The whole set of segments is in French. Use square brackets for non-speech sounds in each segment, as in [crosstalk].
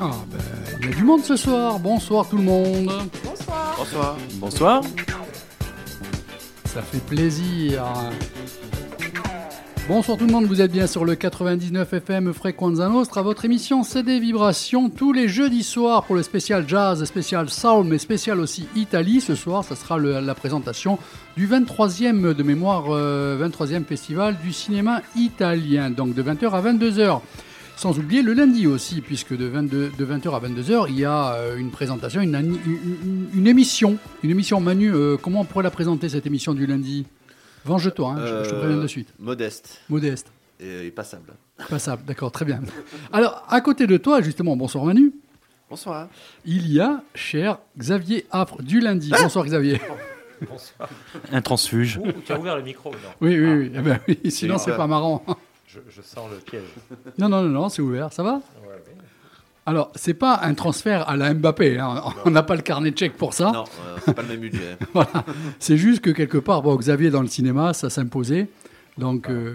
Ah ben, il y a du monde ce soir. Bonsoir tout le monde. Bonsoir. Bonsoir. Bonsoir. Ça fait plaisir. Bonsoir tout le monde, vous êtes bien sur le 99 FM Frequenza Nostra, votre émission CD Vibration tous les jeudis soirs pour le spécial jazz, spécial soul, mais spécial aussi Italie. Ce soir, ça sera le- la présentation du 23e de mémoire, euh, 23e festival du cinéma italien, donc de 20h à 22h. Sans oublier le lundi aussi, puisque de, 22, de 20h à 22h, il y a euh, une présentation, une, ani- une- une- une émission. Une émission, Manu, euh, comment on pourrait la présenter cette émission du lundi? Venge-toi, hein, je, je te Euh, préviens de suite. Modeste Modeste, et, et passable. passable, d'accord, très bien. Alors, à côté de toi, justement, bonsoir Manu, Bonsoir. il y a cher Xavier Affre du lundi. Bonsoir Xavier. Bonsoir. Un transfuge. Ouh, tu as ouvert le micro, non? Oui, oui, oui. Eh ben oui, sinon, C'est pas marrant. Je, je sens le piège. Non, non, non, non, c'est ouvert, ça va Ouais, ouais. Alors, c'est pas un transfert à la Mbappé, hein. [laughs] on n'a pas le carnet de chèque pour ça. Non, euh, c'est pas le même budget. [laughs] Voilà. C'est juste que quelque part, bon, Xavier dans le cinéma, ça s'imposait. Donc, euh,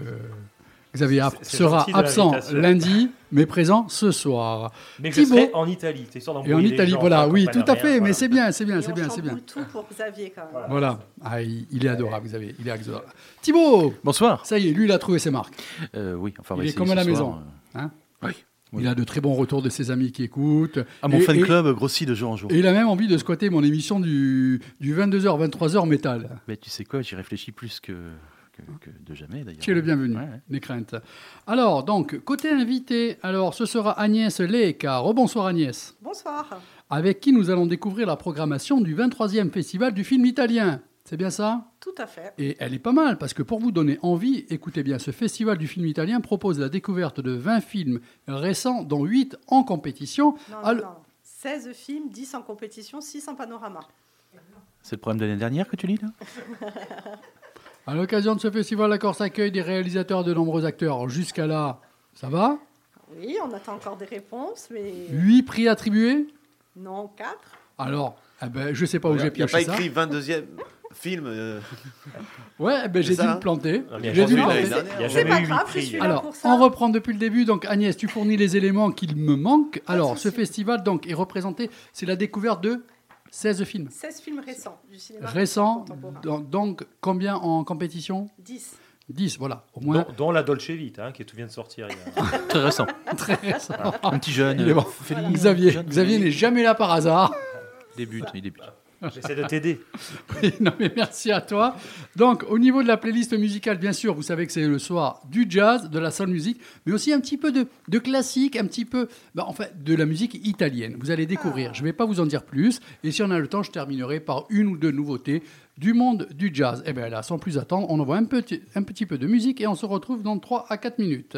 Xavier sera absent lundi, mais présent ce soir. Mais je serai en Italie. Sûr Et en Italie, gens, voilà, oui, tout à fait, mais c'est bien, c'est bien, c'est bien, c'est bien. tout pour Xavier quand même. Voilà, ah, il, il est adorable, Xavier, il est adorable. Thibaut, Bonsoir. ça y est, lui, il a trouvé ses marques. Euh, oui, enfin, Il est essayer comme à la soir, maison. euh, Hein Oui. Il a de très bons retours de ses amis qui écoutent. Ah, mon Et- fan et- club grossit de jour en jour. Et il a même envie de squatter mon émission du, du 22h, 23h métal. Mais tu sais quoi, j'y réfléchis plus que, que, que de jamais d'ailleurs. Tu es le bienvenu, Ouais, ouais. les craintes. Alors, donc, côté invité, alors ce sera Agnès Leca. Rebonsoir Agnès. Bonsoir. Avec qui nous allons découvrir la programmation du 23e festival du film italien. C'est bien ça? Tout à fait. Et elle est pas mal, parce que pour vous donner envie, écoutez bien, ce festival du film italien propose la découverte de 20 films récents, dont 8 en compétition. Non, non, non. 16 films, 10 en compétition, 6 en panorama. C'est le problème de l'année dernière que tu lis là? [laughs] À l'occasion de ce festival, la Corse accueille des réalisateurs et de nombreux acteurs. Jusqu'à là, ça va? Oui, on attend encore des réponses, mais 8 prix attribués? Non, 4. Alors, eh ben, je sais pas où Il j'ai n'y a pas pioché ça. écrit 22e [laughs] film. euh, Ouais, eh ben, j'ai dû ça me planter. Il y a J'ai dû planter. Il a C'est pas grave, je prix. suis là. Alors, pour ça. on reprend depuis le début. Donc, Agnès, tu fournis les éléments qu'il me manque. Alors, ce festival donc, est représenté, c'est la découverte de 16 films 16 films récents du cinéma récents. Donc, donc, combien en compétition? 10. 10, voilà, au moins. Dont, dont la Dolce Vita, hein, qui tout vient de sortir. il y a- [laughs] Très récent. Très récent. Un petit jeune. Il est bon. Félix, Xavier, jeune, Xavier n'est jamais là par hasard. Il débute, il débute. J'essaie de t'aider. Oui, [laughs] non, mais merci à toi. Donc, au niveau de la playlist musicale, bien sûr, vous savez que c'est le soir du jazz, de la soul music, mais aussi un petit peu de, de classique, un petit peu, en fait, de la musique italienne. Vous allez découvrir. Je ne vais pas vous en dire plus. Et si on a le temps, je terminerai par une ou deux nouveautés du monde du jazz. Et bien là, sans plus attendre, on envoie un petit, un petit peu de musique et on se retrouve dans 3 à 4 minutes.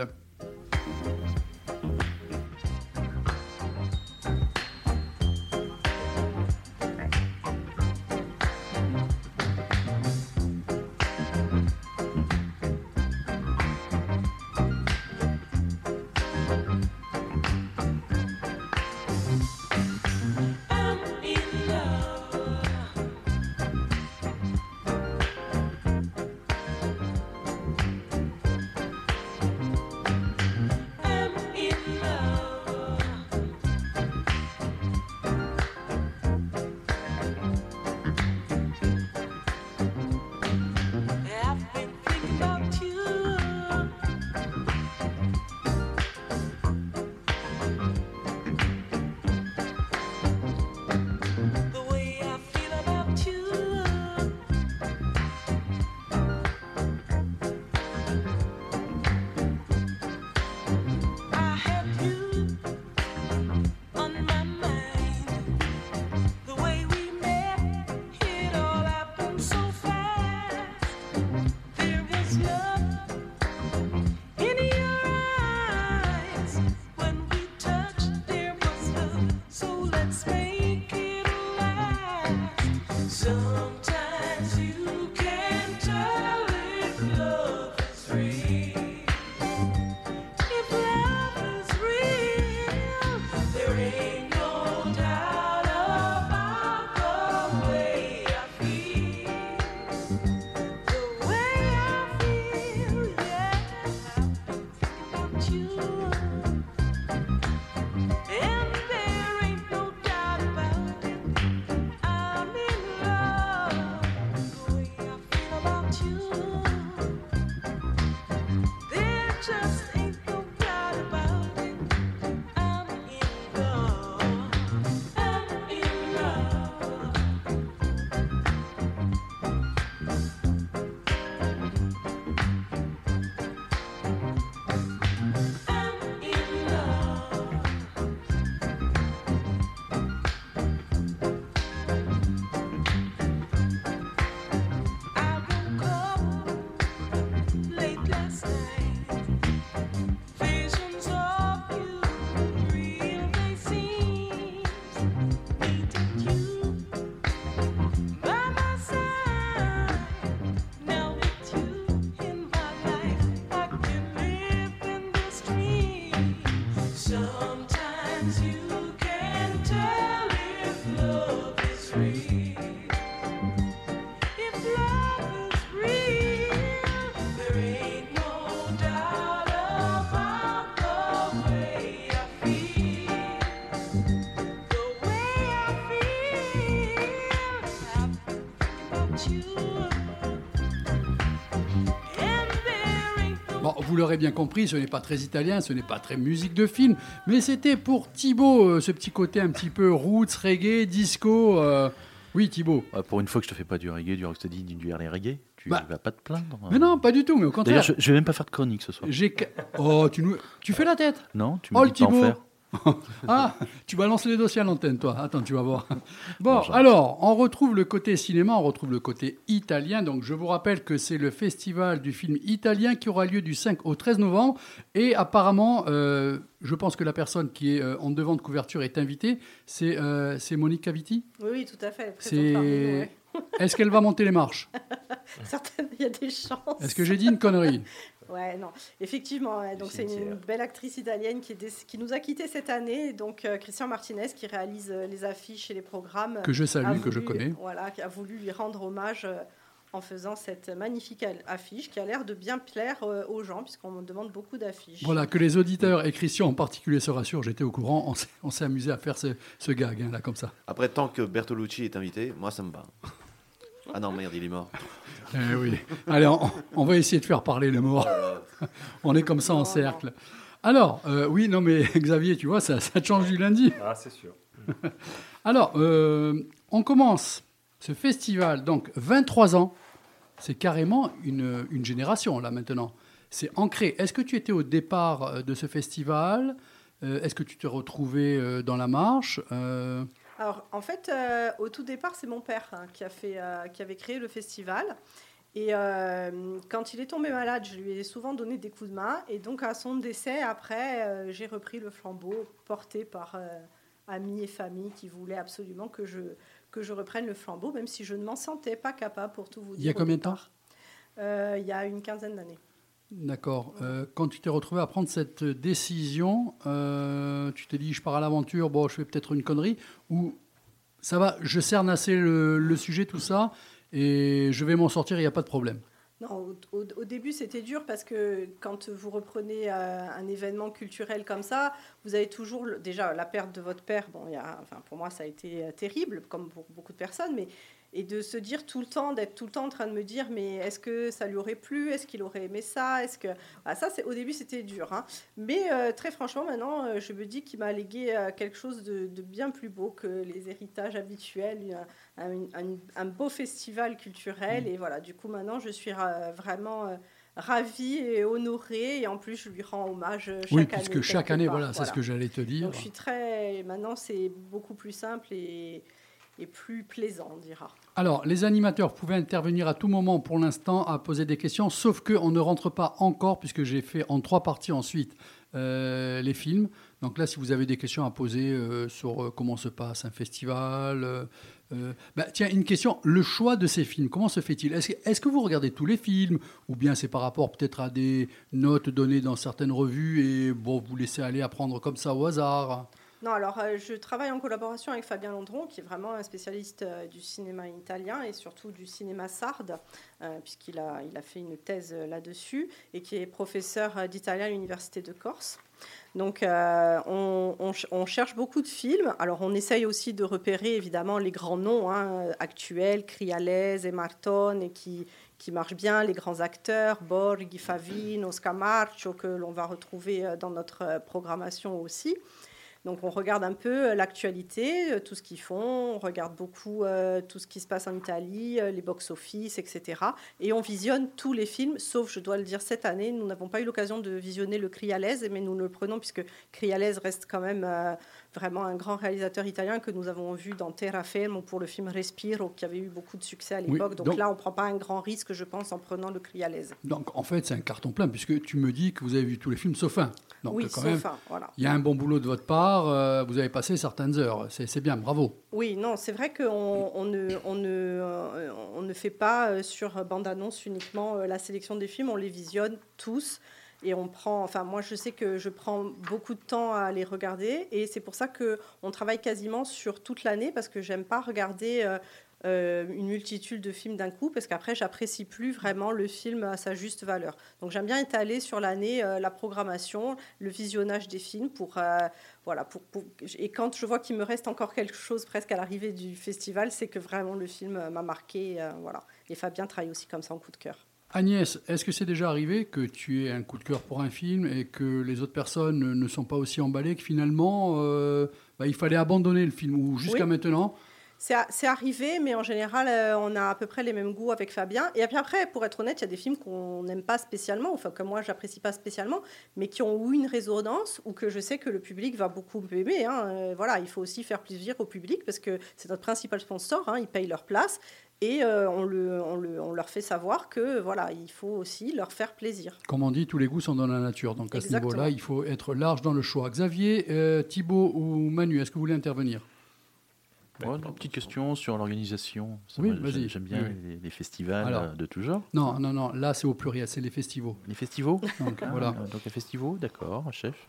L'aurez bien compris, ce n'est pas très italien, ce n'est pas très musique de film, mais c'était pour Thibaut, euh, ce petit côté un petit peu roots, reggae, disco. euh, Oui, Thibaut. Ah, Pour une fois que je te fais pas du reggae, du rocksteady, du du early reggae, tu Bah. vas pas te plaindre. Mais non, pas du tout, mais au contraire. D'ailleurs, je, je vais même pas faire de chronique ce soir. J'ai. Oh, tu nous. Tu fais la tête Non, tu me Oh, dis pas en faire. [laughs] Ah, tu balances les dossiers à l'antenne, toi. Attends, tu vas voir. [laughs] Bon, alors, on retrouve le côté cinéma, on retrouve le côté italien. Donc, je vous rappelle que c'est le festival du film italien qui aura lieu du 5 au 13 novembre. Et apparemment, euh, je pense que la personne qui est euh, en devant de couverture est invitée. C'est euh, Monique Caviti? Oui, oui, tout à fait. C'est. Est-ce qu'elle va monter les marches? [laughs] Certaines, il y a des chances. Est-ce que j'ai dit une connerie? Ouais, non. Effectivement, ouais, donc c'est une belle actrice italienne qui, est déc- qui nous a quittés cette année. Donc, euh, Christian Martinez, qui réalise euh, les affiches et les programmes. Que je salue, que je connais. Voilà, qui a voulu lui rendre hommage euh, en faisant cette magnifique affiche qui a l'air de bien plaire euh, aux gens, puisqu'on me demande beaucoup d'affiches. Voilà, que les auditeurs et Christian en particulier se rassurent, j'étais au courant. On s'est- On s'est amusé à faire ce, ce gag, hein, là, comme ça. Après, tant que Bertolucci est invité, moi, ça me va. Ah non, merde, il est mort. [laughs] Eh oui. Allez, on, on va essayer de faire parler le mort. [laughs] On est comme ça en cercle. Alors, euh, oui, non, mais [laughs] Xavier, tu vois, ça, ça te change du lundi. Ah, c'est sûr. Alors, euh, on commence ce festival, donc 23 ans. C'est carrément une, une génération, là, maintenant. C'est ancré. Est-ce que tu étais au départ euh, de ce festival? Euh, Est-ce que tu t'es retrouvé dans la marche? Euh, Alors, en fait, euh, au tout départ, c'est mon père hein, qui, a fait, euh, qui avait créé le festival. Et euh, quand il est tombé malade, je lui ai souvent donné des coups de main. Et donc, à son décès, après, j'ai repris le flambeau porté par amis et famille qui voulaient absolument que je, que je reprenne le flambeau, même si je ne m'en sentais pas capable, pour tout vous dire. Il y a combien de temps? Il y a une quinzaine d'années. D'accord. Euh, quand tu t'es retrouvé à prendre cette décision, euh, tu t'es dit je pars à l'aventure, bon, je fais peut-être une connerie, ou ça va, je cerne assez le, sujet, tout ça, et je vais m'en sortir, il n'y a pas de problème. Non, au, début, c'était dur parce que quand vous reprenez euh, un événement culturel comme ça, vous avez toujours déjà la perte de votre père. Bon, y a, enfin, pour moi, ça a été terrible, comme pour beaucoup de personnes, mais et de se dire tout le temps, d'être tout le temps en train de me dire, mais est-ce que ça lui aurait plu? Est-ce qu'il aurait aimé ça? Est-ce que Ah, ça, c'est au début, c'était dur, hein. mais euh, très franchement, maintenant, euh, je me dis qu'il m'a légué euh, quelque chose de, de bien plus beau que les héritages habituels, un, un- un beau festival culturel. Et voilà, du coup, maintenant, je suis ra- vraiment ravie et honorée. Et en plus, je lui rends hommage chaque oui, année. puisque chaque année, part. voilà, c'est ce que j'allais te dire. Donc, je suis très. Maintenant, c'est beaucoup plus simple et, et plus plaisant, on dira. Alors, les animateurs pouvaient intervenir à tout moment pour l'instant à poser des questions, sauf qu'on ne rentre pas encore, puisque j'ai fait en trois parties ensuite euh, les films. Donc là, si vous avez des questions à poser euh, sur euh, comment se passe un festival. bah, tiens, une question, le choix de ces films, comment se fait-il? Est-ce que, vous regardez tous les films? Ou bien c'est par rapport peut-être à des notes données dans certaines revues et bon, vous laissez aller apprendre comme ça au hasard? Non, alors euh, je travaille en collaboration avec Fabien Landron, qui est vraiment un spécialiste euh, du cinéma italien et surtout du cinéma sarde, euh, puisqu'il a, il a fait une thèse là-dessus, et qui est professeur d'italien à l'Université de Corse. Donc on, on ch- on cherche beaucoup de films. Alors on essaye aussi de repérer évidemment les grands noms hein, actuels, Crialese et Martone, et qui, qui marchent bien, les grands acteurs, Borghi, Favino, Scamarcio, que l'on va retrouver dans notre programmation aussi. Donc on regarde un peu euh, l'actualité, euh, tout ce qu'ils font, on regarde beaucoup euh, tout ce qui se passe en Italie, les box-office, etc. Et on visionne tous les films, sauf, je dois le dire, cette année, nous n'avons pas eu l'occasion de visionner le Crialese, mais nous le prenons puisque Crialese reste quand même euh, vraiment un grand réalisateur italien que nous avons vu dans Terra Fermo pour le film Respiro, qui avait eu beaucoup de succès à Oui, l'époque. donc, donc- là, on ne prend pas un grand risque, je pense, en prenant le Crialese. Donc en fait, c'est un carton plein, puisque tu me dis que vous avez vu tous les films sauf un. Donc oui, quand même, voilà. il y a un bon boulot de votre part, euh, vous avez passé certaines heures, c'est bien, bravo. Oui, non, c'est vrai qu'on on ne, on ne, euh, on ne fait pas euh, sur bande-annonce uniquement la sélection des films, on les visionne tous. Et on prend, enfin moi je sais que je prends beaucoup de temps à les regarder et c'est pour ça que on travaille quasiment sur toute l'année parce que j'aime pas regarder euh, une multitude de films d'un coup parce qu'après j'apprécie plus vraiment le film à sa juste valeur. Donc j'aime bien étaler sur l'année euh, la programmation, le visionnage des films pour euh, voilà pour, pour- et quand je vois qu'il me reste encore quelque chose presque à l'arrivée du festival, c'est que vraiment le film m'a marqué voilà. Et Fabien travaille aussi comme ça en coup de cœur. Agnès, est-ce que c'est déjà arrivé que tu aies un coup de cœur pour un film et que les autres personnes ne sont pas aussi emballées que finalement euh, bah, il fallait abandonner le film ou jusqu'à Oui. maintenant C'est arrivé, mais en général, euh, on a à peu près les mêmes goûts avec Fabien. Et puis après, pour être honnête, il y a des films qu'on n'aime pas spécialement, enfin que moi, j'apprécie pas spécialement, mais qui ont eu une résonance ou que je sais que le public va beaucoup aimer. hein. Euh, voilà, il faut aussi faire plaisir au public parce que c'est notre principal sponsor, hein, ils payent leur place. Et euh, on, le, on, le- on leur fait savoir que voilà, il faut aussi leur faire plaisir. Comme on dit, tous les goûts sont dans la nature. Donc à ce niveau-là, il faut être large dans le choix. Xavier, euh, Thibaut ou Manu, est-ce que vous voulez intervenir? Ouais, une petite question sur l'organisation. Oui, vas-y. j'aime- bien Oui, Les, les festivals Alors. euh, de tout genre. Non, non, non. Là, c'est au pluriel. C'est les festivals. Les festivals Donc Ah, voilà. Donc les festivals, d'accord, chef.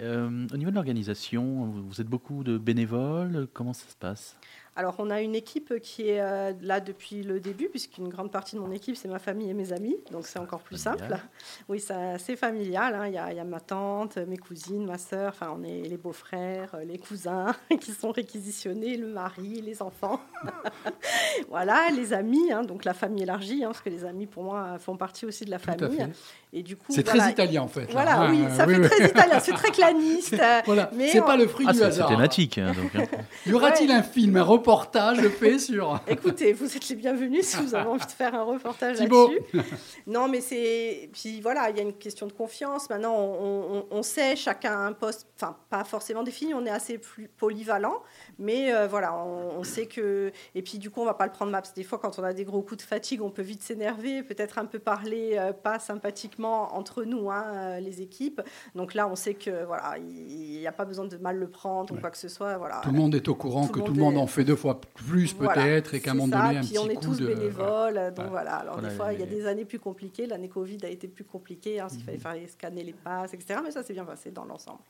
Euh, au niveau de l'organisation, vous êtes beaucoup de bénévoles. Comment ça se passe? Alors, on a une équipe qui est euh, là depuis le début, puisqu'une grande partie de mon équipe, c'est ma famille et mes amis. Donc, c'est encore plus Familial. simple. Oui, c'est familial. hein. Il y, a, il y a ma tante, mes cousines, ma sœur, enfin, on est les beaux-frères, euh, les cousins [laughs] qui sont réquisitionnés, le mari, les enfants. [laughs] voilà, les amis, hein, donc la famille élargie, hein, parce que les amis, pour moi, font partie aussi de la Tout famille. Et du coup, C'est voilà, très italien en fait. là. Voilà, Ah, oui, ça fait oui. très [laughs] italien, c'est très claniste. [laughs] Voilà, mais c'est on- pas le fruit Ah, du c'est c'est hasard. thématique. hein, donc, hein. [laughs] Y aura-t-il Ouais. un film, un reportage fait sur Écoutez, vous êtes les bienvenus si vous avez envie de faire un reportage Thibaut. là-dessus. Non, mais c'est. Puis voilà, il y a une question de confiance. Maintenant, on, on- on sait, chacun a un poste. Enfin, pas forcément défini, on est assez plus polyvalent. Mais euh, voilà, on, on sait que. Et puis, du coup, on va pas le prendre mal. Parce que des fois, quand on a des gros coups de fatigue, on peut vite s'énerver, peut-être un peu parler euh, pas sympathiquement entre nous, hein, euh, les équipes. Donc là, on sait que voilà, il n'y a pas besoin de mal le prendre ou quoi que ce soit. Voilà. Tout le monde est au courant Tout que tout le monde monde est- en fait deux fois plus Voilà, peut-être et qu'à un c'est moment ça. donné un Puis petit on est coup tous de bénévoles, donc Ouais. voilà. Alors Voilà, des fois, il y a des années plus compliquées. L'année Covid a été plus compliquée, hein, s'il Mhm. fallait faire les- scanner les passes, etc. Mais ça s'est bien passé dans l'ensemble.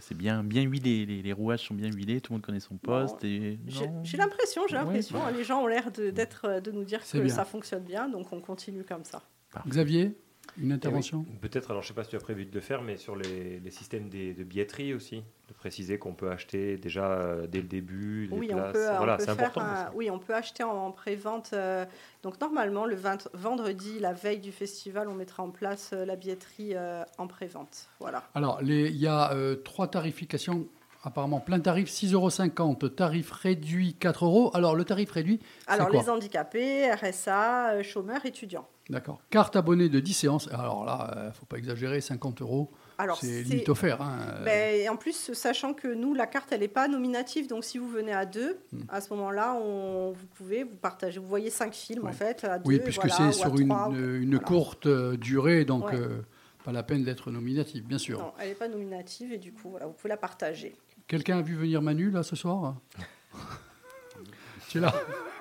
C'est bien, bien huilé, les, les rouages sont bien huilés, tout le monde connaît son poste. et J'ai non. j'ai l'impression, j'ai Ouais. l'impression. hein, Les gens ont l'air de, d'être, euh, de nous dire C'est que bien. ça fonctionne bien, donc on continue comme ça. Xavier, une oui, intervention Peut-être, alors je sais pas si tu as prévu de le faire, mais sur les, les systèmes des- de billetterie aussi, de préciser qu'on peut acheter déjà euh, dès le début les Oui, places. on peut, on voilà, peut c'est faire important. un- ça. oui, on peut acheter en, prévente. euh, donc normalement, le 20 vendredi, la veille du festival, on mettra en place euh, la billetterie euh, en prévente. Voilà. Alors, il y a euh, trois tarifications. Apparemment, plein tarif 6,50 euros, tarif réduit 4 euros. Alors, le tarif réduit, Alors quoi? les handicapés, RSA, chômeurs, étudiants. D'accord. Carte abonnée de 10 séances. Alors là, euh, faut pas exagérer, 50 euros. Alors C'est limite offert. hein. Ben, en plus, sachant que nous, la carte, elle n'est pas nominative, donc si vous venez à deux, Hmm. à ce moment-là, on, vous pouvez vous partager. Vous voyez cinq films Ouais. en fait à deux. oui, puisque voilà, c'est sur une, trois, ou- une voilà. courte euh, durée, donc Ouais. euh, pas la peine d'être nominatif, bien sûr. Non, elle n'est pas nominative et du coup, voilà, vous pouvez la partager. Quelqu'un a vu venir Manu là ce soir? [laughs] Tu es là?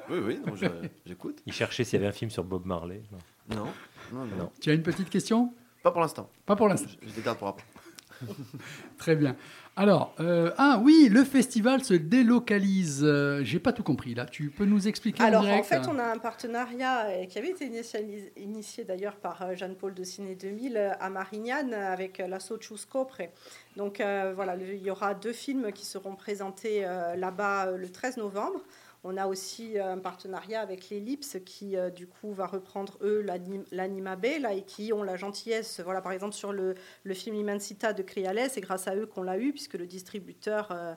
Oui, oui, non, je- [laughs] j'écoute. Il cherchait s'il y avait un film sur Bob Marley. Non. Non, non, non, Non. Tu as une petite question? Pas pour l'instant. Pas pour l'instant. Je je les garde pour après. [laughs] Très bien. Alors, euh, ah oui, le festival se délocalise. Euh, J'ai pas tout compris là. Tu peux nous expliquer Alors en direct en fait, on a un partenariat euh, qui avait été initialis- initié d'ailleurs par euh, Jeanne-Paul de Ciné 2000 euh, à Marignane euh, avec euh, l'asso Scopre. Donc euh, voilà, le- il y aura deux films qui seront présentés euh, là-bas euh, le 13 novembre. On a aussi euh, un partenariat avec l'Ellipse qui, euh, du coup, va reprendre, eux, l'anim- l'Animabé, là, et qui ont la gentillesse, voilà, par exemple, sur le, le film Immensita de Criales, c'est grâce à eux qu'on l'a eu, puisque le distributeur euh,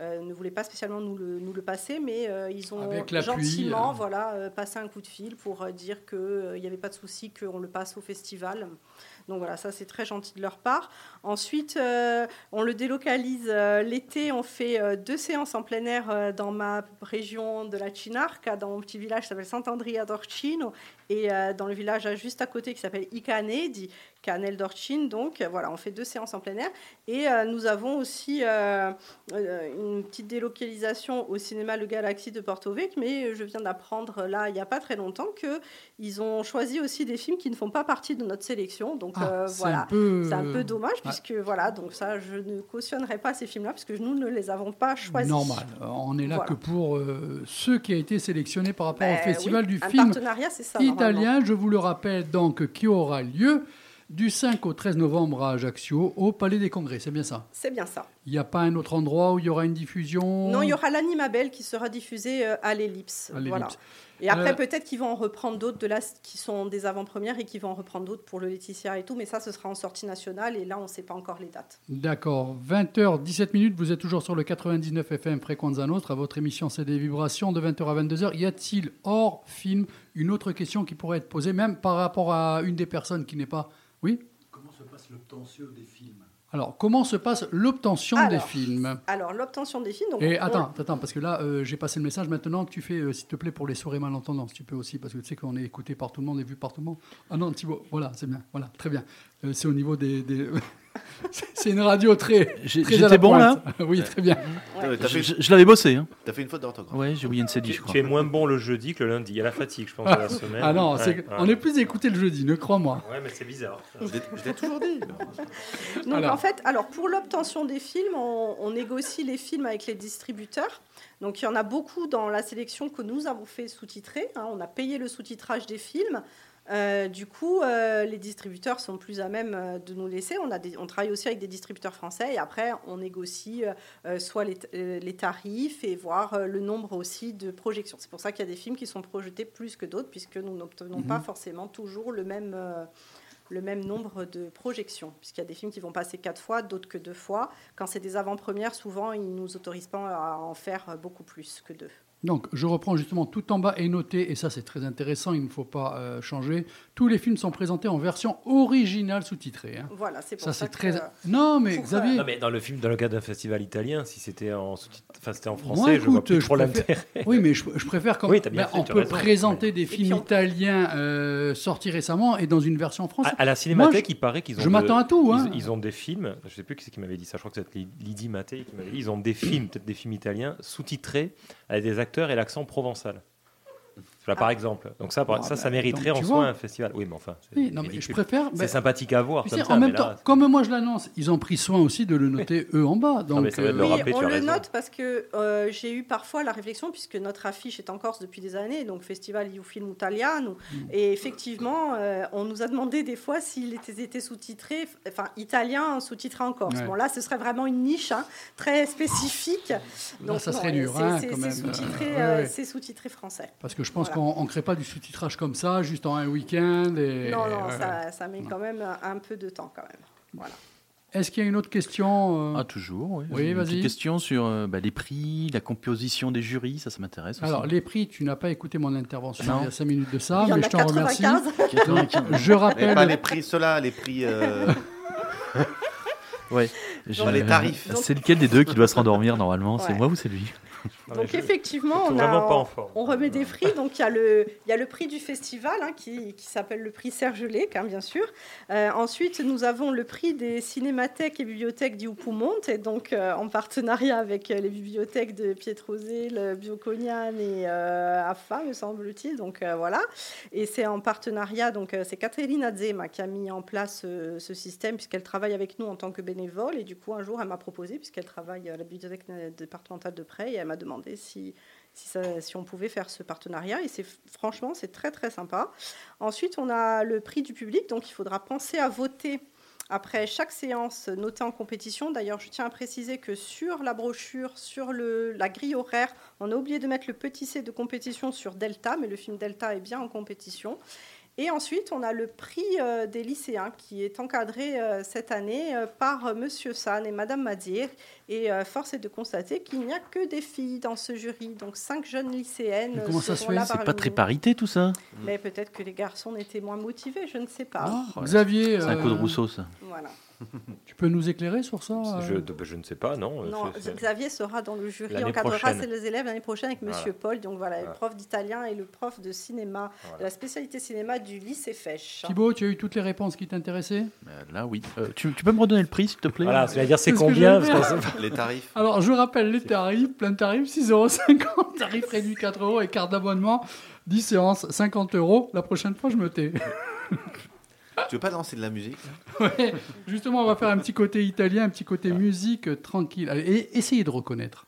euh, ne voulait pas spécialement nous le, nous le passer, mais euh, ils ont gentiment euh. voilà, passé un coup de fil pour dire qu'il n'y avait pas de souci qu'on le passe au festival. Donc voilà, ça c'est très gentil de leur part. Ensuite, euh, on le délocalise euh, l'été. On fait euh, deux séances en plein air dans ma région de la Chinarca, dans mon petit village qui s'appelle Sant'Andrea d'Orcino, et dans le village juste à côté qui s'appelle Icane, dit Canel d'Orcine. Donc voilà, on fait deux séances en plein air. Et euh, nous avons aussi euh, euh, une petite délocalisation au cinéma Le Galaxy de Porto Vecchio, mais je viens d'apprendre là, il n'y a pas très longtemps, qu'ils ont choisi aussi des films qui ne font pas partie de notre sélection. Donc Ah, euh, voilà. un peu, C'est un peu dommage, ouais. puisque voilà, donc ça, je ne cautionnerai pas ces films-là, puisque nous ne les avons pas choisis. Normal. On est là Voilà. que pour ceux qui a été sélectionné par rapport Ben au festival oui, du un film ça. italien. Je vous le rappelle donc qui aura lieu du 5 au 13 novembre à Ajaccio au Palais des Congrès. C'est bien ça? C'est bien ça. Il n'y a pas un autre endroit où il y aura une diffusion? Non, il y aura l'Animabel qui sera diffusé euh, à l'Ellipse. À l'Ellipse. Voilà. Et après, Euh, peut-être qu'ils vont en reprendre d'autres de là qui sont des avant-premières et qui vont en reprendre d'autres pour le Laetitia et tout. Mais ça, ce sera en sortie nationale et là, on ne sait pas encore les dates. D'accord. 20h, 17 minutes. Vous êtes toujours sur le 99 FM Fréquenza Nostra. Votre émission c'est des vibrations de 20h à 22h. Y a-t-il hors film une autre question qui pourrait être posée, même par rapport à une des personnes qui n'est pas. Oui Comment se passe l'obtention des films Alors, comment se passe l'obtention des films Alors, l'obtention des films. Donc Et on- attends, attends, parce que là, euh, j'ai passé le message. Maintenant, tu fais, euh, s'il te plaît, pour les sourds et malentendants, si tu peux aussi, parce que tu sais qu'on est écouté par tout le monde et vu par tout le monde. Ah non, Thibaut, voilà, c'est bien, voilà, très bien. Euh, c'est au niveau des. des- [laughs] C'est- une radio très. J'étais bon là. Oui, très bien. Ouais. Je, fait, je- je l'avais bossé. Hein. t'as fait une faute d'orthographe. Ouais, j'ai oublié une CD, Tu, je crois. tu es moins bon le jeudi que le lundi. Il y a la fatigue, je pense, de la semaine. Ah non, Ouais, c'est- ouais. on est plus écouté le jeudi, ne crois-moi. Ouais, mais c'est bizarre. Je l'ai- je l'ai toujours dit. [laughs] Donc Alors. en fait, alors pour l'obtention des films, on, on négocie les films avec les distributeurs. Donc il y en a beaucoup dans la sélection que nous avons fait sous-titrer. hein. on a payé le sous-titrage des films. Euh, du coup, euh, les distributeurs sont plus à même euh, de nous laisser. On, a des- on travaille aussi avec des distributeurs français et après, on négocie soit les, tarifs et voir le nombre aussi de projections. C'est pour ça qu'il y a des films qui sont projetés plus que d'autres, puisque nous n'obtenons pas forcément toujours le même, le même nombre de projections, puisqu'il y a des films qui vont passer quatre fois, d'autres que deux fois. Quand c'est des avant-premières, souvent, ils ne nous autorisent pas à en faire beaucoup plus que deux. Donc, je reprends justement tout en bas et noté, et ça c'est très intéressant, il ne faut pas euh, changer. Tous les films sont présentés en version originale sous-titrée. hein. Voilà, c'est pour Ça ça, c'est que, très. euh, Non, mais Xavier. Non, mais dans le film, dans le cadre d'un festival italien, si c'était en, sous enfin, c'était en français, Moi, je vois écoute, plus je trop préfère- l'intérêt. Oui, mais je, je préfère quand Oui, t'as bien ben, fait, on peut raison. présenter des films on- italiens euh, sortis récemment et dans une version française. à la Cinémathèque, Moi, il paraît qu'ils ont. je m'attends à tout, hein. Ils, ils ont des films. Je sais plus qui c'est qui m'avait dit ça. Je crois que c'est Lydie Mattei qui m'avait dit. Ils ont des films, peut-être des films italiens, sous-titrés avec des acteurs et l'accent provençal. Par exemple. Donc ça, Ah, ça, bah, ça mériterait donc, en soi vois. un festival. Oui, mais enfin. c'est Oui, non, mais je préfère. C'est ben, sympathique à voir. comme sais, ça, en même là, temps, comme moi je l'annonce, ils ont pris soin aussi de le noter eux en bas. Donc, mais ça va être le euh, Oui, rappeler, on le raison. note parce que euh, j'ai eu parfois la réflexion, puisque notre affiche est en Corse depuis des années, donc Festival Iu Film Italiano. Mm. Et effectivement, euh, on nous a demandé des fois s'il était, était sous-titré, enfin italien sous-titré en Corse. Ouais. Bon, là, ce serait vraiment une niche hein, très spécifique. Là, ça non, serait dur, c'est- sous-titré, Euh, euh, ouais. c'est sous-titré français. Parce que je pense Qu'on ne crée pas du sous-titrage comme ça, juste en un week-end. Et, non, non, ouais. ça, ça met quand même un, peu de temps quand même. Voilà. Est-ce qu'il y a une autre question euh? Ah, toujours, oui. Oui, Une vas-y. petite question sur euh, bah, les prix, la composition des jurys, ça, ça m'intéresse. aussi. Alors, les prix, tu n'as pas écouté mon intervention Non. il y a 5 minutes de ça, Il y en mais je t'en remercie. 95. 95. Je Mais rappelle. pas les prix, ceux-là, les prix. euh, [laughs] Ouais. Pas les tarifs. C'est lequel des deux qui doit se rendormir normalement C'est moi ou c'est lui Donc effectivement, on, a, remet des prix. Donc il y a le, il y a le prix du festival hein, qui, qui s'appelle le prix Serge Lec, hein, bien sûr. Euh, ensuite, nous avons le prix des cinémathèques et bibliothèques du Poumonte, et donc euh, en partenariat avec euh, les bibliothèques de Pietrosé, le Bioconian et euh, AFA, me semble-t-il. Donc euh, voilà. Et c'est en partenariat, donc euh, c'est Caterina Zema qui a mis en place euh, ce système puisqu'elle travaille avec nous en tant que bénévole. Et du coup, un jour, elle m'a proposé, puisqu'elle travaille à la bibliothèque départementale de Près, et elle m'a demandé si, si, on pouvait faire ce partenariat. Et c'est franchement, c'est très très sympa. Ensuite, on a le prix du public, donc il faudra penser à voter. Après chaque séance notée en compétition, d'ailleurs, je tiens à préciser que sur la brochure, sur le, la grille horaire, on a oublié de mettre le petit C de compétition sur Delta, mais le film Delta est bien en compétition. Et ensuite, on a le prix euh, des lycéens qui est encadré euh, cette année euh, par Monsieur San et Madame Madir, Et euh, force est de constater qu'il n'y a que des filles dans ce jury, donc cinq jeunes lycéennes. Mais comment ça se fait? C'est pas très parité tout ça? Mais peut-être que les garçons étaient moins motivés, je ne sais pas. Ah, Xavier, C'est un coup de Rousseau ça. Voilà. Tu peux nous éclairer sur ça Je, euh je ne sais pas, non. euh, Non, Xavier sera dans le jury, encadrera ses élèves l'année prochaine avec Monsieur Paul. Donc voilà, le prof d'italien et le prof de cinéma, Voilà. de la spécialité cinéma du lycée Fèche. Thibaut, tu as eu toutes les réponses qui t'intéressaient? Euh, Là oui. Euh, tu, tu peux me redonner le prix s'il te plaît? Voilà, c'est-à-dire c'est C'est ce que combien. Les tarifs. Alors, je rappelle les tarifs. Plein tarif, 6,50 [laughs] Tarif réduit 4 euros et carte d'abonnement, 10 séances, 50 euros. La prochaine fois, je me tais. [laughs] Tu veux pas lancer de la musique [laughs] Ouais. Justement, on va faire un petit côté italien, un petit côté musique tranquille. Et essayez de reconnaître.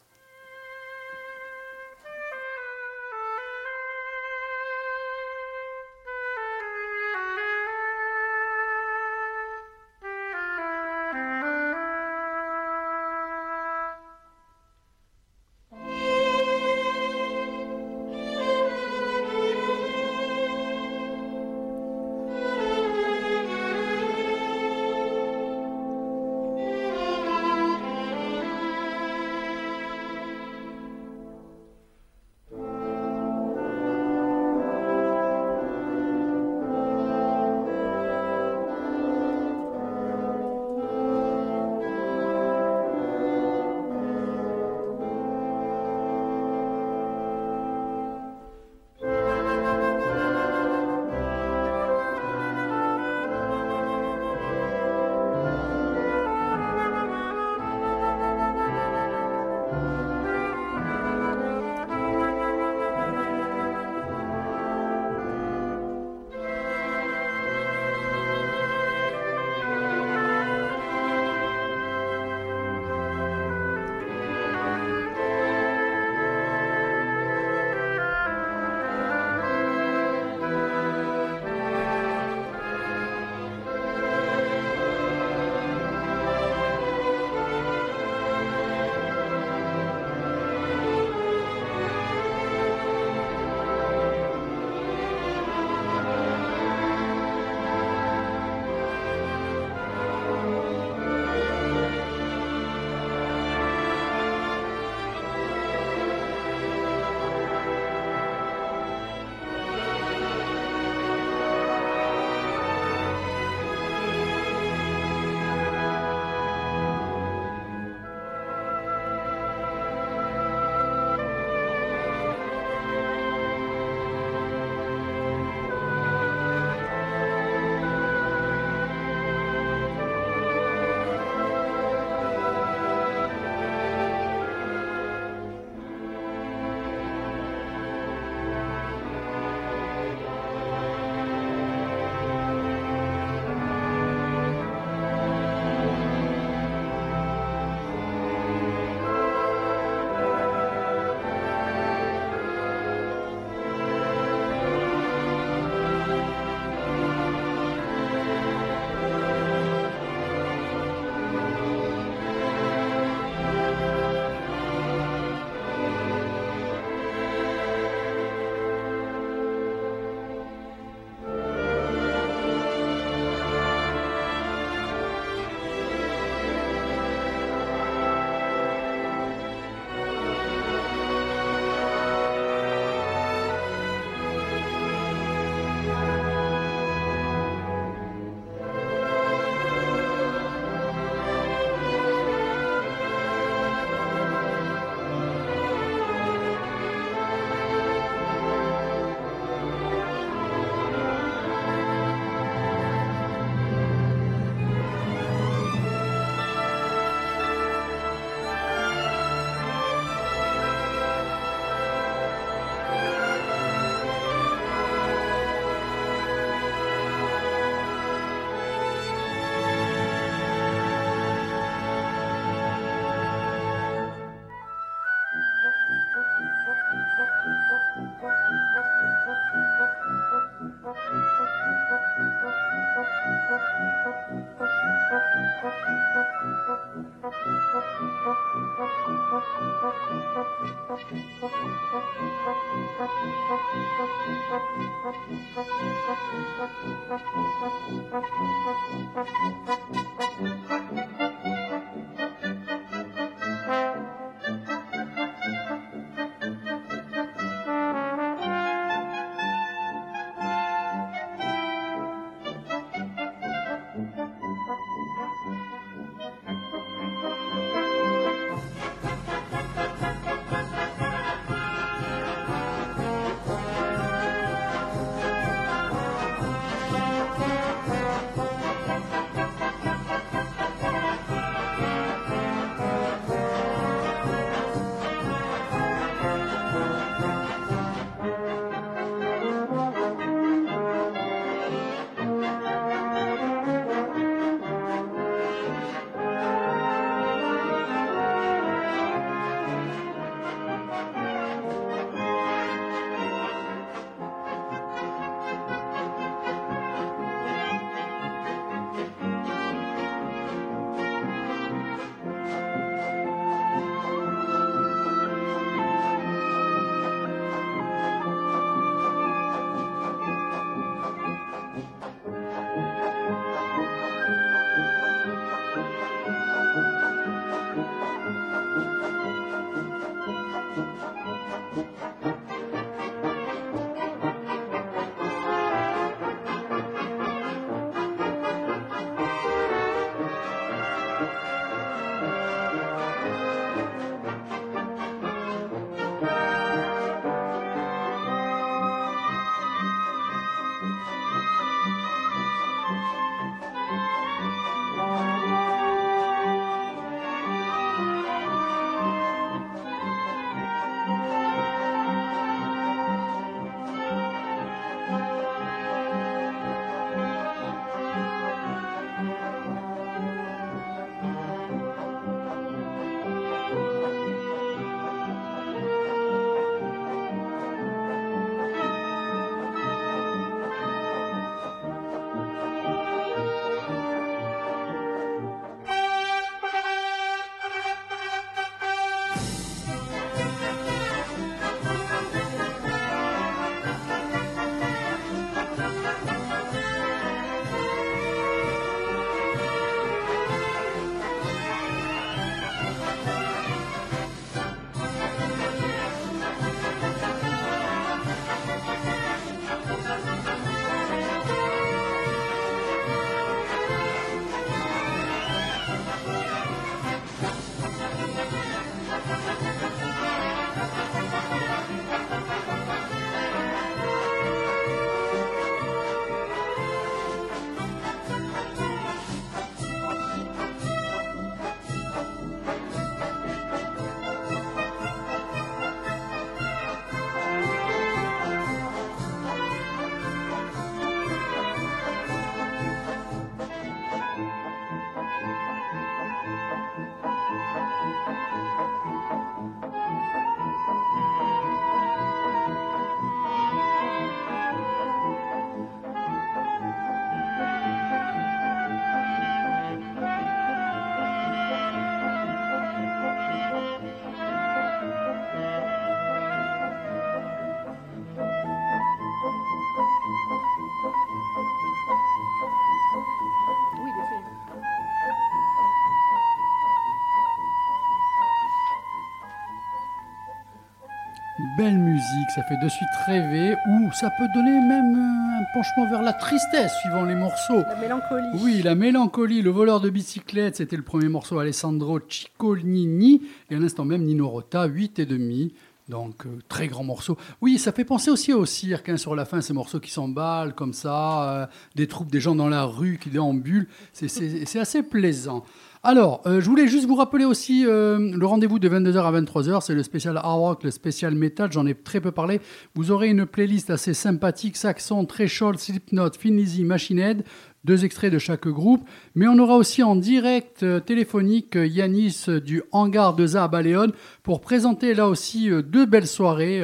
Belle musique, ça fait de suite rêver, ou ça peut donner même euh, un penchement vers la tristesse suivant les morceaux. La mélancolie. Oui, la mélancolie, le voleur de bicyclette, c'était le premier morceau Alessandro Ciccolini, et à l'instant même Nino Rota, 8 et demi. Donc, euh, très grand morceau. Oui, ça fait penser aussi au cirque, hein, sur la fin, ces morceaux qui s'emballent comme ça, euh, des troupes, des gens dans la rue qui déambulent. C'est- assez plaisant. Alors, euh, je voulais juste vous rappeler aussi le rendez-vous de 22h à 23h, c'est le spécial hard rock, le spécial metal, j'en ai très peu parlé. Vous aurez une playlist assez sympathique, Saxon, Threshold, Slipknot, Thin Lizzy, Machine Head, deux extraits de chaque groupe. Mais on aura aussi en direct euh, téléphonique euh, Yanis euh, du hangar de Za à Baleone pour présenter là aussi deux belles soirées,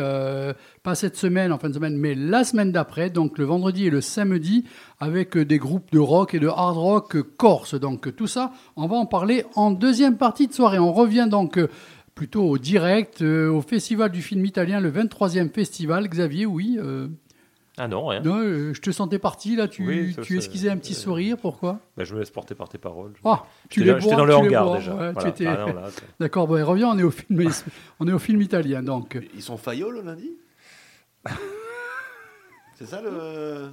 pas cette semaine, en fin de semaine, mais la semaine d'après, donc le vendredi et le samedi, avec des groupes de rock et de hard rock corse. Donc tout ça, on va en parler en deuxième partie de soirée. On revient donc plutôt au direct, au Festival du film italien, le 23e festival. Xavier, oui. Ah non, rien. non, euh, je te sentais parti là, tu, Oui, ça, tu c'est- esquissais un petit c'est- sourire, pourquoi? Bah, je me laisse porter par tes paroles. Ah, tu J'étais les là- j'étais bois, dans le tu les hangar bois, déjà. ouais, tu Voilà. étais- Ah non, là, [laughs] c'est- D'accord, bon, reviens, on est au film, on est au film italien, donc. Ils sont faillots le lundi C'est ça le-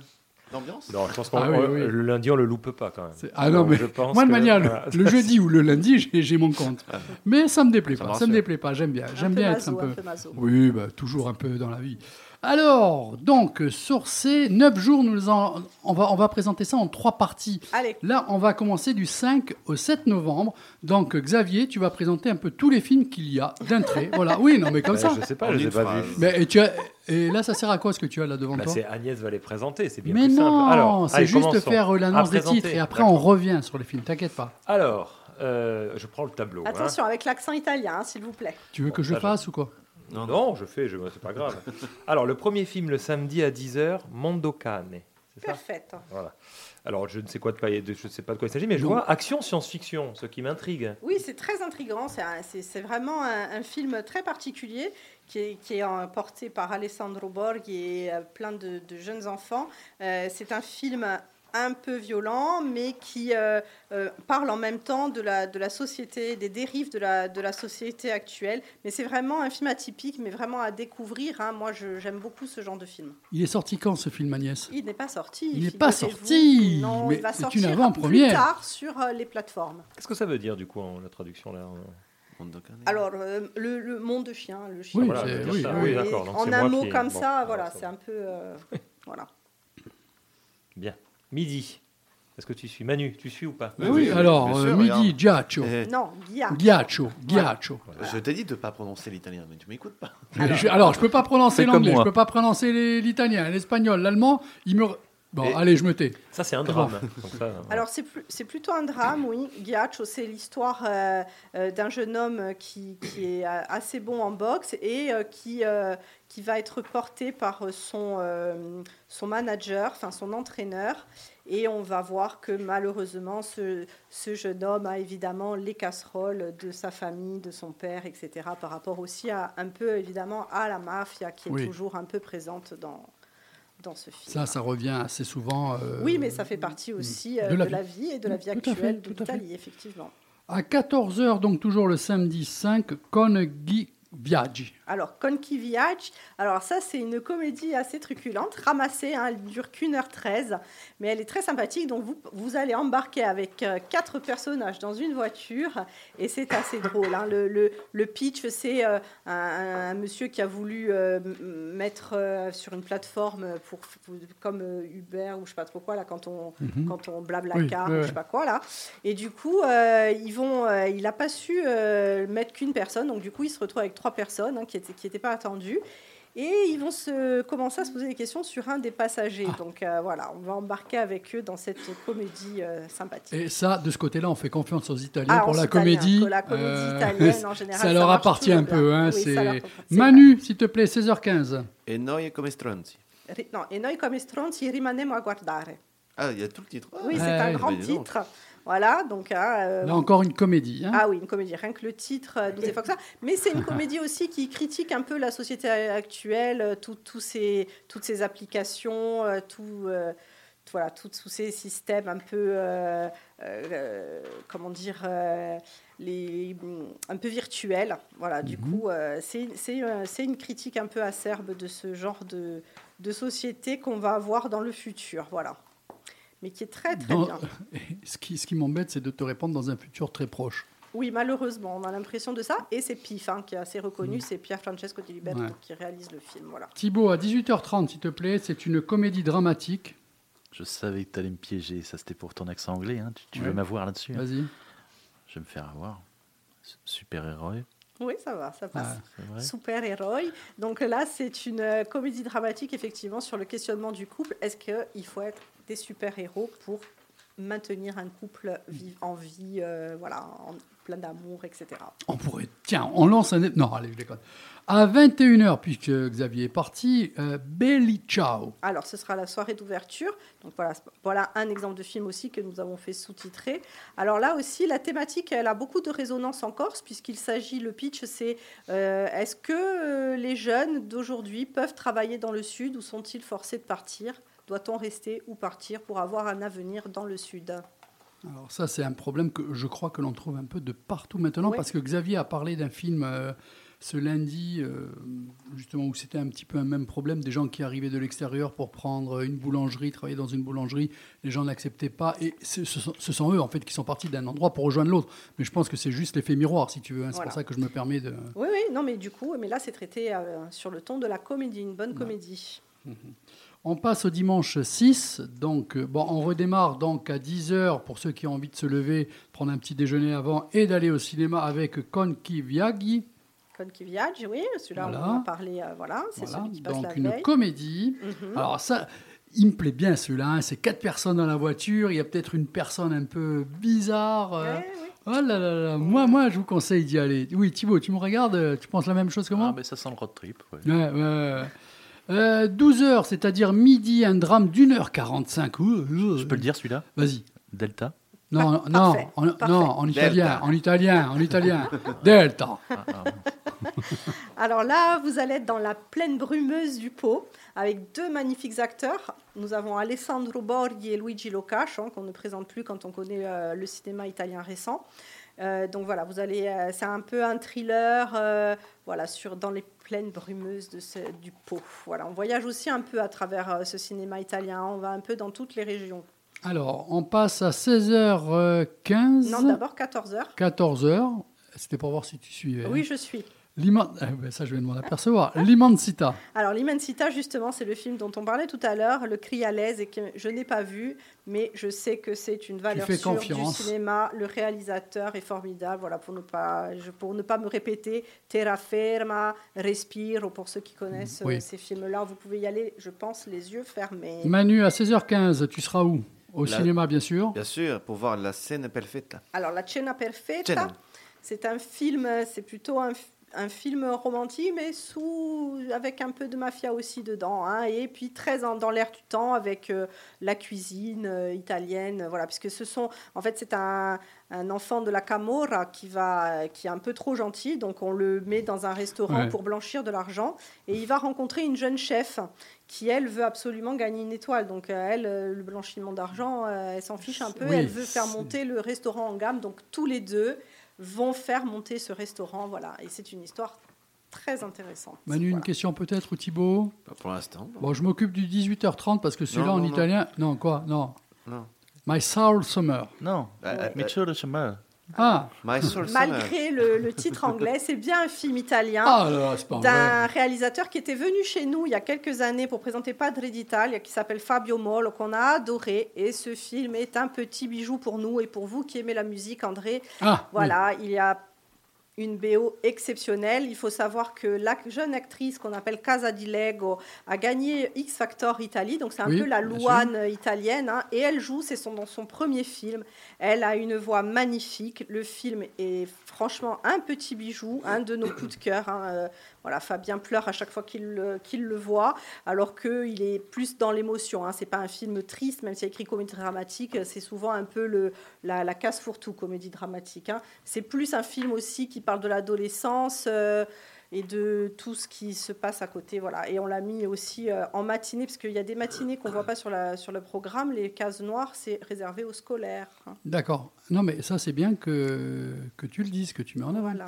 l'ambiance? Non, je pense qu'on Ah oui, oui. le lundi on le loupe pas quand même. C'est- Ah non, mais je pense moi de que- manière, le- voilà. le, jeudi ou le lundi, j'ai j'ai mon compte. Mais ça me déplaît Ça pas, me ça me rassure. déplaît pas, j'aime bien, j'aime bien être un peu... peu maso. Oui, bah, toujours un peu dans la vie. Alors, donc, sur ces 9 jours, nous en- on, va, on va présenter ça en trois parties. Allez, Là, on va commencer du 5 au 7 novembre. Donc, Xavier, tu vas présenter un peu tous les films qu'il y a d'un trait. [laughs] Voilà, oui, non, mais comme Ouais, ça. Je sais pas, je les ai pas vus. Mais, et, tu as- et là, ça sert à quoi ce que tu as là devant Bah, toi c'est Agnès va les présenter, c'est bien Mais plus simple. non, Alors, c'est juste faire euh, l'annonce des titres et après on revient sur les films, t'inquiète pas. Alors, euh, je prends le tableau. hein. attention avec l'accent italien, hein, s'il vous plaît. Tu veux Bon, que je fasse ou quoi? Non, non, je fais, je... c'est pas grave. [laughs] Alors, le premier film le samedi à 10h, Mondo Cane. C'est ça? Parfait. Voilà. Alors, je ne sais quoi de pas, de- je sais pas de quoi il s'agit, mais je vois action science-fiction, ce qui m'intrigue. Oui, c'est très intriguant. C'est vraiment un, un film très particulier qui est, qui est porté par Alessandro Borghi et euh, plein de, de jeunes enfants. Euh, c'est un film un peu violent, mais qui euh, euh, parle en même temps de la, de la société, des dérives de la, de la société actuelle. Mais c'est vraiment un film atypique, mais vraiment à découvrir. hein. Moi, je- j'aime beaucoup ce genre de film. Il est sorti quand ce film Agnès Il n'est pas sorti. Il n'est pas sorti, Non, mais il va une sortir avant-première. plus tard sur euh, les plateformes. Qu'est-ce que ça veut dire, du coup, en la traduction là. Alors, euh, le, le monde de chien, le chien. Oui, Voilà, d'accord. en un mot qui- comme bon, ça, voilà, c'est un peu. euh, voilà. Bien. Midi. Est-ce que tu suis Manu, tu suis ou pas Oui, oui, alors, euh, sûr, midi, regarde. Giaccio. Eh, Non, Guilla. Ghiaccio, Ghiaccio. Je t'ai dit de ne pas prononcer l'italien, mais tu m'écoutes pas. Je- Alors, je peux pas prononcer l'anglais, je moi. peux pas prononcer l'italien, l'espagnol, l'allemand. Il me. Bon, Et- allez, je me tais. Ça, c'est un drame. [laughs] Ça, Alors, c'est plus- c'est plutôt un drame, oui. Ghiaccio, c'est l'histoire euh, euh, d'un jeune homme qui, qui est euh, assez bon en boxe et euh, qui, euh, qui va être porté par son, euh, son manager, enfin son entraîneur. Et on va voir que malheureusement, ce, ce jeune homme a évidemment les casseroles de sa famille, de son père, etc. Par rapport aussi à un peu évidemment à la mafia qui est Oui. toujours un peu présente dans, dans ce film. Ça, ça revient assez souvent. euh, Oui, mais ça fait partie aussi euh, de de, la la vie. vie et de la vie actuelle l'Italie, effectivement. À 14h, donc toujours le samedi 5, Con Ghi Viaggi. Alors, Con chi viaggi, alors ça, c'est une comédie assez truculente, ramassée, hein, elle dure qu'une heure 13, mais elle est très sympathique. Donc, vous, vous allez embarquer avec euh, quatre personnages dans une voiture, et c'est assez drôle. hein. Le, le- le pitch, c'est euh, un, un monsieur qui a voulu euh, mettre sur une plateforme pour, pour- comme Uber ou je sais pas trop quoi, là, quand on, Mhm. quand on blabla Oui, car ouais, ou je sais pas quoi là. Et du coup, ils vont, il n'a pas su mettre qu'une personne, donc du coup, il se retrouve avec trois personnes hein, qui qui étaient pas attendues. Et ils vont se commencer à se poser des questions sur un des passagers. Ah. Donc euh, voilà, on va embarquer avec eux dans cette comédie euh, sympathique. Et ça, de ce côté-là, on fait confiance aux Italiens Ah, pour la italien, comédie. La comédie Euh, italienne, [laughs] en général, ça leur marche appartient un peu. Hein, Oui, c'est- leur Manu, s'il te plaît, 16h15. Et noi come stronzi. Non, et noi come stronzi rimanemo a guardare. Ah, il y a tout le titre. Ah, Oui, c'est Ouais, un grand titre. Voilà, donc hein, euh, Là encore une comédie. hein. Ah oui, une comédie. Rien que le titre nous évoque ça. Mais c'est une comédie aussi qui critique un peu la société actuelle, euh, tout- ces, toutes ces applications, euh, tout, voilà, tout- tous ces systèmes un peu, euh, euh, comment dire, euh, les, un peu virtuels. Voilà, du coup, c'est c'est, euh, c'est une critique un peu acerbe de ce genre de, de société qu'on va avoir dans le futur. Voilà. Mais qui est très, très Dans- bien. [laughs] Ce qui, ce qui m'embête, c'est de te répondre dans un futur très proche. Oui, malheureusement, on a l'impression de ça. Et c'est Pif, hein, qui est assez reconnu, c'est Pierre Francesco Di Liberto Mm. Ouais. qui réalise le film. Voilà. Thibaut, à 18h30, s'il te plaît, c'est une comédie dramatique. Je savais que tu allais me piéger. Ça, c'était pour ton accent anglais. hein. Tu, tu Ouais. veux m'avoir là-dessus hein Vas-y. Je vais me faire avoir. Super-héros, Oui, ça va, ça passe. Ah. Super-héros. Donc là, c'est une euh, comédie dramatique, effectivement, sur le questionnement du couple. Est-ce qu'il faut être des super-héros pour maintenir un couple en vie, euh, voilà, en plein d'amour, etc. On pourrait. Tiens, on lance un. Non, allez, je déconne. À 21h, puisque Xavier est parti, euh, Belly Ciao. Alors, ce sera la soirée d'ouverture. Donc voilà, voilà un exemple de film aussi que nous avons fait sous-titrer. Alors là aussi, la thématique, elle a beaucoup de résonance en Corse, puisqu'il s'agit, le pitch, c'est euh, est-ce que euh, les jeunes d'aujourd'hui peuvent travailler dans le Sud ou sont-ils forcés de partir? Doit-on rester ou partir pour avoir un avenir dans le Sud? Alors ça, c'est un problème que je crois que l'on trouve un peu de partout maintenant, parce que Xavier a parlé d'un film euh, ce lundi, euh, justement, où c'était un petit peu un même problème, des gens qui arrivaient de l'extérieur pour prendre une boulangerie, travailler dans une boulangerie, les gens n'acceptaient pas, et ce, sont, ce sont eux, en fait, qui sont partis d'un endroit pour rejoindre l'autre. Mais je pense que c'est juste l'effet miroir, si tu veux, hein. c'est Voilà. pour ça que je me permets de... Oui, oui, non, mais du coup, mais là, c'est traité euh, sur le ton de la comédie, une bonne comédie. On passe au dimanche 6. Donc, euh, bon, on redémarre donc à 10h pour ceux qui ont envie de se lever, prendre un petit déjeuner avant et d'aller au cinéma avec Konki Viaghi. Con qui viage, oui, celui-là, Voilà. on en a parlé, euh, voilà, c'est Voilà, celui qui passe donc la une veille. comédie. Mhm. Alors ça, il me plaît bien celui-là. hein. C'est quatre personnes dans la voiture. Il y a peut-être une personne un peu bizarre. euh. Ouais, oui. Oh là là là. Moi, moi, je vous conseille d'y aller. Oui, Thibaut, tu me regardes. Tu penses la même chose que moi? Ah, mais ça sent le road trip. ouais. Ouais, ouais, ouais. Euh, 12 heures, c'est-à-dire midi, un drame d'une heure 45. Ouh, ouh. Je peux le dire celui-là Vas-y. Delta Non, Par- non, parfait, en, parfait. non, en italien, Delta. en italien, en italien. [laughs] Delta. Ah, [laughs] ah, Alors là, vous allez être dans la plaine brumeuse du Pau, avec deux magnifiques acteurs. Nous avons Alessandro Borghi et Luigi Locascio, qu'on ne présente plus quand on connaît euh, le cinéma italien récent. Euh, donc voilà, vous allez, euh, c'est un peu un thriller, euh, voilà, sur dans les plaines brumeuses de ce- du Pau. Voilà, on voyage aussi un peu à travers euh, ce cinéma italien. On va un peu dans toutes les régions. Alors, on passe à 16h15. Non, d'abord 14 h 14h. C'était pour voir si tu suivais. Oui, je suis. [laughs] Eh ben, ça, je viens de m'en apercevoir. L'Immensita. Alors, L'Immensita, justement, c'est le film dont on parlait tout à l'heure, Le cri à l'aise, et que je n'ai pas vu, mais je sais que c'est une valeur sûre confiance. du cinéma. Le réalisateur est formidable. Voilà, pour ne pas, je- pour ne pas me répéter, Terra Ferma, Respiro, pour ceux qui connaissent Oui. euh, ces films-là, vous pouvez y aller, je pense, les yeux fermés. Manu, à 16h15, tu seras où? Au La- cinéma, bien sûr. Bien sûr, pour voir la scène parfaite. Alors, La Cena Perfetta, Cena. c'est un film, c'est plutôt un, un film romantique, mais sous, avec un peu de mafia aussi dedans. hein, et puis très dans l'air du temps avec euh, la cuisine euh, italienne. Voilà, puisque ce sont, en fait, c'est un, un enfant de la Camorra qui, va, qui est un peu trop gentil. Donc, on le met dans un restaurant Ouais. pour blanchir de l'argent. Et il va rencontrer une jeune chef qui, elle, veut absolument gagner une étoile. Donc, euh, elle, le blanchiment d'argent, elle s'en fiche un peu. Oui, elle veut faire monter le restaurant en gamme. Donc, tous les deux vont faire monter ce restaurant. Voilà. Et c'est une histoire très intéressante. Manu, une question peut-être, ou Thibaut? Pas Pour l'instant. Bon, je m'occupe du 18h30 parce que celui-là en non, italien. Non, quoi Non. Non. My Soul Summer. Non, Euh, euh, Michel de Chemin. Ah, My Soul Summer. Malgré le, le titre anglais, c'est bien un film italien. ah d'un réalisateur qui était venu chez nous il y a quelques années pour présenter Padre d'Italia, qui s'appelle Fabio Molo, qu'on a adoré. Et ce film est un petit bijou pour nous et pour vous qui aimez la musique, André. Ah, Voilà, il y a une BO exceptionnelle. Il faut savoir que la jeune actrice qu'on appelle Casa di Lego a gagné X Factor Italie, donc c'est un Oui, peu la Louane italienne, hein, et elle joue, c'est son, dans son premier film. Elle a une voix magnifique. Le film est franchement un petit bijou, un de nos coups de cœur. hein. Euh, voilà, Fabien pleure à chaque fois qu'il le, voit, alors qu'il est plus dans l'émotion. Hein. C'est pas un film triste, même s'il y a écrit comédie dramatique, c'est souvent un peu le, la, la casse fourre-tout, comédie dramatique. hein. C'est plus un film aussi qui parle de l'adolescence. euh, et de tout ce qui se passe à côté. Voilà. Et on l'a mis aussi euh, en matinée, parce qu'il y a des matinées qu'on ne voit pas sur, la, sur le programme. Les cases noires, c'est réservé aux scolaires. hein. D'accord. Non, mais ça, c'est bien que, que tu le dises, que tu mets en avant. Voilà.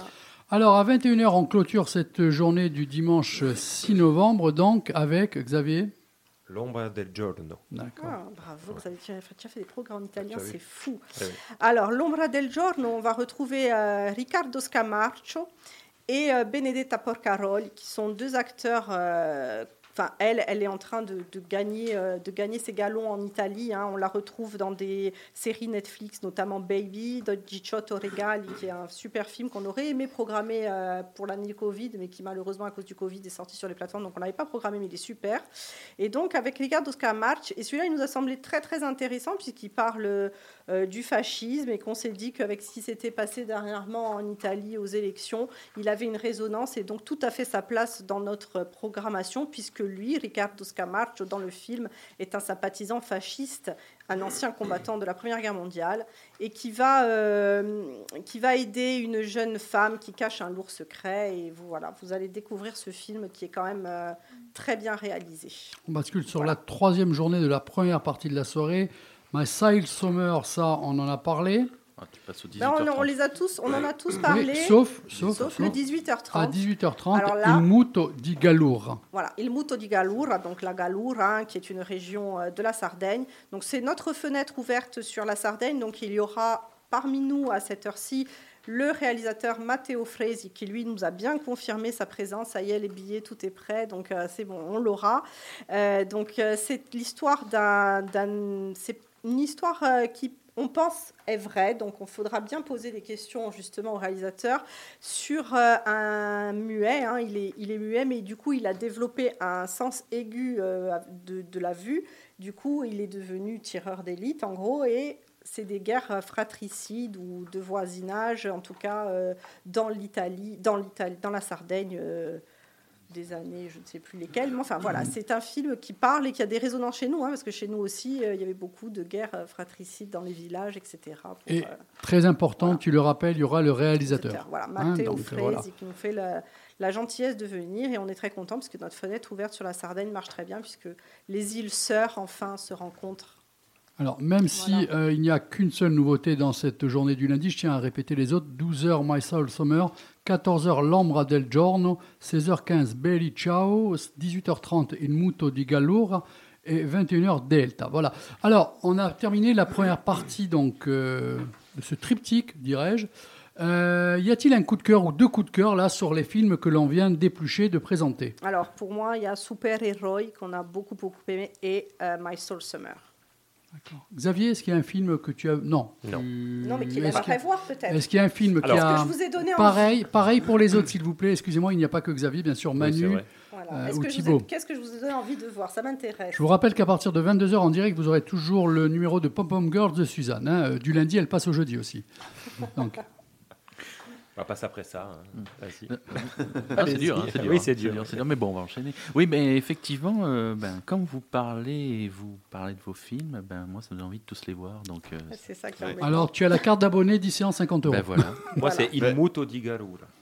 Alors, à 21h, on clôture cette journée du dimanche 6 novembre, donc, avec Xavier? L'ombre del giorno. D'accord. Ah, bravo, vous avez déjà tu as fait des programmes en italien, Ah c'est fou. Ah. Alors, l'Ombra del Giorno, on va retrouver euh, Riccardo Scamarcio et euh, Benedetta Porcaroli, qui sont deux acteurs. euh, Enfin, elle, elle est en train de, de gagner, euh, de gagner ses galons en Italie. hein. On la retrouve dans des séries Netflix, notamment Baby, Gicciotto Regali, qui est un super film qu'on aurait aimé programmer euh, pour l'année Covid, mais qui malheureusement, à cause du Covid, est sorti sur les plateformes. Donc, on l'avait pas programmé, mais il est super. Et donc, avec Riccardo Scamarcio, et celui-là, il nous a semblé très, très intéressant, puisqu'il parle du fascisme et qu'on s'est dit qu'avec ce qui s'était passé dernièrement en Italie aux élections, il avait une résonance et donc tout à fait sa place dans notre programmation, puisque lui, Riccardo Scamarcio, dans le film, est un sympathisant fasciste, un ancien combattant de la Première Guerre mondiale, et qui va, euh, qui va aider une jeune femme qui cache un lourd secret. Et vous, voilà, vous allez découvrir ce film qui est quand même euh, très bien réalisé. On bascule sur la troisième journée de la première partie de la soirée. My Sile Summer, ça, on en a parlé. Ah, tu passes au 18 Ben, on, on les a tous, on en a tous parlé. Oui, sauf, sauf, Sauf le sauf 18h30. à 18h30, Alors là- Il Muto di Gallura. Voilà, il Muto di Gallura, donc la Gallura, hein, qui est une région euh, de la Sardaigne. Donc c'est notre fenêtre ouverte sur la Sardaigne. Donc il y aura parmi nous à cette heure-ci le réalisateur Matteo Fresi, qui lui nous a bien confirmé sa présence. Ça y est, les billets, tout est prêt, donc euh, c'est bon, on l'aura. Euh, donc euh, c'est l'histoire d'un, d'un- c'est une histoire euh, qui on pense est vraie, donc on faudra bien poser des questions justement au réalisateur sur euh, un muet. hein. il, est, il est muet, mais du coup il a développé un sens aigu euh, de, de la vue. Du coup, il est devenu tireur d'élite en gros et c'est des guerres fratricides ou de voisinage, en tout cas dans l'Italie, dans l'Italie, dans la Sardaigne. Des années, je ne sais plus lesquelles, mais enfin voilà, c'est un film qui parle et qui a des résonances chez nous, hein, parce que chez nous aussi, euh, il y avait beaucoup de guerres euh, fratricides dans les villages, etc. pour, Et euh, très important, Voilà. tu le rappelles, il y aura le réalisateur. Voilà, Hein, Matteo voilà. qui nous fait la, la gentillesse de venir et on est très content parce que notre fenêtre ouverte sur la Sardaigne marche très bien puisque les îles sœurs enfin se rencontrent. Alors, même si Voilà. euh, il n'y a qu'une seule nouveauté dans cette journée du lundi, je tiens à répéter les autres 12h My Soul Summer, 14h L'Ombra del Giorno, 16h15 Belly Ciao, 18h30 Il Muto di Gallura et 21h Delta. Voilà. Alors, on a terminé la première partie donc euh, de ce triptyque, dirais-je. Euh, y a-t-il un coup de cœur ou deux coups de cœur là sur les films que l'on vient d'éplucher, de présenter? Alors pour moi, il y a Super Héroï qu'on a beaucoup beaucoup aimé et euh, My Soul Summer. Xavier, est-ce qu'il y a un film que tu as Non. Non. Tu- Non mais qu'il aimerait qu'il- voir peut-être. Est-ce qu'il y a un film Alors, qui a que je vous ai donné envie. pareil, pareil pour les autres, s'il vous plaît. Excusez-moi, il n'y a pas que Xavier, bien sûr, Manu. Voilà. euh, ou ai-. Qu'est-ce que je vous ai donné envie de voir? Ça m'intéresse. Je vous rappelle qu'à partir de 22h en direct, vous aurez toujours le numéro de Pom Pom Girls de Suzanne. hein. Euh, Du lundi, elle passe au jeudi aussi. Donc, On va passer après ça. hein. Vas-y. [laughs] Ah, c'est dur, hein, c'est dur. Oui, hein, c'est dur. Mais bon, on va enchaîner. Oui, mais effectivement, euh, ben, comme vous parlez et vous parlez de vos films, ben, moi, ça me donne envie de tous les voir. Donc, euh, C'est ça Ouais. alors, tu as la carte d'abonné d'ici en 50 euros. ben, voilà. [laughs] Moi, Voilà. c'est Il Ben- Muto di.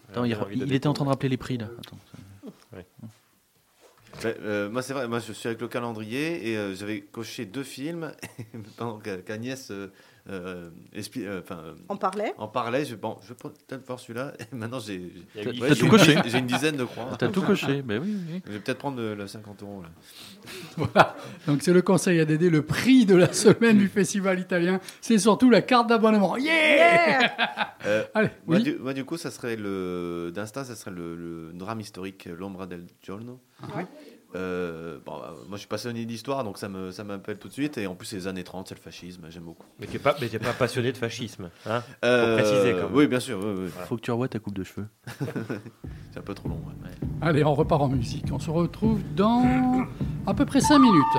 Attends, il, était en train de rappeler les prix là. Attends. Ben, euh, moi, c'est vrai, moi, je suis avec le calendrier et euh, j'avais coché deux films [laughs] pendant qu'A- qu'Agnès euh, euh, euh, enfin, On parlait en parlait. Je, bon, je vais peut-être voir celui-là. [laughs] Maintenant, j'ai ouais, tout une- coché. J'ai une dizaine de croix. T'as tout [laughs] coché. Ben oui, oui. Je vais peut-être prendre le, le 50 euros. Là. [laughs] Voilà. Donc, c'est le conseil à Dédé. Le prix de la semaine du festival italien, c'est surtout la carte d'abonnement. Yeah Euh, Allez, moi, oui. du, moi, du coup, ça serait le d'instinct, ça serait le, le drame historique L'Ombra del Giorno. Ouais. Euh, bon, bah, moi, je suis passionné d'histoire, donc ça me ça m'appelle tout de suite. Et en plus, c'est les années 30, c'est le fascisme, j'aime beaucoup. Mais tu n'es pas, mais t'es pas passionné de fascisme. Hein? Euh, préciser, quand même. Oui, bien sûr. oui, oui. Faut que tu revoies ta coupe de cheveux. [laughs] C'est un peu trop long. ouais. Allez, on repart en musique. On se retrouve dans à peu près 5 minutes.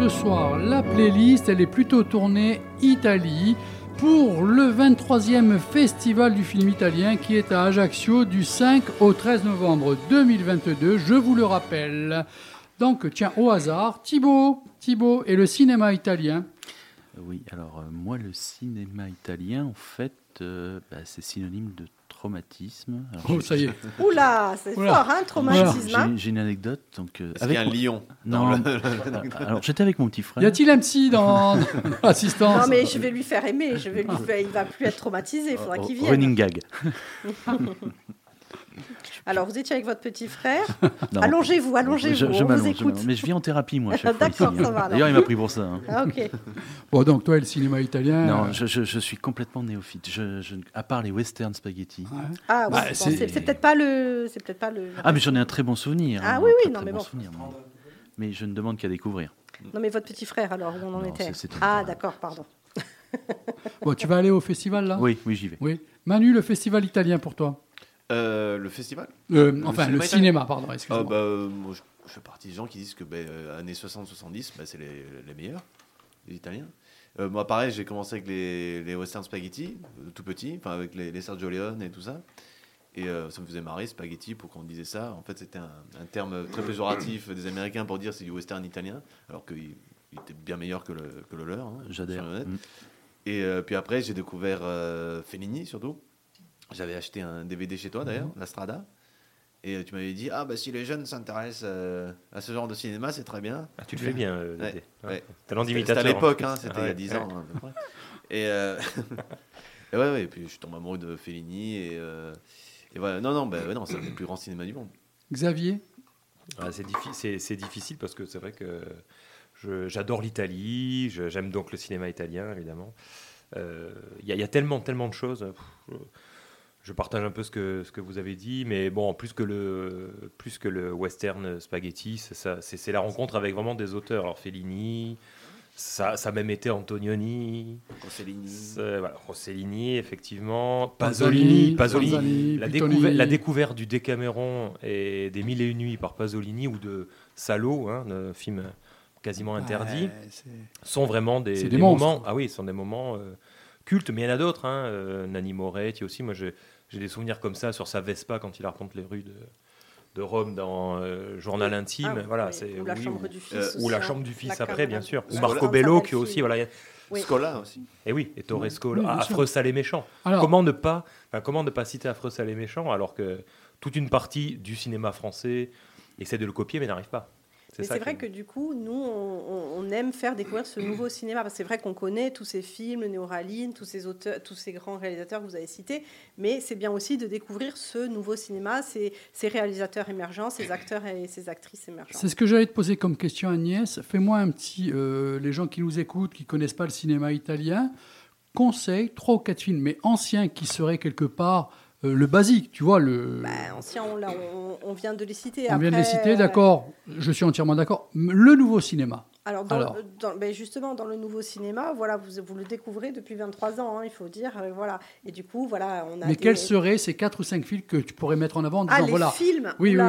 Ce soir, la playlist, elle est plutôt tournée Italie pour le 23e festival du film italien qui est à Ajaccio du 5 au 13 novembre 2022, je vous le rappelle. Donc tiens, au hasard, Thibaut, Thibaut et le cinéma italien. Oui, alors euh, moi, le cinéma italien, en fait, euh, bah, c'est synonyme de traumatisme. Alors, Oh, ça y est. [laughs] Oula, c'est Oula. fort, hein, traumatisme. J'ai hein. j'ai une anecdote. Donc, euh, qu'il y a un mon- lion Non. le- [laughs] Alors, j'étais avec mon petit frère. Y a-t-il un psy dans [laughs] l'assistance Non, mais je vais lui faire aimer. Je vais lui faire... Il va plus être traumatisé. Il faudra Oh, qu'il vienne. Running gag. Alors, vous étiez avec votre petit frère. [laughs] Allongez-vous, allongez-vous. Je, je m'allonge. Mais je vis en thérapie, moi. [laughs] D'accord, ça va. D'ailleurs, il m'a pris pour ça. hein. [laughs] Ah, ok. Bon, donc toi, et le cinéma italien. Non, euh, je, je- je suis complètement néophyte. Je, je- à part les western spaghetti. ouais. Ah, oui, Bah, bon, c'est- peut-être pas le. C'est peut-être pas le. Ah, mais j'en ai un très bon souvenir. Ah hein, oui, oui, très, non, très mais bon souvenir. Mais je ne demande qu'à découvrir. Non, mais votre petit frère, alors, où on en Non, était Ah, d'accord, pardon. Bon, tu vas aller au festival là? Oui, oui, j'y vais. Oui. Manu, le festival italien pour toi? Euh, le festival Euh, Enfin, le cinéma cinéma, pardon, Ah, bah, euh, moi, je, je fais partie des gens qui disent que ben, euh, années 60-70, bah, c'est les, les meilleurs, les Italiens. Euh, moi, pareil, j'ai commencé avec les, les western spaghetti, euh, tout petit, enfin avec les, les Sergio Leone et tout ça. Et euh, ça me faisait marrer, spaghetti, pour qu'on disait ça. En fait, c'était un, un terme très péjoratif des Américains pour dire c'est du western italien, alors qu'il il était bien meilleur que le, que le leur. hein, J'adhère. Mm. Et euh, puis après, j'ai découvert euh, Fellini surtout. J'avais acheté un DVD chez toi d'ailleurs, La Strada. Et euh, tu m'avais dit, ah bah si les jeunes s'intéressent euh, à ce genre de cinéma, c'est très bien. Ah, tu le fais bien, euh, Ouais. Talent C'était d'imitateur. à l'époque, hein, c'était Ah il y a ouais, 10 ouais. ans hein, à peu près. [laughs] Et, euh, [laughs] et ouais, ouais, et puis je tombé amoureux de Fellini. Et, euh, et voilà, non, non, bah, non c'est le plus grand cinéma du monde. Xavier? Ah, c'est, diffi- c'est- c'est difficile parce que c'est vrai que j'adore l'Italie, j'aime donc le cinéma italien évidemment. Euh, Il y, a- il y a tellement, tellement de choses. Pff, je, partage un peu ce que, ce que vous avez dit, mais bon, plus que le, plus que le western spaghetti, c'est, la rencontre avec vraiment des auteurs. Alors Fellini, ça, ça a même été Antonioni, Rossellini. voilà, Rossellini, effectivement, Pasolini, Pasolini, Pasolini, Pasolini, la, découverte, la découverte du Décaméron et des Mille et une nuits par Pasolini ou de Salo, hein, un film quasiment interdit, sont vraiment des, moments. Ah oui, ce sont des moments euh, cultes, mais il y en a d'autres. Hein, euh, Nanni Moretti aussi. Moi, j'ai des souvenirs comme ça sur sa Vespa quand il raconte les rues de, de Rome dans euh, Journal intime. Ah, voilà, oui, c'est ou la oui, chambre ou- du fils. euh, aussi, ou la hein. chambre du fils La après, bien sûr. Ou Marco Bello qui aussi, voilà. Oui. Scola aussi. Et oui, et Torres Scola, ah, affreux sale et méchant. Alors, Comment ne pas, enfin, comment ne pas citer affreux sale et méchant alors que toute une partie du cinéma français essaie de le copier mais n'arrive pas. Mais c'est vrai que du coup, nous, on, aime faire découvrir ce nouveau [clears throat] cinéma. Parce que c'est vrai qu'on connaît tous ces films, le Néoraline, tous ces auteurs, tous ces grands réalisateurs que vous avez cités. Mais c'est bien aussi de découvrir ce nouveau cinéma, ces, ces réalisateurs émergents, ces acteurs et ces actrices émergents. C'est ce que j'allais te poser comme question, Agnès. Fais-moi un petit. euh, les gens qui nous écoutent, qui connaissent pas le cinéma italien, conseille trois ou quatre films, mais anciens, qui seraient quelque part euh, le basique, tu vois, le. Bah, anciens, on, on- on vient de les citer. on vient de les citer, d'accord. Je suis entièrement d'accord. Le nouveau cinéma. Alors, dans, Alors. dans- ben justement, dans le nouveau cinéma, voilà, vous, vous le découvrez depuis 23 ans, hein, il faut dire. euh, voilà. Et du coup, voilà, on a. Mais des- quels seraient ces quatre ou cinq films que tu pourrais mettre en avant en Ah, disant les voilà. films Oui, oui,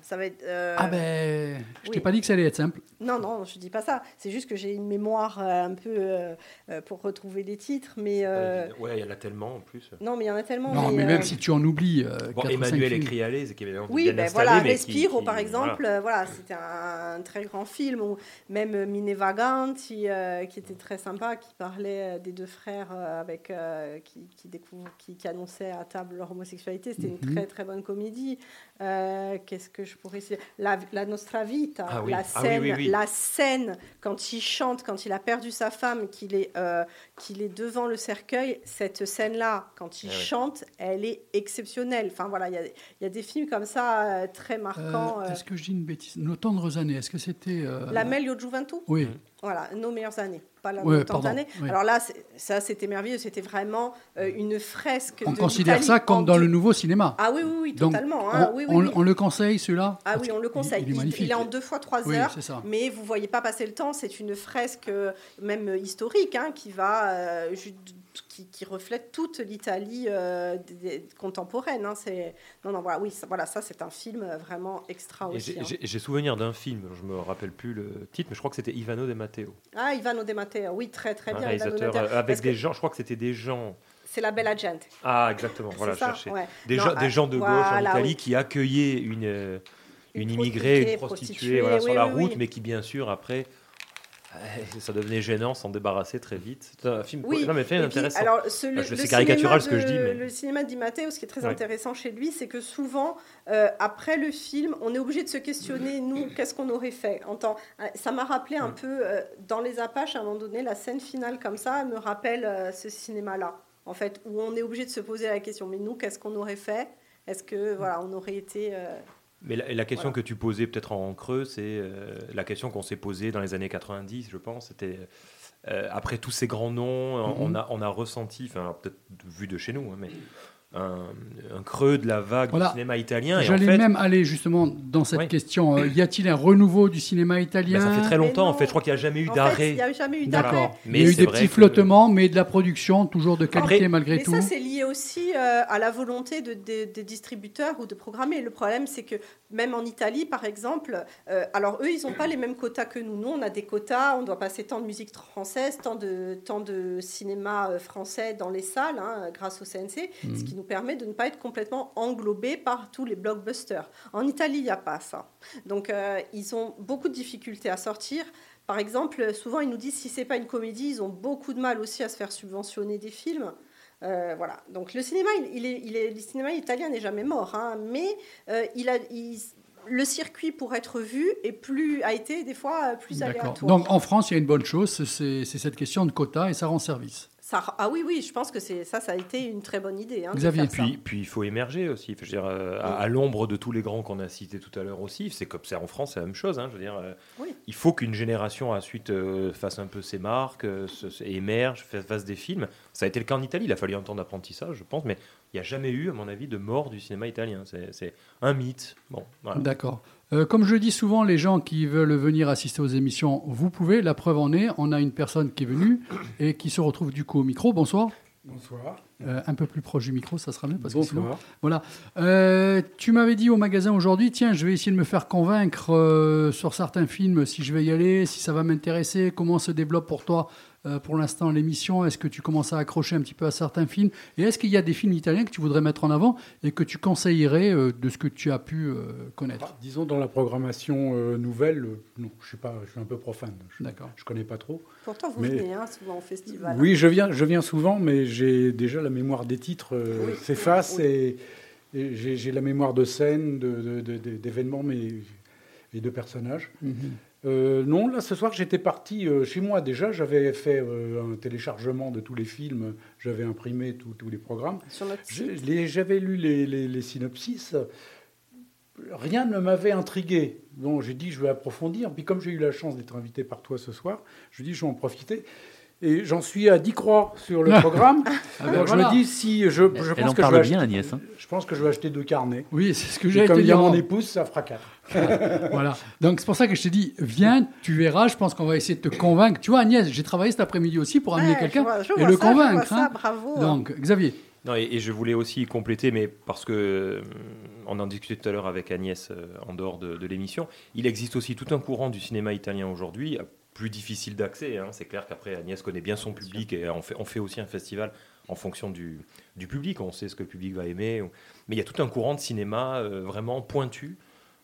Ça va être. euh, Ah ben, je t'ai oui. pas dit que ça allait être simple. Non, non, je dis pas ça. C'est juste que j'ai une mémoire euh, un peu pour retrouver des titres, mais. euh, Ouais, il y en a tellement en plus. Non, mais il y en a tellement. Non, mais euh, même si tu en oublies. euh, Bon, Emmanuel écrit à l'aise, qui est bien, Oui, ben voilà, qui- Respiro, qui- par exemple, voilà, c'était un, très grand film, ou même euh, Mine Vaganti, euh, qui était très sympa, qui parlait euh, des deux frères euh, avec, euh, qui, qui, découvrent- qui, qui annonçaient à table leur homosexualité. C'était Mhm. une très très bonne comédie. Euh, Qu'est-ce que je pourrais citer la, la Nostra Vita, Ah oui. la Ah oui, scène, oui, oui. la scène quand il chante, quand il a perdu sa femme, qu'il est, euh, qu'il est devant le cercueil, cette scène-là, quand il Ah oui. chante, elle est exceptionnelle. Enfin voilà, il y a, il y a des films comme ça euh, très marquants. euh, Est-ce que je dis une bêtise? Nos tendres années, est-ce que c'était. euh, La Meglio Gioventù, Oui. voilà, nos meilleures années, pas la Ouais, pardon, années. oui. Alors là, ça c'était merveilleux, c'était vraiment euh, une fresque. On de considère ça comme en dans le nouveau cinéma. Ah oui, oui, oui, totalement. hein, on, oui, oui, on- oui. on le conseille celui-là? Ah oui, on le conseille. Il, est magnifique. est en deux fois trois heures. Mais vous voyez pas passer le temps, c'est une fresque euh, même historique hein, qui va euh, qui, qui reflète toute l'Italie euh, contemporaine. hein. C'est non non voilà oui ça, voilà ça c'est un film euh, vraiment extra aussi. J'ai hein. j'ai- souvenir d'un film, je me rappelle plus le titre, mais je crois que c'était Ivano De Matteo, Ah Ivano De Matteo, oui très très un bien. De réalisateur Matteo. euh, avec des gens, je crois que c'était des gens. C'est la belle gente. Ah, exactement, voilà, ça, ouais. Des, Non, gens, ah, des gens de gauche en Italie oui. qui accueillaient une, une, Une immigrée, prostituée, une prostituée prostituée, voilà, sur oui, la route, mais qui bien sûr après Ça devenait gênant, s'en débarrasser très vite. C'est un film. Oui, non, mais film puis, intéressant. alors, ce- le, c'est caricatural cinéma ce que je dis, de- mais- Le cinéma Di Matteo, ce qui est très Ouais. intéressant chez lui, c'est que souvent, euh, après le film, on est obligé de se questionner, nous, qu'est-ce qu'on aurait fait en temps... euh, Ça m'a rappelé un peu, euh, dans Les Apaches, à un moment donné, la scène finale comme ça, me rappelle euh, ce cinéma-là, en fait, où on est obligé de se poser la question, mais nous, qu'est-ce qu'on aurait fait? Est-ce que, voilà, on aurait été... Mais la, la question Voilà. que tu posais peut-être en creux, c'est euh, la question qu'on s'est posée dans les années 90, je pense. C'était euh, après tous ces grands noms, on- on, a, on a ressenti, enfin peut-être vu de chez nous, hein, mais un, un creux de la vague Voilà. du cinéma italien. Et en J'allais fait, même aller justement dans cette question. Euh, y a-t-il un renouveau du cinéma italien bah, ça fait très Mais longtemps. En fait, je crois qu'il n'y a jamais eu fait, il d'arrêt. n'y a jamais eu d'arrêt. D'accord. Mais Il y a eu des petits que- flottements, mais de la production toujours de qualité Après- malgré Mais tout. ça, c'est lié aussi euh, à la volonté de- de- des distributeurs ou de programmer. Le problème, c'est que même en Italie, par exemple, euh, alors eux, ils n'ont pas les mêmes quotas que nous. Nous, on a des quotas, on doit passer tant de musique française, tant de, tant de cinéma français dans les salles, hein, grâce au CNC, ce qui nous permet de ne pas être complètement englobés par tous les blockbusters. En Italie, il n'y a pas ça. Donc, euh, ils ont beaucoup de difficultés à sortir. Par exemple, souvent, ils nous disent si c'est pas une comédie, ils ont beaucoup de mal aussi à se faire subventionner des films. Euh, voilà. Donc le cinéma, il, il est, il est- le cinéma italien n'est jamais mort, hein, mais euh, il a, il- le circuit pour être vu est plus, a été des fois plus aléatoire. Donc en France, il y a une bonne chose, c'est c'est cette question de quota et ça rend service. Ça, ah oui, oui, je pense que c'est ça, ça a été une très bonne idée. hein, de Xavier, ça. Puis, puis il faut émerger aussi. Je veux dire, euh, à, à l'ombre de tous les grands qu'on a cités tout à l'heure aussi, c'est comme c'est en France, c'est la même chose. hein, je veux dire, euh, Oui. il faut qu'une génération ensuite euh, fasse un peu ses marques, se- se- émerge, fasse, fasse des films. Ça a été le cas en Italie. Il a fallu un temps d'apprentissage, je pense, mais il n'y a jamais eu, à mon avis, de mort du cinéma italien. C'est c'est un mythe. Bon, voilà. D'accord. Euh, comme je le dis souvent, les gens qui veulent venir assister aux émissions, vous pouvez. La preuve en est, on a une personne qui est venue et qui se retrouve du coup au micro. Bonsoir. Bonsoir. Euh, un peu plus proche du micro, ça sera mieux parce que sinon- Bonsoir. Voilà. Euh, tu m'avais dit au magasin aujourd'hui, tiens, je vais essayer de me faire convaincre euh, sur certains films, si je vais y aller, si ça va m'intéresser, comment se développe pour toi pour l'instant l'émission, est-ce que tu commences à accrocher un petit peu à certains films, et est-ce qu'il y a des films italiens que tu voudrais mettre en avant et que tu conseillerais euh, de ce que tu as pu euh, connaître? Ah, disons dans la programmation euh, nouvelle, euh, non, je suis pas, je suis un peu profane. Je, D'accord. je connais pas trop. Pourtant, vous Mais- venez hein, souvent au festival. Oui, je viens, je viens souvent, mais j'ai déjà la mémoire des titres euh, Oui, s'efface oui. et, et j'ai la mémoire de scènes, de- de- de- de- d'événements, mais et de personnages. Mhm. Euh, non, là ce soir j'étais parti euh, chez moi déjà. J'avais fait euh, un téléchargement de tous les films. J'avais imprimé tous- les programmes. J'avais lu les, les- les synopsis. Rien ne m'avait intrigué. Donc j'ai dit, je vais approfondir. Puis comme j'ai eu la chance d'être invité par toi ce soir, je dis, je vais en profiter. Et j'en suis à 10 croix sur le [laughs] programme. Ah ben Alors voilà. je me dis, si je, je pense en que je vais, bien, acheter, Agnès. hein. je pense que je vais acheter deux carnets. Oui, c'est ce que Et j'allais comme te il y a dire. mon épouse, ça fera quatre. [laughs] Voilà. Donc c'est pour ça que je t'ai dit, viens, tu verras. Je pense qu'on va essayer de te convaincre. Tu vois, Agnès, j'ai travaillé cet après-midi aussi pour amener Ouais, quelqu'un et vois le ça, je vois convaincre. ça, hein. bravo. Donc Xavier. Non, et, et je voulais aussi compléter, mais parce que euh, on en discutait tout à l'heure avec Agnès euh, en dehors de, de l'émission, il existe aussi tout un courant du cinéma italien aujourd'hui, plus difficile d'accès. hein. C'est clair qu'après Agnès connaît bien son public et on fait, on fait aussi un festival en fonction du, du public. On sait ce que le public va aimer. Mais il y a tout un courant de cinéma euh, vraiment pointu.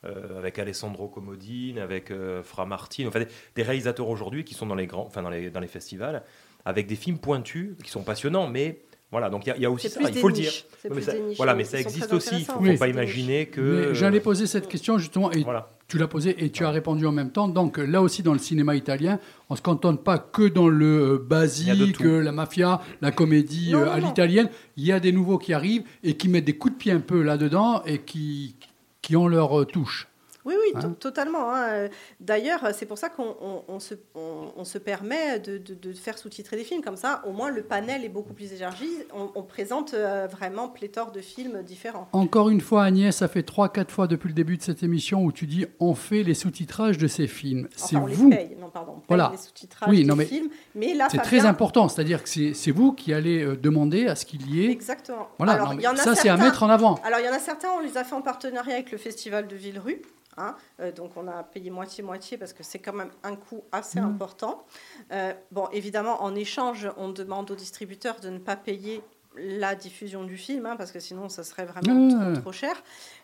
euh, avec Alessandro Comodine, avec euh, Fra Martin, enfin des, des réalisateurs aujourd'hui qui sont dans les grands, enfin dans les, dans les festivals, avec des films pointus qui sont passionnants, mais voilà, donc il y a- il y, a aussi ça, il faut le dire. niches. Mais ça- voilà, mais ça existe aussi. Il intéressants, faut, pas imaginer que. J'allais poser cette question justement et Voilà. Tu l'as posée et tu as répondu en même temps. Donc là aussi dans le cinéma italien, on se cantonne pas que dans le euh, basique, euh, la mafia, la comédie Non, euh, non, à l'italienne. Il y a des nouveaux qui arrivent et qui mettent des coups de pied un peu là-dedans et qui, qui ont leur euh, touche. Oui, oui, Hein to- totalement. hein. D'ailleurs, c'est pour ça qu'on on- on se, on- on se permet de, de- de faire sous-titrer des films. Comme ça, au moins, le panel est beaucoup plus élargi. On, présente euh, vraiment pléthore de films différents. Encore une fois, Agnès, ça fait 3-4 fois depuis le début de cette émission où tu dis on fait les sous-titrages de ces films. C'est Enfin, vous. les paye. Non, pardon, on paye Voilà. les sous-titrages Oui, non, mais films. Mais là, C'est Fabien- très important, c'est-à-dire que c'est vous qui allez euh, demander à ce qu'il y ait. Exactement. Voilà, Alors, non, y en a ça c'est à mettre en avant. Alors, il y en a certains, on les a fait en partenariat avec le Festival de Villerue. Hein. Euh, donc, on a payé moitié-moitié parce que c'est quand même un coût assez Mhm. important. Euh, bon, évidemment, en échange, on demande aux distributeurs de ne pas payer la diffusion du film, hein, parce que sinon ça serait vraiment trop, ouais. trop cher.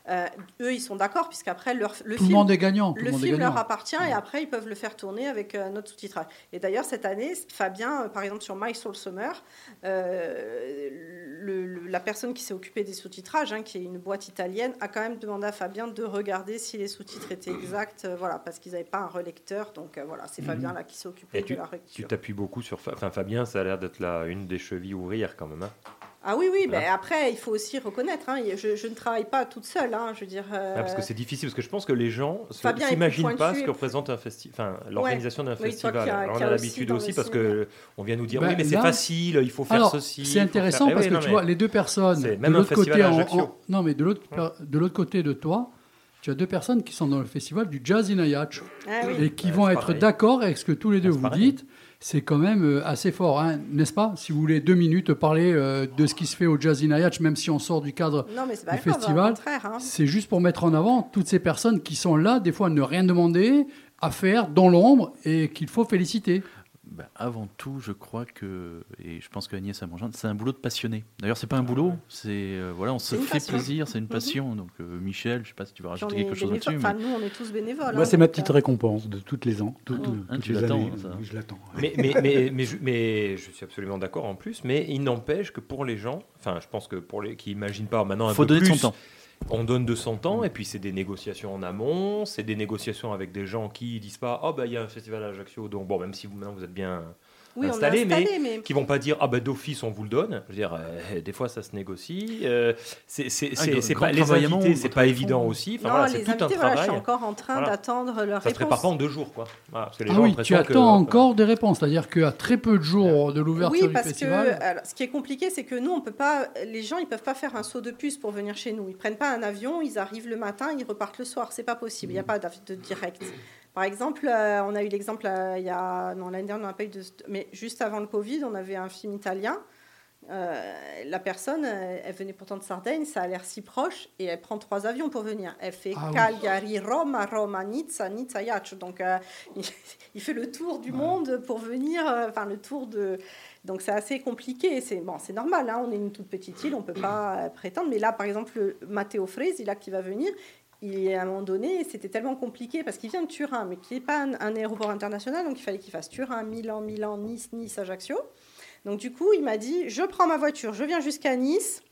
Euh, eux, ils sont d'accord, puisqu'après, leur, le Tout film, monde est gagnant. Tout le monde film gagnant. leur appartient et après, ils peuvent le faire tourner avec euh, notre sous-titrage. Et d'ailleurs, cette année, Fabien, euh, par exemple, sur My Soul Summer, euh, le- le- la personne qui s'est occupée des sous-titrages, hein, qui est une boîte italienne, a quand même demandé à Fabien de regarder si les sous-titres étaient [clears throat] exacts, euh, voilà, parce qu'ils n'avaient pas un relecteur. Donc euh, voilà, c'est Fabien là qui s'est occupé Et de tu, la tu relecture. t'appuies beaucoup sur. Fabien, ça a l'air d'être la une des chevilles ouvrières quand même. hein. Ah oui, oui, mais Voilà. après, il faut aussi reconnaître, hein, je, je ne travaille pas toute seule, hein, je veux dire... euh, Ah, parce que c'est difficile, parce que je pense que les gens ne s'imaginent pas ce que représente un festival, enfin l'organisation d'un festival. Alors, on a aussi l'habitude aussi parce cinéma. que on vient nous dire Ben, oui, mais c'est facile, il faut faire Alors, ceci. c'est intéressant faire- Eh parce oui, que non, tu mais- vois, les deux personnes, C'est de même un l'autre côté, festival à en- Ajaccio. en- non mais de l'autre de l'autre côté de toi, tu as deux personnes qui sont dans le festival du Jazz in Ayach Ah oui. et qui vont être d'accord avec ce que tous les deux c'est vous dites. C'est quand même euh, assez fort, hein, n'est-ce pas Si vous voulez deux minutes parler euh, de ce qui se fait au Jazz in Ayach, même si on sort du cadre Non, mais c'est pas du grave, festival, hein. c'est juste pour mettre en avant toutes ces personnes qui sont là, des fois à ne rien demander, à faire dans l'ombre et qu'il faut féliciter. Ben, avant tout, je crois que, et je pense que Agnès a mangé, c'est un boulot de passionné. D'ailleurs, c'est pas un boulot, c'est euh, voilà, on se fait passion. plaisir, c'est une Mhm. passion. Donc, euh, Michel, je sais pas si tu veux rajouter quelque chose là-dessus. Enfin, mais- nous, on est tous bénévoles. Moi, hein, c'est ma petite euh, récompense de toutes les ans. Toutes. Ah, toutes tu les l'attends, années. ça. Je l'attends. ouais. Mais, mais, mais, mais, je, mais je suis absolument d'accord en plus, mais il n'empêche que pour les gens, enfin je pense que pour les qui imaginent pas maintenant un faut peu donner plus, son temps. On donne de son temps et puis c'est des négociations en amont, c'est des négociations avec des gens qui disent pas oh bah il y a un festival à Ajaccio donc bon même si vous maintenant vous êtes bien Oui, installé, mais qui vont pas dire ah bah d'office on vous le donne. Je veux dire euh, des fois ça se négocie. euh, c'est Ah, pas les invités, c'est pas évident fond. aussi. Enfin non, voilà, les tout un je suis encore en train Voilà. d'attendre leur ça se prépare réponse. pas en deux jours quoi. Voilà, parce que les Ah gens oui, tu que, attends encore des réponses, c'est-à-dire qu'à très peu de jours de l'ouverture Oui, du parce festival. que alors, ce qui est compliqué, c'est que nous, on peut pas, les gens, ils peuvent pas faire un saut de puce pour venir chez nous. Ils prennent pas un avion, ils arrivent le matin, ils repartent le soir. C'est pas possible. Il n'y a pas d'av- de direct. Par exemple, euh, on a eu l'exemple euh, il y a non l'année dernière, on n'a pas eu de, mais juste avant le Covid, on avait un film italien. Euh, la personne, elle venait pourtant de Sardaigne, ça a l'air si proche, et elle prend trois avions pour venir. Elle fait Ah oui. Cagliari, Roma, Roma, Nizza, Nizza, Yacht. Donc, il, [laughs] il fait le tour du monde pour venir, enfin le tour de. Donc c'est assez compliqué. C'est bon, c'est normal. hein, on est une toute petite île, on peut pas prétendre. Mais là, par exemple, le Matteo Fresi, là qui va venir, il à un moment donné, c'était tellement compliqué parce qu'il vient de Turin, mais qui n'est pas un, un aéroport international, donc il fallait qu'il fasse Turin, Milan, Milan, Nice, Nice, Ajaccio. Donc du coup, il m'a dit, je prends ma voiture, je viens jusqu'à Nice.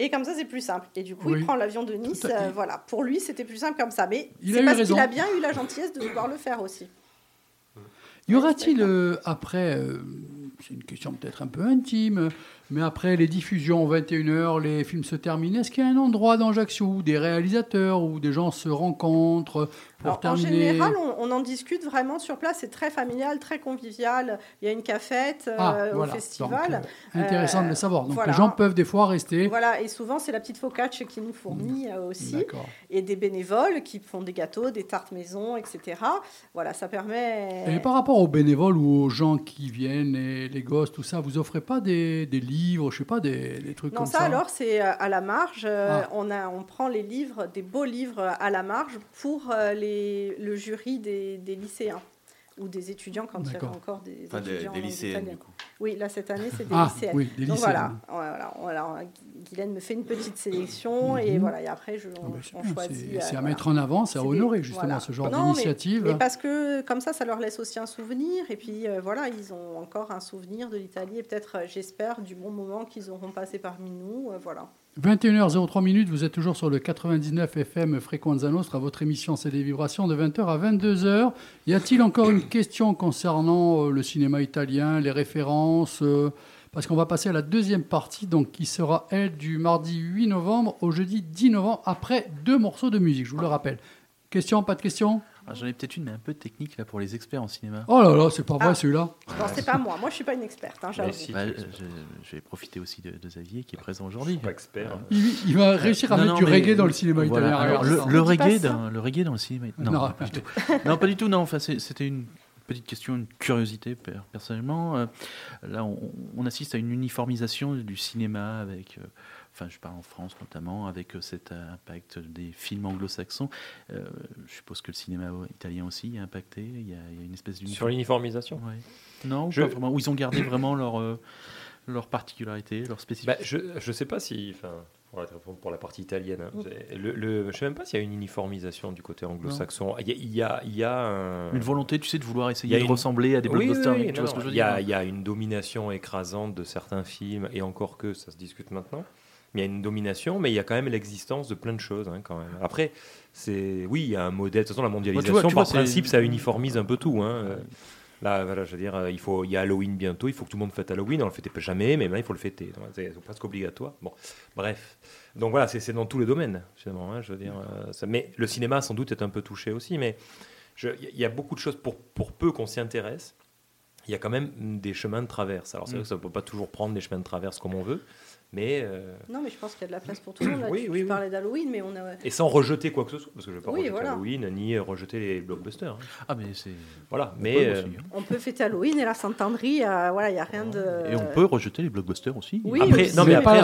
Et comme ça, c'est plus simple. Et du coup, Oui. il prend l'avion de Nice. Euh, voilà. Pour lui, c'était plus simple comme ça. Mais Il a c'est parce qu'il a bien eu la gentillesse de vouloir le faire aussi. Y aura-t-il euh, après, euh, c'est une question peut-être un peu intime, mais après les diffusions 21h, les films se terminent, est-ce qu'il y a un endroit dans Ajaccio où des réalisateurs ou des gens se rencontrent pour Alors, en terminer général, on, on en discute vraiment sur place. C'est très familial, très convivial. Il y a une cafette euh, Ah, au festival. Donc, euh, intéressant de Euh, le savoir. Donc voilà. les gens peuvent des fois rester. Voilà, et souvent c'est la petite focaccia qui nous fournit euh, aussi, et des bénévoles qui font des gâteaux, des tartes maison, etc. Voilà, ça permet. Et par rapport aux bénévoles ou aux gens qui viennent, les, les gosses, tout ça, vous offrez pas des, des livres, je sais pas, des, des trucs Non, comme ça, ça alors c'est euh, à la marge. Euh, Ah. on, a, on prend les livres, des beaux livres à la marge pour euh, les, le jury des, des lycéens ou des étudiants quand il y avait encore des Enfin, des, étudiants des lycéennes, du coup. Oui, là cette année c'est des Ah, lycéennes. oui, des Donc lycéens. voilà, voilà, alors, Guylaine me fait une petite sélection et Mhm. voilà, et après je, Ah on, ben, bien, choisit. c'est- euh, à voilà. mettre en avant, c'est à des- honorer justement voilà. ce genre d'initiative. Mais parce que comme ça, ça leur laisse aussi un souvenir. Et puis euh, voilà, ils ont encore un souvenir de l'Italie et peut-être, euh, j'espère, du bon moment qu'ils auront passé parmi nous. euh, voilà. 21h03 minutes, vous êtes toujours sur le 99 FM Fréquenza Nostra, votre émission c'est des vibrations de 20h à 22h. Y a-t-il encore une question concernant euh, le cinéma italien, les références euh, Parce qu'on va passer à la deuxième partie, donc qui sera elle du mardi 8 novembre au jeudi 10 novembre, après deux morceaux de musique, je vous le rappelle. Question, pas de question? J'en ai peut-être une, mais un peu technique là pour les experts en cinéma. Oh là là, c'est pas vrai Ah. celui-là. Non, c'est pas moi. Moi, je suis pas une experte, hein, si, Bah, euh, je, je vais profiter aussi de, de Xavier qui est présent aujourd'hui. pas expert. hein. Il, il va réussir à Non, mettre non, du mais- reggae dans le cinéma voilà, italien. alors, le, reggae dans, le reggae dans le cinéma. Non, Non. pas du tout. [laughs] non, pas du tout. Non, enfin, c'est- c'était une petite question, une curiosité per- personnellement. Euh, là, on, on assiste à une uniformisation du cinéma avec. euh, Enfin, je parle en France notamment, avec euh, cet impact des films anglo-saxons. Euh, je suppose que le cinéma italien aussi est impacté. Il y a, il y a une espèce Sur l'uniformisation? Ouais. Non, Je- pas vraiment. Où ils ont gardé vraiment leur, euh, leurs particularités, leurs Bah, je ne sais pas si, enfin, pour la, pour la partie italienne, hein, c'est- le, le- je sais même pas s'il y a une uniformisation du côté anglo-saxon. Il y a, il y a, il y a un- Une volonté, tu sais, de vouloir essayer de une- ressembler à des Oui, oui, blockbusters. oui, Il y a une domination écrasante de certains films, et encore que ça se discute maintenant. Mais il y a une domination, mais il y a quand même l'existence de plein de choses, hein, quand même. Après, c'est oui, il y a un modèle. De toute façon, la mondialisation, vois- tu par vois, c'est- principe, ça uniformise un peu tout. hein. Là, voilà, je veux dire, il faut, il y a Halloween bientôt. Il faut que tout le monde fête Halloween. On le fêtait pas jamais, mais maintenant il faut le fêter. C'est presque obligatoire. Bon, bref. Donc voilà, c'est dans tous les domaines, finalement. hein, je veux dire, euh, ça- mais le cinéma, sans doute, est un peu touché aussi. Mais il y a beaucoup de choses pour, pour peu qu'on s'y intéresse. Il y a quand même des chemins de traverse. Alors c'est vrai que ça ne peut pas toujours prendre des chemins de traverse comme on veut, mais euh, Non, mais je pense qu'il y a de la place pour tout le monde. Là, [clears throat] Oui, tu, oui, tu oui. parlais d'Halloween, mais on a. et sans rejeter quoi que ce soit, parce que je ne veux pas Oui, rejeter voilà. Halloween ni rejeter les blockbusters. hein. Ah, mais c'est. Voilà, on mais peut euh, aussi, hein. On peut fêter Halloween et la Saint-André, euh, voilà, il n'y a rien de. Et on peut rejeter les blockbusters aussi. Oui, Après- aussi. non, mais mais après-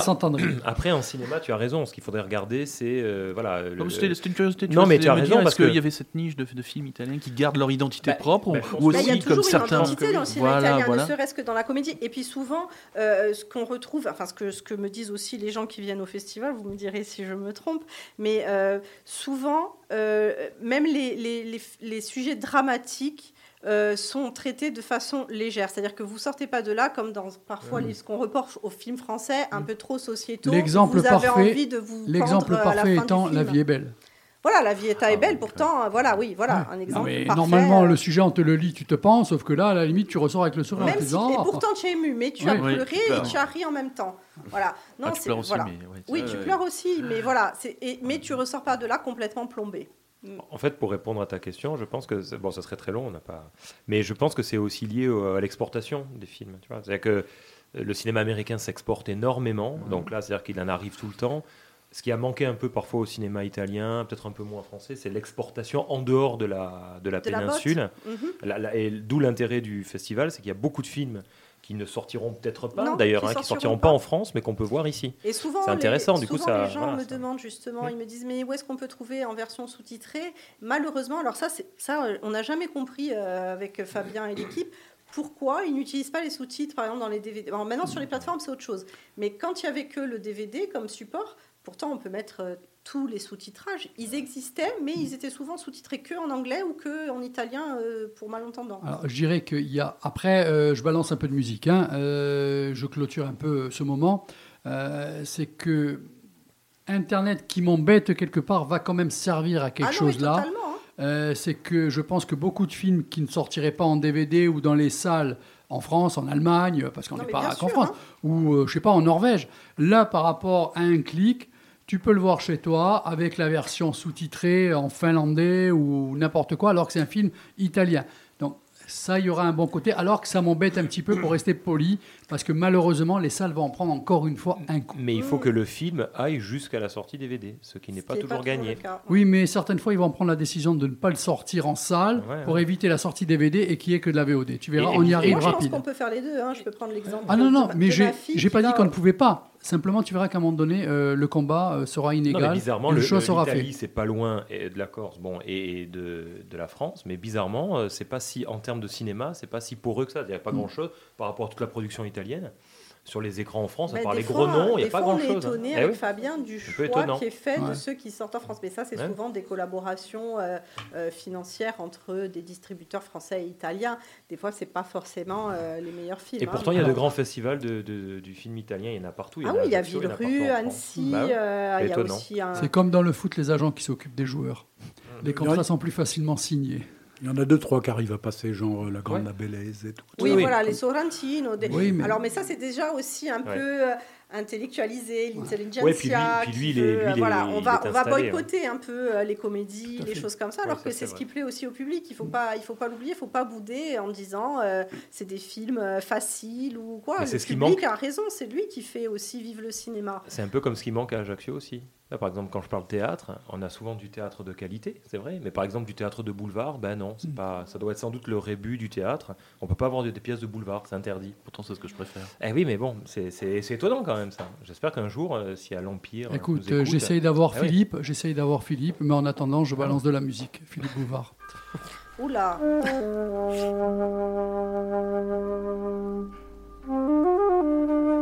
[clears throat] après en cinéma, tu as raison. Ce qu'il faudrait regarder, c'est euh, voilà. Le- C'était une curiosité. Non, vois, mais tu as raison, dire, parce qu'il que- y avait cette niche de, de films italiens qui gardent leur identité Bah, propre bah, ou- ou que- Bah, il y a aussi comme toujours une certains. identité dans le cinéma Voilà, italien, voilà. ne serait-ce que dans la comédie. Et puis souvent, ce qu'on retrouve, enfin ce que, ce que me disent aussi les gens qui viennent au festival, vous me direz si je me trompe, mais euh, souvent, euh, même les, les, les, les sujets dramatiques euh, sont traités de façon légère. C'est-à-dire que vous sortez pas de là comme dans parfois les- ce qu'on reporte aux films français, un peu trop sociétaux. L'exemple parfait- L'exemple la parfait étant La vie est belle. Voilà, la vie est Ah, belle. Pourtant, voilà, oui, voilà, un Non, exemple mais parfait. normalement, euh, le sujet, on te le lit, tu te penses, sauf que là, à la limite, tu ressors avec le sourire en Même te si, disant et Ah, pourtant tu es ému, mais tu as pleuré tu et tu as ri en même temps. Voilà. Non, Ah, tu c'est- pleures aussi, voilà. mais. ouais, Oui, tu pleures aussi, mais voilà. c'est- et- mais tu ressors pas de là complètement plombé. En fait, pour répondre à ta question, je pense que bon, ça serait très long, on n'a pas. Mais je pense que c'est aussi lié au- à l'exportation des films. Tu vois, c'est-à-dire que le cinéma américain s'exporte énormément, donc là, c'est-à-dire qu'il en arrive tout le temps. Ce qui a manqué un peu parfois au cinéma italien, peut-être un peu moins français, c'est l'exportation en dehors de la, de la De péninsule. Mhm. La- la- et d'où l'intérêt du festival, c'est qu'il y a beaucoup de films qui ne sortiront peut-être pas, d'ailleurs, qui hein, sortiront sortiront pas. pas en France, mais qu'on peut voir ici. Et souvent, C'est intéressant, les, du coup, ça- les gens voilà, me ça- demandent justement, ils me disent mais où est-ce qu'on peut trouver en version sous-titrée? Malheureusement, alors ça, ça, euh, on n'a jamais compris euh, avec Fabien et l'équipe. Pourquoi ils n'utilisent pas les sous-titres, par exemple, dans les DVD Alors, Maintenant, sur les plateformes, c'est autre chose. Mais quand il y avait que le DVD comme support, pourtant, on peut mettre euh, tous les sous-titrages. Ils existaient, mais ils étaient souvent sous-titrés que en anglais ou que en italien euh, pour malentendants. Alors, je dirais qu'il y a. Après, euh, je balance un peu de musique. hein. Euh, je clôture un peu ce moment. Euh, c'est que Internet, qui m'embête quelque part, va quand même servir à quelque ah non, chose là. totalement. Euh, c'est que je pense que beaucoup de films qui ne sortiraient pas en DVD ou dans les salles en France, en Allemagne, parce qu'on n'est pas qu'en France, hein. ou euh, je sais pas en Norvège. Là, par rapport à un clic, tu peux le voir chez toi avec la version sous-titrée en finlandais ou n'importe quoi, alors que c'est un film italien. Ça, il y aura un bon côté, alors que ça m'embête un petit peu pour rester poli, parce que malheureusement, les salles vont en prendre encore une fois un coup. Mais il faut que le film aille jusqu'à la sortie DVD, ce qui n'est pas toujours gagné. cas. Oui, mais certaines fois, ils vont prendre la décision de ne pas le sortir en salle Ouais, pour ouais. éviter la sortie DVD et qu'il n'y ait que de la VOD. Tu verras, Et- on y arrive Moi, je pense qu'on peut faire les deux. hein. Je peux prendre l'exemple. Ah non, de non, ma- mais j'ai pas dit qu'on ne pouvait pas. Simplement, tu verras qu'à un moment donné, euh, le combat euh, sera Non, inégal. mais bizarrement, et le, le choix le- sera l'Italie, fait. c'est pas loin de la Corse, bon, et de, de la France, mais bizarrement, euh, c'est pas si en termes de cinéma, c'est pas si poreux que ça. Il n'y a Mm. pas grand chose par rapport à toute la production italienne. Sur les écrans en France, à part des les fois, gros noms, il n'y a pas fois, grand On est chose. étonné Eh avec oui. Fabien du choix qui est fait de ceux qui sortent en France. Mais ça, c'est Ouais. souvent des collaborations euh, euh, financières entre des distributeurs français et italiens. Des fois, c'est pas forcément euh, les meilleurs films. Et hein. pourtant, il y a de grands festivals de, de- du film italien, il y en a partout. Ah oui, il y a Villerue. Annecy, Bah ouais. il y a étonnant. aussi un. C'est comme dans le foot, les agents qui s'occupent des joueurs. Mmh. Les contrats sont plus facilement signés. Il y en a deux, trois qui arrivent à passer, genre euh, la Grande Ouais. Et tout. Oui, Oui, voilà, les Sorrentino. des- Oui, mais- Alors, mais ça, c'est déjà aussi un Ouais. peu euh, intellectualisé, l'intelligentsia. Ouais, puis lui- puis qui lui, il est- veut, lui, il est- voilà, on va, est on va hein. boycotter un peu euh, les comédies, les choses comme ça, Ouais, alors ça, que c'est ce qui plaît aussi au public. Il faut pas, il faut pas l'oublier, il faut pas bouder en disant euh, c'est des films faciles ou quoi. Mais Le c'est ce qui public manque. a raison, c'est lui qui fait aussi vivre le cinéma. C'est un peu comme ce qui manque à Ajaccio aussi. Là, par exemple, quand je parle théâtre, on a souvent du théâtre de qualité, c'est vrai, mais par exemple du théâtre de boulevard, ben non, Mm. c'est pas, ça doit être sans doute le rébut du théâtre. On peut pas avoir des, pièces de boulevard, c'est interdit. Pourtant, c'est ce que je préfère. Eh oui, mais bon, c'est c'est- c'est étonnant quand même ça. J'espère qu'un jour, euh, si à l'Empire. euh, Écoute, j'essaye d'avoir Ah oui. Philippe, j'essaye d'avoir Philippe, mais en attendant, je balance de la musique. Philippe Bouvard. [laughs] Oula. [laughs]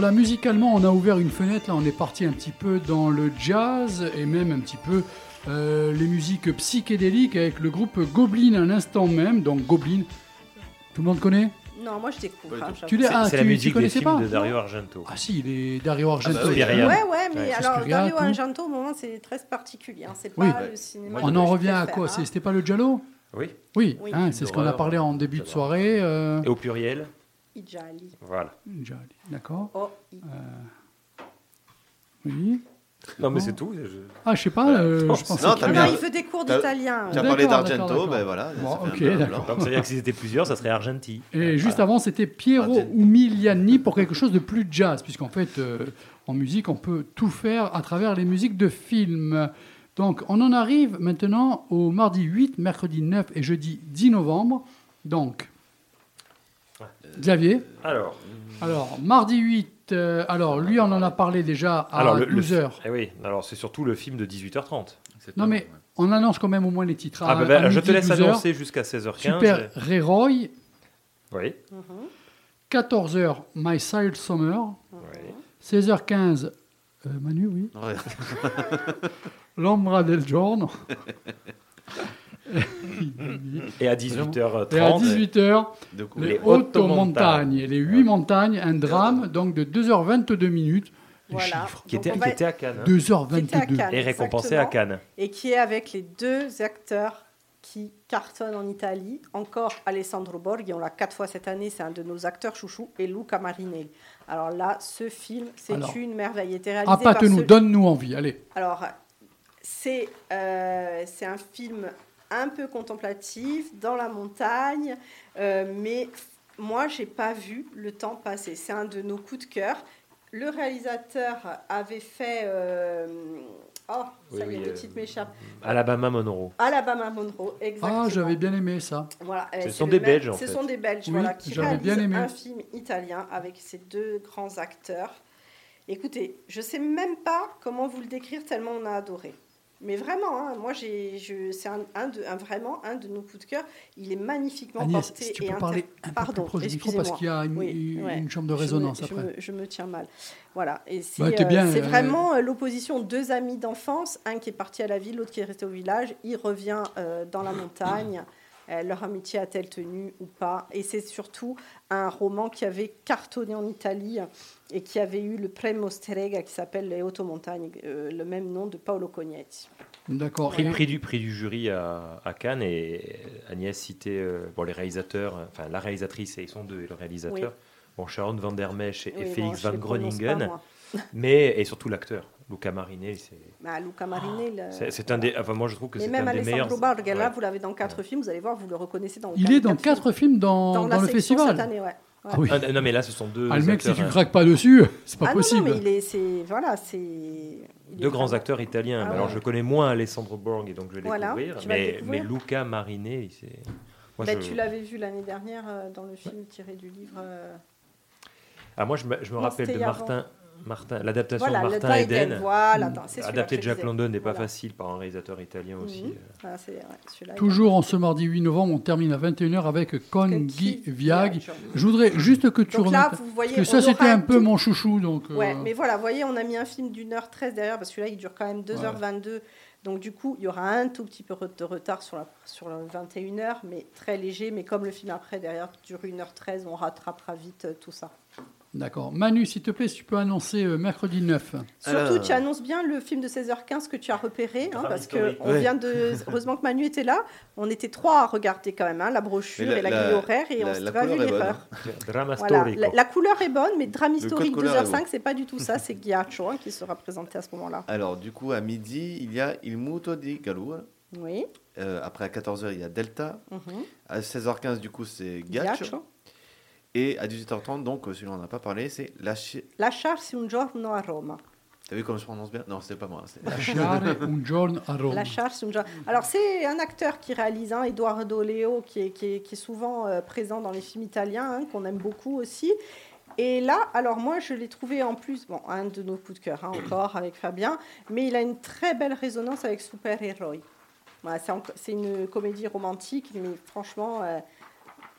Thank Voilà, musicalement, on a ouvert une fenêtre. Là, on est parti un petit peu dans le jazz et même un petit peu euh, les musiques psychédéliques avec le groupe Goblin à l'instant même. Donc, Goblin, tout le monde connaît? Non, moi je découvre. hein. Tu l'as- C'est ah, c'est la musique des films pas de Dario Argento. Ah, si, il est Dario Argento. bah oui. Suspiria. Ouais, ouais, mais Ouais, alors Suspiria, Dario. Argento, au moment, c'est très particulier. hein, C'est pas Oui. le cinéma. Moi, On en revient à quoi? hein. C'était pas le Giallo? Oui. Oui, Oui. hein, c'est ce qu'on a parlé en début de soirée. euh, Et au pluriel, Ijali. voilà. Gialli, D'accord. Oh, i- Oui. Non, mais c'est tout. je- Ah, je sais pas, Voilà. euh, Non, je pensais non, Ah bien- il fait des cours d'italien. Tu as parlé d'Argento, ben voilà. Bon, ok, d'accord. blanc. Donc, ça veut dire que s'ils étaient plusieurs, ça serait Argenti. Et juste avant, c'était Piero Argent- Umiliani pour quelque chose de plus jazz, puisqu'en fait, euh, en musique, on peut tout faire à travers les musiques de films. Donc, on en arrive maintenant au mardi 8, mercredi 9 et jeudi 10 novembre. Donc, Xavier, Alors, alors, mardi 8, euh, alors lui, on en a parlé déjà à alors le, le 12 fi- heures. eh oui, alors c'est surtout le film de 18h30. Non, mais on annonce quand même au moins les titres. Ah, à- bah, bah, à je te laisse 12 heures. annoncer jusqu'à 16h15. Super Ray Roy, Oui. Mhm, 14h, My Silent Summer, oui. 16h15, euh, Manu, oui. Ouais. [laughs] L'Ombra del Giorno. [laughs] Et à 18h30. Et à 18h, De coup, les Les hautes montagnes les huit montagnes, un drame donc de 2h22 minutes. Voilà. Qui était, on qui était à Cannes. hein. Qui était à 2h22. Cannes, Et récompensé à. Cannes. Et qui est avec les deux acteurs qui cartonnent en Italie. Encore Alessandro Borghi, on l'a quatre fois cette année, c'est un de nos acteurs chouchous, et Luca Marinelli. Alors là, ce film, c'est Alors, une merveille. Il était réalisé par Appâte-nous, ce- donne-nous envie. Allez. Alors, c'est euh, c'est un film un peu contemplatif, dans la montagne, euh, mais moi, j'ai pas vu le temps passer. C'est un de nos coups de cœur. Le réalisateur avait fait... euh, oh, Oui, ça y est, oui, le euh, m'échappe. Alabama Monroe. Alabama Monroe, exactement. Ah, j'avais bien aimé ça. Voilà, euh, Ce sont des même- Belges, en Ce fait. sont des Belges, Oui, voilà, qui réalisent bien aimé. un film italien avec ces deux grands acteurs. Écoutez, je sais même pas comment vous le décrire tellement on a adoré. Mais vraiment, hein, moi, j'ai, je, c'est un, un de, un- vraiment un de nos coups de cœur. Il est magnifiquement Agnès, porté si tu et peux inter- parler un peu Pardon, plus proche du micro parce qu'il y a une, Oui, une- ouais. une chambre de Je me- résonance je après. me, je me tiens mal. Voilà. Et c'est, Bah, euh, c'est euh, vraiment euh, l'opposition de deux amis d'enfance, un qui est parti à la ville, l'autre qui est resté au village. Il revient euh, dans la montagne. Euh, leur amitié a-t-elle tenu ou pas? Et c'est surtout un roman qui avait cartonné en Italie et qui avait eu le premio Strega qui s'appelle Les Hautes Montagnes, euh, le même nom de Paolo Cognetti. D'accord. Prix, du, prix du jury à, à Cannes et Agnès citait euh, bon, les réalisateurs, enfin la réalisatrice et ils sont deux et le réalisateur. Bon, Sharon Van Der Mesch et, Oui, Félix Van Groningen, mais et surtout l'acteur Luca Marinelli, c'est Bah, Luca Marinelli. c'est- c'est un des, enfin moi je trouve que Mais c'est même un des Alessandro meilleurs. Bargella, Ouais. vous l'avez dans quatre films, vous allez voir, vous le reconnaissez dans Il quatre- est dans quatre quatre films dans, films. dans, la le section festival. cette année, ouais. Ouais. Ah oui. Ah, non mais là ce sont deux Ah, le mec, si acteurs, tu euh, craques pas dessus, c'est pas Ah non, possible. Non, mais il est, c'est, voilà, c'est. est deux grands acteurs italiens. Ah Alors je connais moins Alessandro Borg et donc je vais Voilà, découvrir. Mais, découvrir. mais Luca Marinelli, c'est. Moi, Bah, je- Tu l'avais vu l'année dernière euh, dans le film tiré du livre. euh, Ah, moi je me, je me Non, rappelle de avant. Martin, Martin l'adaptation Voilà, de Martin Eden. voilà, attends, c'est celui-là Adapté que de Jack. London n'est pas Voilà. facile par un réalisateur italien aussi. Mhm. euh. Ah, ouais, celui-là, il- Toujours en ce mardi 8 novembre, on termine à 21h avec Con Con Guy Guy Viag. Je voudrais juste que tu Donc remettes. là, vous voyez, parce que ça, c'était un peu tout- mon chouchou. Donc, euh, Ouais, mais voilà, vous voyez, on a mis un film d'une heure 13 derrière, parce que celui-là, il dure quand même 2h22. Donc, du coup, il y aura un tout petit peu de retard sur, la, sur le 21h, mais très léger. Mais comme le film après, derrière, dure 1h13, on rattrapera vite euh, tout ça. D'accord. Manu, s'il te plaît, si tu peux annoncer euh, mercredi 9. Surtout, Alors- tu annonces bien le film de 16h15 que tu as repéré, hein, parce historique. qu'on Ouais. vient de. [laughs] Heureusement que Manu était là. On était trois à regarder quand même, hein, la brochure la- et la, la- grille horaire, et la- on s'est pas vu couleur est bonne. l'erreur. [laughs] Drama Voilà. La, la couleur est bonne, mais drame historique couleur est 2h05, bon. c'est pas du tout ça, c'est Ghiaccio hein, qui sera présenté à ce moment-là. Alors, du coup, à midi, il y a Il Muto di Galua. Oui. Euh, après, à 14h, il y a Delta. mhm. À 16h15, du coup, c'est Ghiaccio. Ghiaccio. Et à 18h30, donc, euh, celui-là, on n'a pas parlé, c'est Lasci- Lasciarsi un giorno a Roma. T'as vu comment je prononce bien? Non, c'est pas moi. c'est- Lasciare un giorno a Roma. Lasciarsi un giorno. Alors, c'est un acteur qui réalise, hein, Eduardo Leo, qui est, qui est, qui est souvent euh, présent dans les films italiens, hein, qu'on aime beaucoup aussi. Et là, alors moi, je l'ai trouvé en plus, bon, un de nos coups de cœur, hein, encore avec Fabien, mais il a une très belle résonance avec Super Héros. Voilà, c'est une comédie romantique, mais franchement, euh,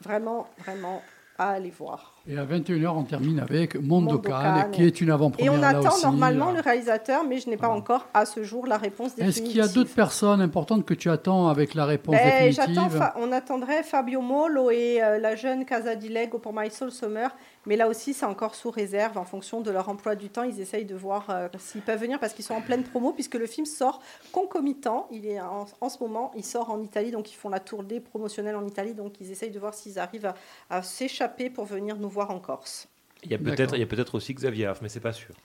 vraiment, vraiment à aller voir. Et à 21h, on termine avec Mondokan, qui est une Et avant-première on là attend aussi. normalement le réalisateur, mais je n'ai pas Voilà. encore à ce jour la réponse Est-ce définitive. qu'il y a d'autres personnes importantes que tu attends avec la réponse Ben, définitive? on attendrait Fabio Molo et euh, la jeune Casa di Lego pour My Soul Summer, mais là aussi c'est encore sous réserve en fonction de leur emploi du temps. Ils essayent de voir euh, s'ils peuvent venir parce qu'ils sont en pleine promo puisque le film sort concomitant. Il est en, en ce moment, il sort en Italie, donc ils font la tournée promotionnelle en Italie, donc ils essayent de voir s'ils arrivent à, à s'échapper pour venir nous voir en Corse. Il y a peut-être il y a peut-être aussi Xavier Arf, mais c'est pas sûr.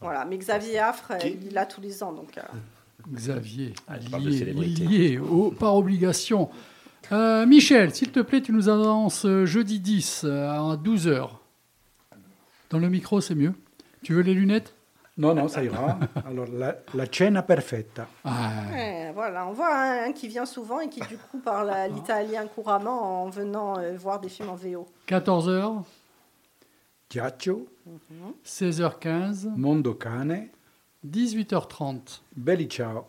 Voilà, mais Xavier Affre, euh, Qui il l'a tous les ans, donc. euh, Xavier, Ah, lié, célébrité. lié au- par obligation. Euh, Michel, s'il te plaît, tu nous annonces jeudi 10 euh, à 12h. Dans le micro, c'est mieux. Tu veux les lunettes? Non, non, ça ira. [laughs] Alors, la, la cena perfetta. Ah, Ouais, voilà, on voit un, un qui vient souvent et qui du coup parle à l'italien couramment en venant euh, voir des films en VO. 14h, Ghiaccio, 16h15, Mondo Cane, 18h30 Belli Ciao.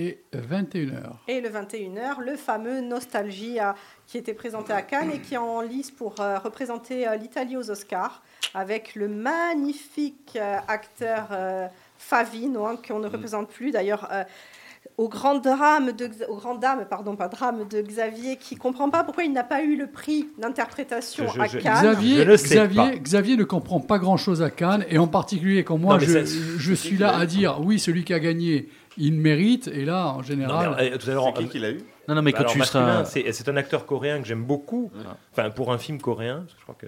Et 21h. Et le 21h, le fameux Nostalgia qui était présenté à Cannes et qui est en lice pour euh, représenter euh, l'Italie aux Oscars avec le magnifique euh, acteur euh, Favino, hein, qu'on ne représente plus. D'ailleurs, euh, au grand drame de, au grand dame, pardon, pas drame de Xavier, qui comprend pas pourquoi il n'a pas eu le prix d'interprétation Je- je- à Cannes. Xavier, Je ne sais Xavier, pas. Xavier ne comprend pas grand-chose à Cannes, et en particulier quand moi Non, je suis là à dire oui, celui qui a gagné, il mérite, et là, en Non, général, mais, euh, tout à l'heure, C'est qui qui l'a eu Non, non, mais quand Alors, tu seras. c'est c'est un acteur coréen que j'aime beaucoup. Ouais. Enfin, pour un film coréen, parce que je crois que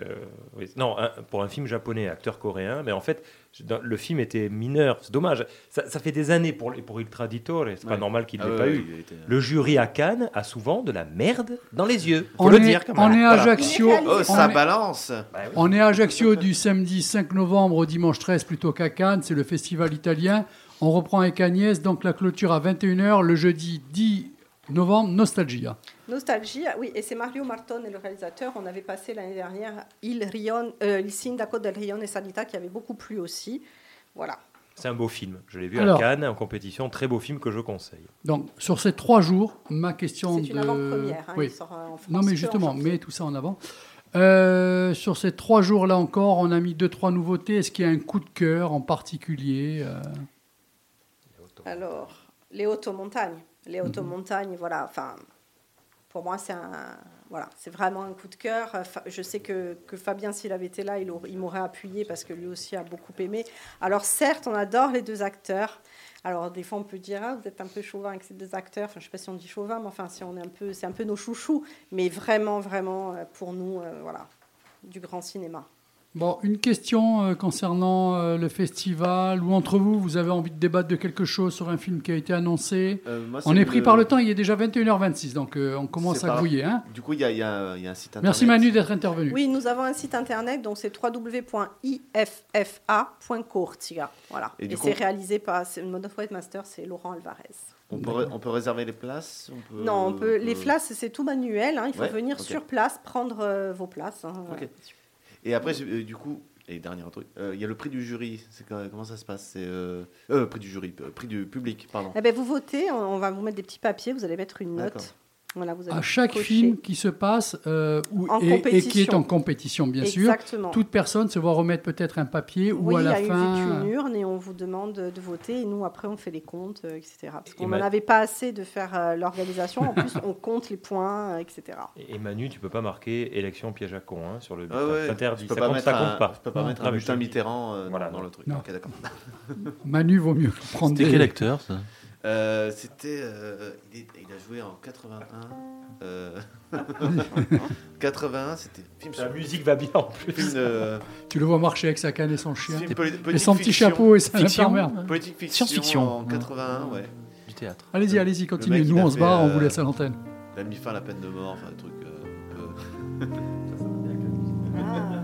oui, non, un- pour un film japonais, acteur coréen. Mais en fait, dans- le film était mineur. C'est dommage. Ça, ça fait des années pour pour Ultra Ditore. C'est pas Ouais. normal qu'il ne Ah l'ait ouais, pas eu. il a été- Le jury à Cannes a souvent de la merde dans les yeux. Faut on, le est, dire quand on même. est à Voilà. Ajaccio. Il est Oh, on ça est- balance Bah oui. On est à Ajaccio du samedi 5 novembre au dimanche 13 plutôt qu'à Cannes, c'est le festival italien. On reprend avec Agnès, donc la clôture à 21h le jeudi 10 novembre, Nostalgia. Nostalgie, oui, et c'est Mario Martone, le réalisateur. On avait passé l'année dernière Il, Rion, euh, Il Sindaco del Rione Sanita, qui avait beaucoup plu aussi. Voilà. C'est un beau film. Je l'ai vu Alors. à Cannes en compétition. Très beau film que je conseille. Donc sur ces trois jours, ma question C'est de... une avant-première. hein, Oui. il sort, en France Non mais justement, mets tout ça en avant. Euh, sur ces trois jours-là encore, on a mis deux, trois nouveautés. Est-ce qu'il y a un coup de cœur en particulier euh, Alors, les automontagnes. Les Mhm. automontagnes, voilà. Enfin, pour moi, c'est un, voilà, c'est vraiment un coup de cœur. Je sais que, que Fabien, s'il avait été là, il, aurait- il m'aurait appuyé parce que lui aussi a beaucoup aimé. Alors, certes, on adore les deux acteurs. Alors, des fois, on peut dire, ah, vous êtes un peu chauvin avec ces deux acteurs. Enfin, je sais pas si on dit chauvin, mais enfin, si on est un peu, c'est un peu nos chouchous. Mais vraiment, vraiment, euh, pour nous, euh, voilà, du grand cinéma. Bon, une question euh, concernant euh, le festival, ou entre vous, vous avez envie de débattre de quelque chose sur un film qui a été annoncé? Euh, moi, On c'est est pris par le temps, il est déjà 21h26, donc euh, on commence à par- grouiller. Hein Du coup, il y a, y y un site internet. Merci Manu d'être intervenu. Oui, nous avons un site internet, donc c'est www.iffa.courtiga. Voilà. Et c'est coup- réalisé par c'est- le Mode of White Master, c'est Laurent Alvarez. On peut, on peut réserver les places on peut- non, on peut, les peut- flasses, c'est tout manuel. hein, il faut Ouais, venir sur place, prendre euh, vos places. hein, Ok. voilà. Et après, euh, du coup, et dernier truc, euh, il y a le prix du jury. C'est comment ça se passe C'est euh, euh, prix du jury, prix du public, pardon. Eh ben, vous votez, on, on va vous mettre des petits papiers, vous allez mettre une note. Voilà, vous À chaque film qui se passe euh, et, et qui est en compétition, bien sûr, toute personne se voit remettre peut-être un papier ou à la il y a fin. une, une urne et on vous demande de voter et nous après on fait les comptes, euh, etc. Parce qu'on n'en avait pas assez de faire euh, l'organisation. En plus, [laughs] on compte les points, euh, etc. Et, Manu, tu peux pas marquer élection piège à con hein, sur le bulletin. Ah ouais, interdit. Ça pas compte, mettre ça un, compte pas. Je peux pas Non. mettre un bulletin. Mitterrand euh, Voilà, dans, dans le truc. Non. Ok, [laughs] d'accord. Manu vaut mieux prendre C'était des... quel acteur ça? Euh, C'était. euh, il, est- il a joué en 81. euh, [laughs] 81, c'était film La sur. musique va bien en plus. Film, de- Tu le vois marcher avec sa canne et son chien. film poli- Et politique son petit fiction. chapeau et sa Fiction. infirmière. Politique fiction. Science-fiction. En 81, ouais. Du théâtre. Allez-y, allez-y, continuez. mec, il Nous, a on se fait, barre, on euh, vous laisse à l'antenne. Il a mis fin à la peine de mort, enfin, un truc. euh, un peu- [laughs] Ah.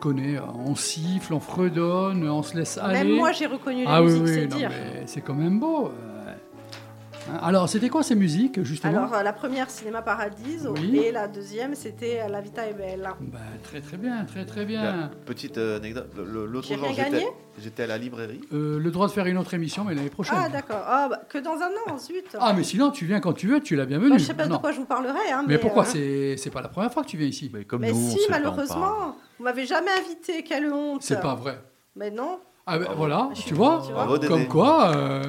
Connaît. On siffle, on fredonne, on se laisse aller. Même moi, j'ai reconnu les ah oui, musiques, oui, c'est dire. c'est quand même beau. Alors, c'était quoi ces musiques, justement Alors, euh, la première, Cinéma Paradiso, Oui. et la deuxième, c'était euh, La Vita è Bella. Bah, Très très bien, très très Bien. Petite euh, anecdote. L'autre J'ai jour, rien j'étais gagné j'étais à la librairie. Euh, le droit de faire une autre émission, mais l'année prochaine. Ah, d'accord. Ah, bah, que dans un an, zut. Ah, mais sinon, tu viens quand tu veux, tu es la Bah, bienvenue. je sais pas Non. de quoi je vous parlerai. Hein, Mais pourquoi euh, c'est pas la première fois que tu viens ici? Mais comme Mais nous, si, malheureusement. Vous m'avez jamais invité, quelle honte. C'est pas vrai. Mais non. Ah ben voilà, tu vois, tu vois. Comme quoi, euh,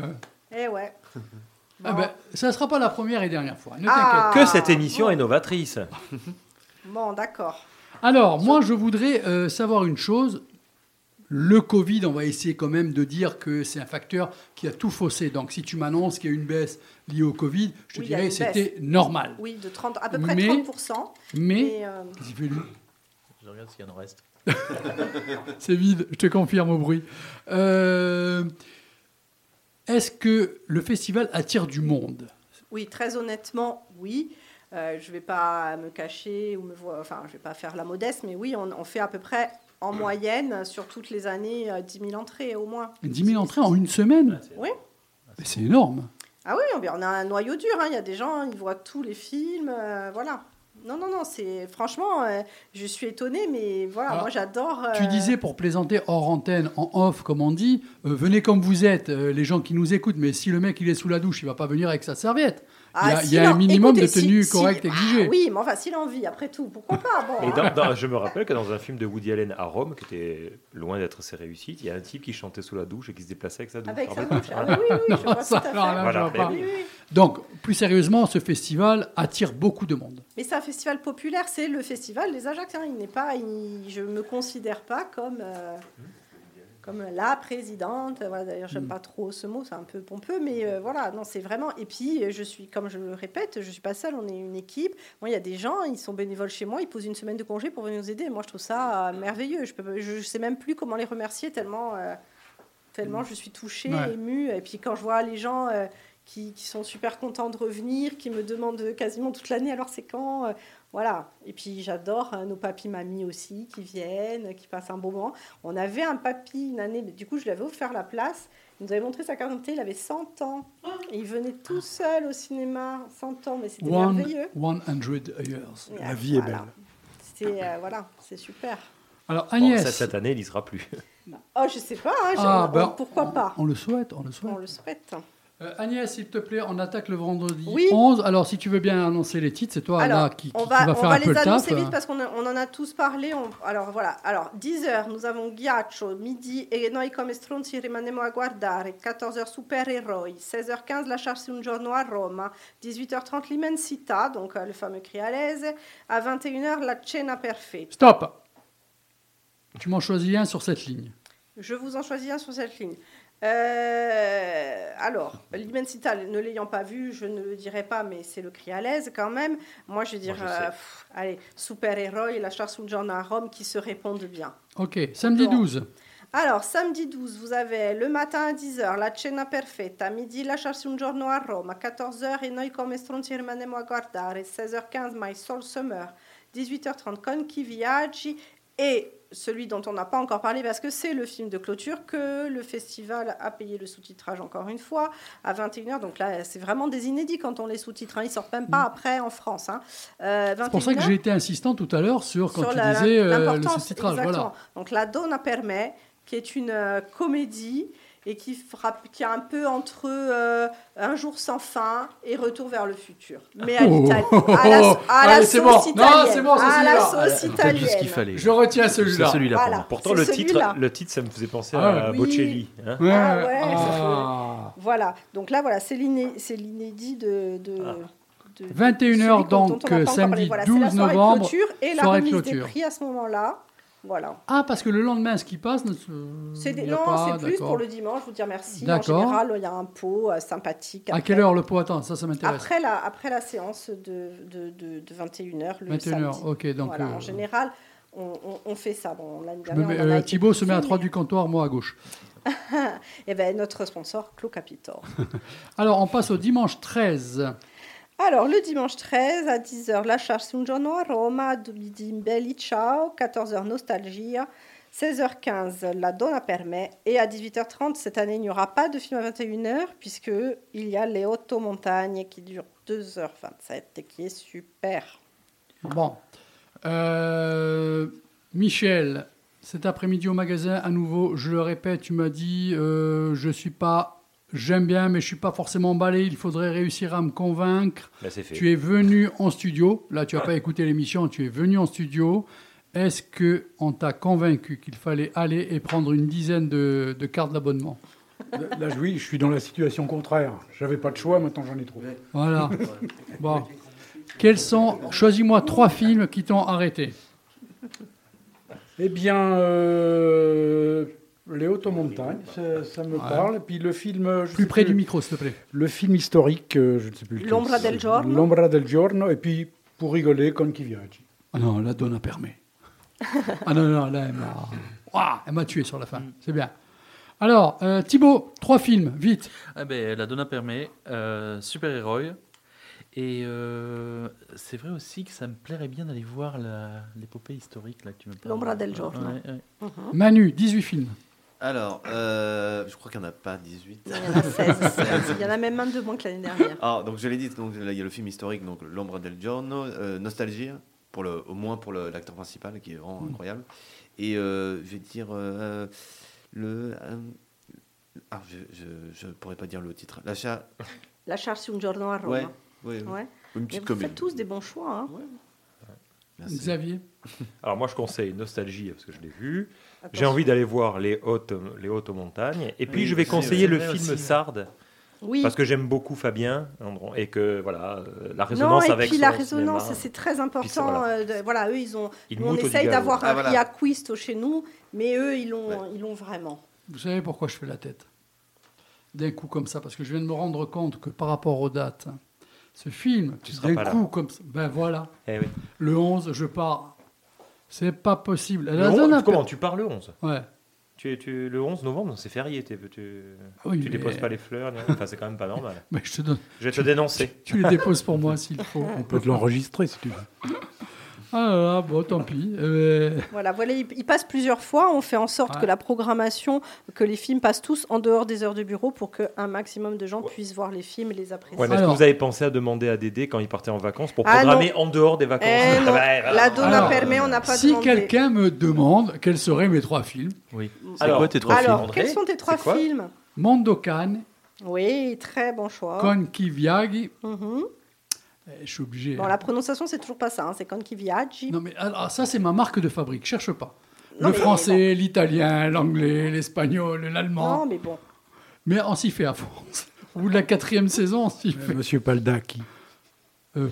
Eh ouais. [laughs] ah ben, ça ne sera pas la première et dernière fois. Ne Ah. t'inquiète. Que cette émission bon. est novatrice. [laughs] Bon, d'accord. Alors, moi, je voudrais euh, savoir une chose. Le Covid, on va essayer quand même de dire que c'est un facteur qui a tout faussé. Donc, si tu m'annonces qu'il y a une baisse liée au Covid, je te Oui, dirais une c'était normal. Oui, de 30, à peu près Mais- 30%. Mais, Mais, euh, qu'est-ce qu'il fait, lui? Je regarde s'il y en reste. [laughs] c'est vide, je te confirme au bruit. Euh, Est-ce que le festival attire du monde? Oui, très honnêtement, oui. Euh, je ne vais pas me cacher ou me voir, enfin, je vais pas faire la modeste, mais oui, on, on fait à peu près en moyenne sur toutes les années euh, 10 000 entrées au moins. 10 000 entrées en une semaine? Oui. C'est énorme. Ah oui, on on a un noyau dur. hein. Il y a des gens, ils voient tous les films, euh, voilà. Non, non, non, c'est franchement, euh, je suis étonnée, mais voilà, Alors, moi j'adore. Tu euh, disais pour plaisanter hors antenne, en off, comme on dit, euh, venez comme vous êtes, les gens qui nous écoutent, mais si le mec il est sous la douche, il va pas venir avec sa serviette. Il y a, ah, il si y a un minimum écoutez, de tenue si- correcte si- exigée. Ah oui, mais enfin, s'il a envie, après tout, pourquoi pas bon, Et hein. dans- dans- je me rappelle que dans un film de Woody Allen à Rome, qui était loin d'être ses réussites, il y a un type qui chantait sous la douche et qui se déplaçait avec sa douche. Avec sa douche. Ah oui, je vois ça, tout à fait. alors là, Voilà, je vois mais pas. Oui, oui. Donc, plus sérieusement, ce festival attire beaucoup de monde. Mais c'est un festival populaire, c'est le festival des Ajacciens. Il n'est pas, il- je me considère pas comme euh, comme la présidente. Voilà, d'ailleurs, j'aime pas trop ce mot, c'est un peu pompeux, mais euh, voilà, non, c'est vraiment. Et puis, je suis, comme je le répète, je suis pas seule, on est une équipe. Moi, il y a des gens, ils sont bénévoles chez moi, ils posent une semaine de congé pour venir nous aider. Moi, je trouve ça euh, merveilleux. Je peux, je sais même plus comment les remercier tellement. euh, Tellement je suis touchée, Ouais. émue. Et puis quand je vois les gens euh, qui, qui sont super contents de revenir, qui me demandent quasiment toute l'année, alors c'est quand euh, Voilà. Et puis j'adore euh, nos papis mamies aussi qui viennent, qui passent un bon moment. On avait un papy une année, mais du coup je lui avais offert la place. Il nous avait montré sa carte d'identité, il avait 100 ans. Et il venait tout seul au cinéma, 100 ans, mais c'était One, merveilleux. 100 years. La euh, vie est voilà. belle. C'est euh, voilà, c'est super. Alors, Bon, Agnès, ça, cette année, il y sera plus. Oh, je sais pas, hein, Ah, on- ben, pourquoi pas? on le souhaite, on le souhaite. On le souhaite. Euh, Agnès, s'il te plaît, on attaque le vendredi Oui. 11. Alors, si tu veux bien annoncer les titres, c'est toi Alors, là qui, qui- on qui va, va on faire va un peu les le taf. annoncer vite parce qu'on on en a tous parlé. On- alors voilà. Alors 10h, nous avons Ghiaccio, midi e noi come stronzi rimanemo a guardare. 14h super-eroi. 16h15 La charge un giorno a Roma. 18h30 l'immensità, donc euh, le fameux cri à l'aise. À 21h la cena perfetta. Stop Tu m'en choisis un sur cette ligne. Je vous en choisis un sur cette ligne. Euh, alors, l'immensità, ne l'ayant pas vu, je ne le dirai pas, mais c'est le cri à l'aise quand même. Moi, je Moi, je sais. euh, pff, allez, super-héros, la charge un giorno a Rome qui se répondent bien. Ok, samedi Bon. 12. Alors, samedi 12, vous avez le matin à 10h, la cena perfetta, midi la charge un giorno a Rome, à 14h, e noi come stronzi rimanemo a guardare, 16h15, My Soul Summer, 18h30, Con chi viaggi, et celui dont on n'a pas encore parlé, parce que c'est le film de clôture que le festival a payé le sous-titrage encore une fois, à 21h, donc là, c'est vraiment des inédits quand on les sous-titre, hein. ils sortent même pas après en France. Hein. Euh, Mm. C'est pour ça que 21h, j'ai été insistant tout à l'heure sur quand sur tu la- disais euh, le sous-titrage. Voilà. Donc la Donna Permet, qui est une euh, comédie et qui frappe, qui est un peu entre euh, Un jour sans fin et Retour vers le futur, mais à Oh. à la, à la [laughs] Allez, c'est bon. sauce Non, italienne, c'est bon, c'est à la celui-là. sauce juste ce italienne. qu'il fallait. Je retiens C'est celui-là. celui-là pour Voilà. moi. Pourtant, C'est le titre, celui-là. le titre, ça me faisait penser Ah, à oui. Bocelli. hein. Ouais, Ah ouais, ah. Voilà. Donc là, voilà, c'est l'iné- c'est l'inédit de. de Ah. de- 21 celui heures, dont- dont donc, encore samedi parlé. Voilà, 12 c'est la soirée novembre, Clôture et la soirée remise des clôture. prix à ce moment-là. Voilà. Ah, parce que le lendemain, ce qui passe, C'est des- Non, c'est plus pour le dimanche, vous dire merci. En général, il y a un pot euh, sympathique. À quelle heure le pot Attends, ça, ça m'intéresse. après la, après la séance de, de, de, de 21h, le 21h, samedi. ok. Donc, Voilà, euh, En général, on, on- on fait ça. Bon, me en euh, Thibaut se met à poussé, 3 mais- du comptoir, moi à gauche. [laughs] Eh ben, notre sponsor, Clos Capitor. [laughs] Alors, on passe au dimanche 13. Alors, le dimanche 13 à 10h, La Charge un giorno Roma, midi Belli Ciao, 14h Nostalgia, 16h15 La Donna per me et à 18h30 cette année il n'y aura pas de film à 21h puisque il y a Les Otto Montagnes qui dure 2h27 et qui est super. Bon. Euh, Michel, cet après-midi au magasin, à nouveau, je le répète, tu m'as dit, euh, je suis pas, j'aime bien, mais je suis pas forcément emballé. Il faudrait réussir à me convaincre. Là, c'est fait. Tu es venu en studio. Là, tu n'as pas écouté l'émission. Tu es venu en studio. Est-ce que on t'a convaincu qu'il fallait aller et prendre une dizaine de, de cartes d'abonnement? Là, oui, je suis dans la situation contraire. J'avais pas de choix, maintenant j'en ai trop. Voilà. Bon. Quels sont Choisis-moi trois films qui t'ont arrêté. Eh bien, euh, les Automontagnes, ça, ça me Ouais. parle. Et puis le film. je Plus près plus, du micro, s'il te plaît. Le film historique, euh, je ne sais plus. lequel L'Ombra del Giorno. L'Ombra del Giorno. Et puis, pour rigoler, Con chi viaggi. Ah non, la donne a permis. [laughs] Ah non, non, là, elle m'a, Ouah, elle m'a tué sur la fin. C'est bien. Alors, euh, Thibaut, trois films, vite. Ah ben, la Donna permet, euh, super-héros. Et euh, c'est vrai aussi que ça me plairait bien d'aller voir l'épopée historique là, que tu me parles. L'Ombra del Giorno. Ouais, ouais. Manu, 18 films. Alors, euh, je crois qu'il n'y en a pas 18. Il y en a 16. [laughs] Il y en a même un de moins que l'année dernière. Ah, donc je l'ai dit, donc, là, il y a le film historique, donc L'Ombre del Giorno, euh, Nostalgie, pour le, au moins pour le- l'acteur principal, qui est vraiment incroyable. Et euh, je vais dire euh, le. euh, ah, je ne pourrais pas dire le titre. L'achat. La Charge un giorno a Roma. Ouais, ouais, Ouais. Une petite vous faites tous des bons choix. hein. Merci. Xavier. [laughs] Alors moi je conseille Nostalgie parce que je l'ai vu. J'ai envie d'aller voir les hautes, les hautes montagnes. Et puis Oui, je vais conseiller le film aussi. Sardes Oui. parce que j'aime beaucoup Fabien et que voilà euh, la Non, résonance et avec puis son la résonance, c'est très important. Puis ça, voilà. euh, de- voilà, eux, ils ont. Il nous, on essaye d'avoir Ah, un voilà. chez nous, mais eux, ils l'ont, Ouais. ils l'ont vraiment. Vous savez pourquoi je fais la tête? D'un coup comme ça, parce que je viens de me rendre compte que par rapport aux dates, ce film, Tu seras d'un pas là. coup comme ça, ben voilà, Eh oui. le 11, je pars. C'est pas possible. Le La 11, zone a- comment tu pars le 11 Ouais. tu, tu, Le 11 novembre, c'est férié. Tu, Oui, tu mais- déposes pas les fleurs. Enfin, c'est quand même pas normal. [laughs] Mais je te donne. Je vais te dénoncer. Tu les déposes pour moi s'il faut. On peut te l'enregistrer si tu veux. Ah là là, bon, tant pis. Euh, Voilà, voilà, ils, ils passent plusieurs fois. On fait en sorte Ouais. que la programmation, que les films passent tous en dehors des heures de bureau pour qu'un maximum de gens puissent voir les films et les apprécier. Ouais, mais est-ce que vous avez pensé à demander à Dédé quand il partait en vacances pour Ah, programmer en dehors des vacances? Eh non, [laughs] la Donna permet, on n'a pas si demandé. quelqu'un me demande quels seraient mes trois films, Oui. C'est Alors- quoi tes trois Alors, films? André, quels sont tes trois films? Mondokan, Oui, très bon choix. Con viaghi, Mhm. Eh, je suis obligé. Bon, hein. la prononciation, c'est toujours pas ça. hein, C'est Con chi viaggi. Non mais alors, ça c'est ma marque de fabrique, cherche pas. Non, le français, l'italien, l'anglais, l'espagnol, l'allemand. Non, mais bon. Mais on s'y fait à France. Au bout de la quatrième saison, on s'y fait. Monsieur Paldacchi. Euh.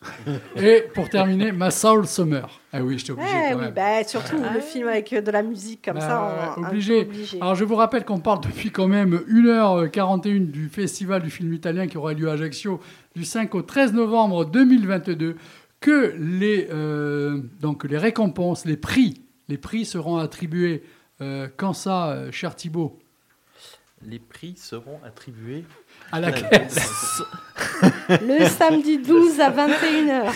[laughs] Et pour terminer, ma Soul Summer. Ah oui, j'étais obligé Eh quand oui, même. bah, surtout le film avec euh, de la musique comme Bah, ça. on- obligé. obligé. Alors je vous rappelle qu'on parle depuis quand même 1h41 du festival du film italien qui aura lieu à Ajaccio du 5 au 13 novembre 2022, que les, euh, donc les récompenses, les prix, les prix seront attribués. euh, quand ça, euh, cher Thibault? Les prix seront attribués À la caisse. Le samedi 12 à 21h.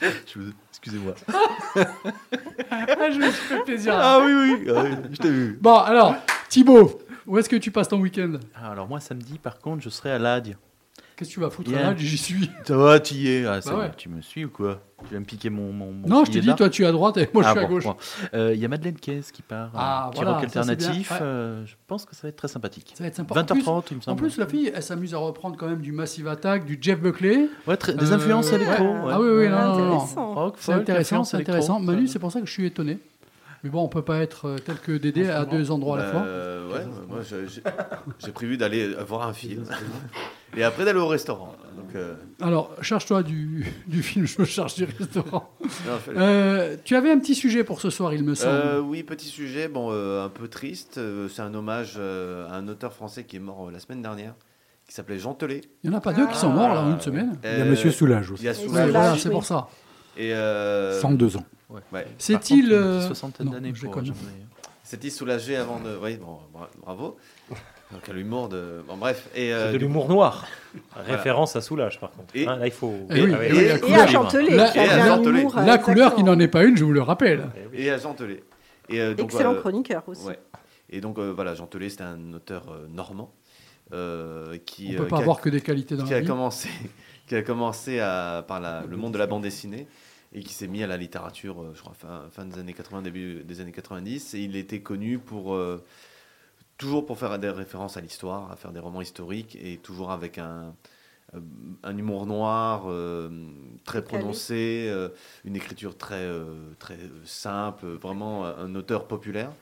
Je vous- Excusez-moi. Ah, je me suis fait plaisir. Ah oui, oui, ah oui, je t'ai vu. Bon, alors, Thibault, où est-ce que tu passes ton week-end? Ah, alors moi, samedi, par contre, je serai à l'ADIE. Qu'est-ce que tu vas foutre Bien. là J'y suis. Toi, tu y es. Ah, Bah ouais. bon, Tu me suis ou quoi? Tu vas me piquer mon. mon, mon Non, je dis, d'art toi tu es à droite et moi je Ah suis à gauche. bon. Euh, Il y a Madeleine Caisse qui part. euh, Ah, voilà, rock ça, c'est alternatif. ouais. euh, je pense que ça va être très sympathique. Ça va être sympa. En plus- 20h30, il me En semble. plus, la fille, elle s'amuse à reprendre quand même du Massive Attack, du Jeff Buckley. Ouais, très- des Euh, influences ouais. électro. Ah ouais. Ah oui, oui, non, non, C'est intéressant, c'est intéressant. Manu, c'est pour ça que je suis étonné. Mais bon, on peut pas être euh, tel que Dédé à deux endroits à la fois. Euh, ouais, moi j'ai prévu d'aller voir un film et après d'aller au restaurant. Donc, euh, Alors, charge-toi du, du film, je me charge du restaurant. non, Euh, tu avais un petit sujet pour ce soir, il me semble. Euh, oui, petit sujet, bon, euh, un peu triste. C'est un hommage à un auteur français qui est mort la semaine dernière, qui s'appelait Jean Telet. Il n'y en a pas deux qui sont morts là en une semaine. Il y a Monsieur Soulage Il aussi. y a Soulage. voilà, c'est oui. pour ça. Et euh, 102 ans. ouais. C'est-il. Euh, soixantaine d'années je pour déconne. Jean s'est-il soulagé avant de. Oui, bon, bra- bravo. Donc, l'humour de. Bon, bref. Et, euh, C'est de l'humour noir. Référence à Soulage, par contre. Et- Hein, là, il faut. Eh oui, Ah eh la Et couleur- à Chantelet, La- à Chantelet. couleur qui n'en est pas une, je vous le rappelle. Eh oui. Et à Jean Telet. Et, euh, donc, Excellent euh, chroniqueur aussi. Ouais. Et donc, euh, voilà, Jean Telet, c'était un auteur euh, normand euh, qui, On peut pas qui a- avoir que des qualités dans qui la a vie. commencé, [laughs] qui a commencé à, par la- le monde de la bande dessinée et qui s'est mis à la littérature, euh, je crois, fin, fin des années 80, début des années 90. Et il était connu pour, euh, toujours pour faire des références à l'histoire, à faire des romans historiques et toujours avec un, euh, un humour noir euh, très prononcé, euh, une écriture très, euh, très simple, vraiment un auteur populaire.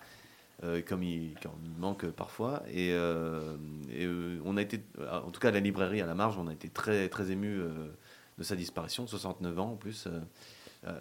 comme, il, comme il manque parfois. Et, et, on a été, en tout cas à la librairie à la marge, on a été très, très ému de sa disparition, 69 ans en plus,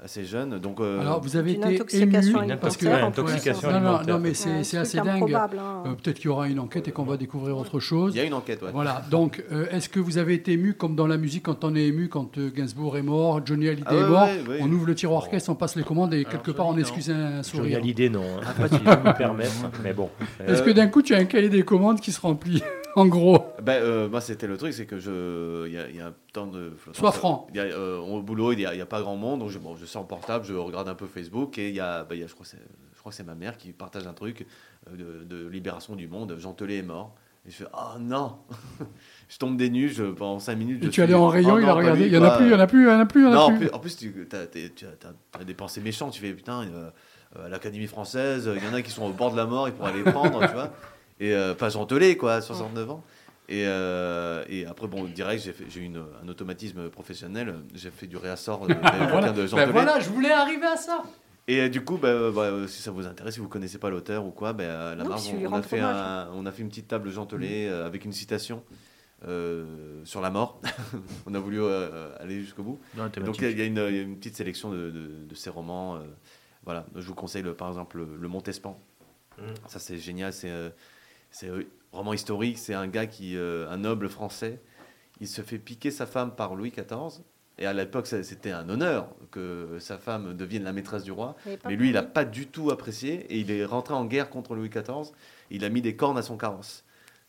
assez jeune. Donc, euh, Alors, vous avez Une été intoxication ému parce que ouais, intoxication non, non, mais Ouais, c'est truc assez dingue. hein. Euh, Peut-être qu'il y aura une enquête et qu'on va découvrir autre chose. il y a une enquête, ouais. Voilà, donc euh, est-ce que vous avez été ému comme dans la musique quand on est ému, quand euh, Gainsbourg est mort, Johnny Hallyday Ah ouais, est mort, ouais, ouais. on ouvre le tiroir orchestre, on passe les commandes et Alors, quelque Johnny, part on non. excuse un Johnny sourire. Hallyday, non. hein. Ah, [laughs] pas si. me permettre, mais bon. Est-ce Euh, que d'un coup tu as un cahier des commandes qui se remplit en gros Ben, euh, moi, c'était le truc, c'est que je, il y y a tant de. Sois franc. Y a, euh, au boulot, il n'y a, pas grand monde, donc je, bon, je sors le portable, je regarde un peu Facebook, et il y a, ben, y a je crois, que c'est- je crois que c'est ma mère qui partage un truc euh, de, de libération du monde. Jean Telet est mort. Et je fais, oh non Je tombe des nues, je, pendant 5 minutes. Et je tu es allé suis- en rayon, Oh il non, a regardé, il y en a plus, il y en a plus, il y en a plus, y en Non, en plus. en plus, tu as, des pensées méchantes. Tu fais putain, euh, euh, à l'Académie française, il y en a qui sont au bord de la mort, ils pourraient les prendre, tu vois. Et euh, pas Jean Telet, quoi, 69 ans. Et, euh, et après, bon, direct, j'ai eu une- un automatisme professionnel. J'ai fait du réassort de, [laughs] Voilà, de Jean Ben voilà, je voulais arriver à ça. Et euh, du coup, bah, euh, bah, si ça vous intéresse, si vous connaissez pas l'auteur ou quoi, bah, la Non, marge, on, on a fait un- on a fait une petite table Jean Telet euh, avec une citation euh, sur la mort. [laughs] on a voulu euh, aller jusqu'au bout. Donc il y, a- y une, il y a une petite sélection de, de- de ces romans. euh, voilà, je vous conseille le- par exemple le, le Montespan. Mm. Ça c'est génial, c'est euh, c'est euh, roman historique. C'est un gars qui, euh, un noble français, il se fait piquer sa femme par Louis XIV. Et à l'époque, c'était un honneur que sa femme devienne la maîtresse du roi. Mais lui, il n'a pas du tout apprécié et il est rentré en guerre contre Louis XIV. Il a mis des cornes à son carrosse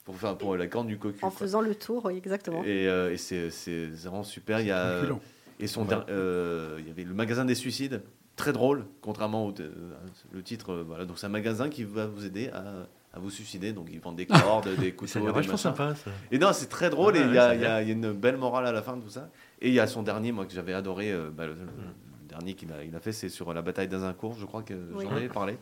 pour faire pour la corne du cocu. En quoi. faisant le tour, oui, exactement. Et, euh, et c'est c'est vraiment super. Il y a Reculant. et son euh, il y avait le magasin des suicides, très drôle, contrairement au euh, le titre. euh, voilà, donc c'est un magasin qui va vous aider à, à vous suicider. Donc ils vendent des cordes, des [laughs] couteaux, des vachement sympa, ça. Et non, c'est très drôle et il y, ouais, a- ça il y a il y a une belle morale à la fin de tout ça. Et il y a son dernier, moi que j'avais adoré, euh, bah, le, le dernier qu'il a, il a fait, c'est sur la bataille d'Azincourt, je crois que Oui. j'en ai parlé,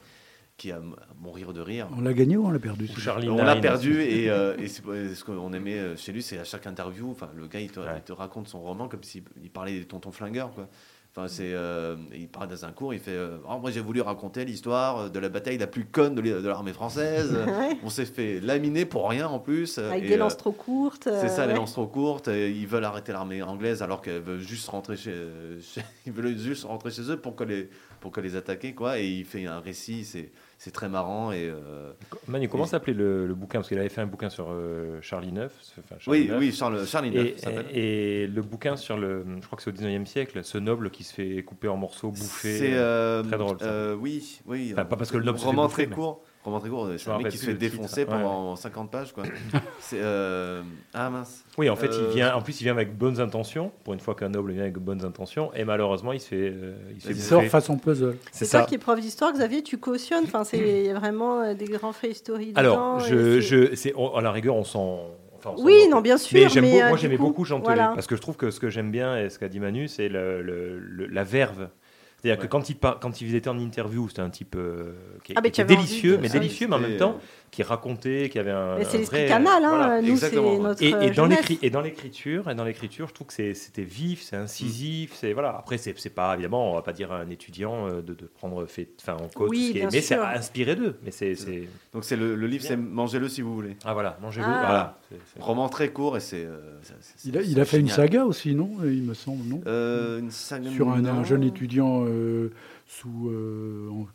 qui a mourir de rire. On l'a gagné ou on l'a perdu Charlie On l'a perdu [laughs] et, euh, et c'est- ce qu'on aimait euh, chez lui, c'est à chaque interview, enfin le gars il te, Ouais. il te raconte son roman comme s'il il parlait des tontons flingueurs quoi. Enfin c'est, euh, il parle dans un cours, il fait, euh, Oh, moi j'ai voulu raconter l'histoire de la bataille la plus conne de l'armée française. [laughs] Ouais. On s'est fait laminer pour rien en plus. Avec Et, des euh, lances trop courtes. c'est ça, les lances trop courtes. et ils veulent arrêter l'armée anglaise alors qu'elle veut juste rentrer chez, chez- [laughs] ils veulent juste rentrer chez eux pour que les pour que les attaquer quoi. Et il fait un récit, c'est c'est très marrant et euh, Manu, comment s'appelait le, le bouquin? Parce qu'il avait fait un bouquin sur euh, Charlie IX. Enfin, Charlie oui IX. oui Charles Charlie IX, et- et le bouquin sur le, je crois que c'est au 19e siècle, ce noble qui se fait couper en morceaux, bouffer. C'est euh, très drôle, ça. oui, oui. Enfin, pas parce que le noble se fait roman bouffer, très mais- court. Roman très court. C'est un mec qui se fait titre. défoncer Ouais, pendant 50 pages quoi. [coughs] c'est euh, ah mince. Oui, en fait, Euh, il vient. En plus, il vient avec bonnes intentions. Pour une fois qu'un noble vient avec bonnes intentions, et malheureusement, il se fait. euh, il se fait Il Il sort façon puzzle. C'est C'est toi ça. qui es prof d'histoire, Xavier, tu cautionnes. Enfin, c'est il y a vraiment euh, des grands faits historiques. Alors, je, je, c'est on- à la rigueur, on s'en. enfin, Oui, non, bien sûr. Mais j'aime beau- euh, moi j'aimais coup, beaucoup Jean voilà. parce que je trouve que ce que j'aime bien et ce qu'a dit Manu, c'est le, le- le- la verve. C'est-à-dire que Ouais. quand il, par- quand il était en interview, c'était un type euh, qui, Ah, mais qui était délicieux, mais délicieux, mais en même temps qui racontait, qui avait un. Mais c'est l'esprit canal, hein. voilà. Nous, c'est notre. Et, et dans l'écriture et dans l'écriture je trouve que c'était vif c'est incisif c'est voilà après c'est pas évidemment on va pas dire à un étudiant euh, de, de prendre fait enfin en code Oui, ce qui est- mais c'est inspiré d'eux mais c'est Donc c'est le, le livre, c'est mangez-le si vous voulez. ah voilà mangez-le Ah. voilà Roman très court et c'est. euh, Il a, c'est il a fait une saga aussi, non? Il me semble, non? Euh, une saga Sur un, jeune étudiant euh, sous, euh, en-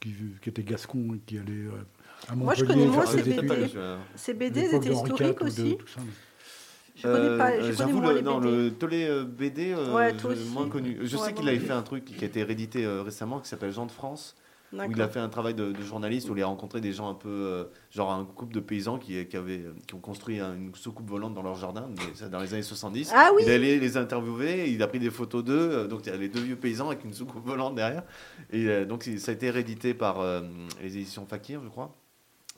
qui, qui était gascon et qui allait euh, à Moi, je Montpellier connais moins ces BD. Ces BD, étaient historiques de aussi. tout ça. Je connais pas. Euh, Je connais moins le, les non, BD. le Tolé euh, BD, euh, Ouais, je- moins connu. Je Ouais, sais qu'il avait fait un truc qui a été réédité euh, récemment qui s'appelle Jean de France. Où il a fait un travail de, de journaliste où il a rencontré des gens un peu, euh, genre un couple de paysans qui, qui, avaient, qui ont construit un- une soucoupe volante dans leur jardin, dans les années 70. Ah oui Il est allé les interviewer, il a pris des photos d'eux, euh, donc il y a les deux vieux paysans avec une soucoupe volante derrière. Et euh, donc ça a été réédité par euh, les éditions Fakir, je crois.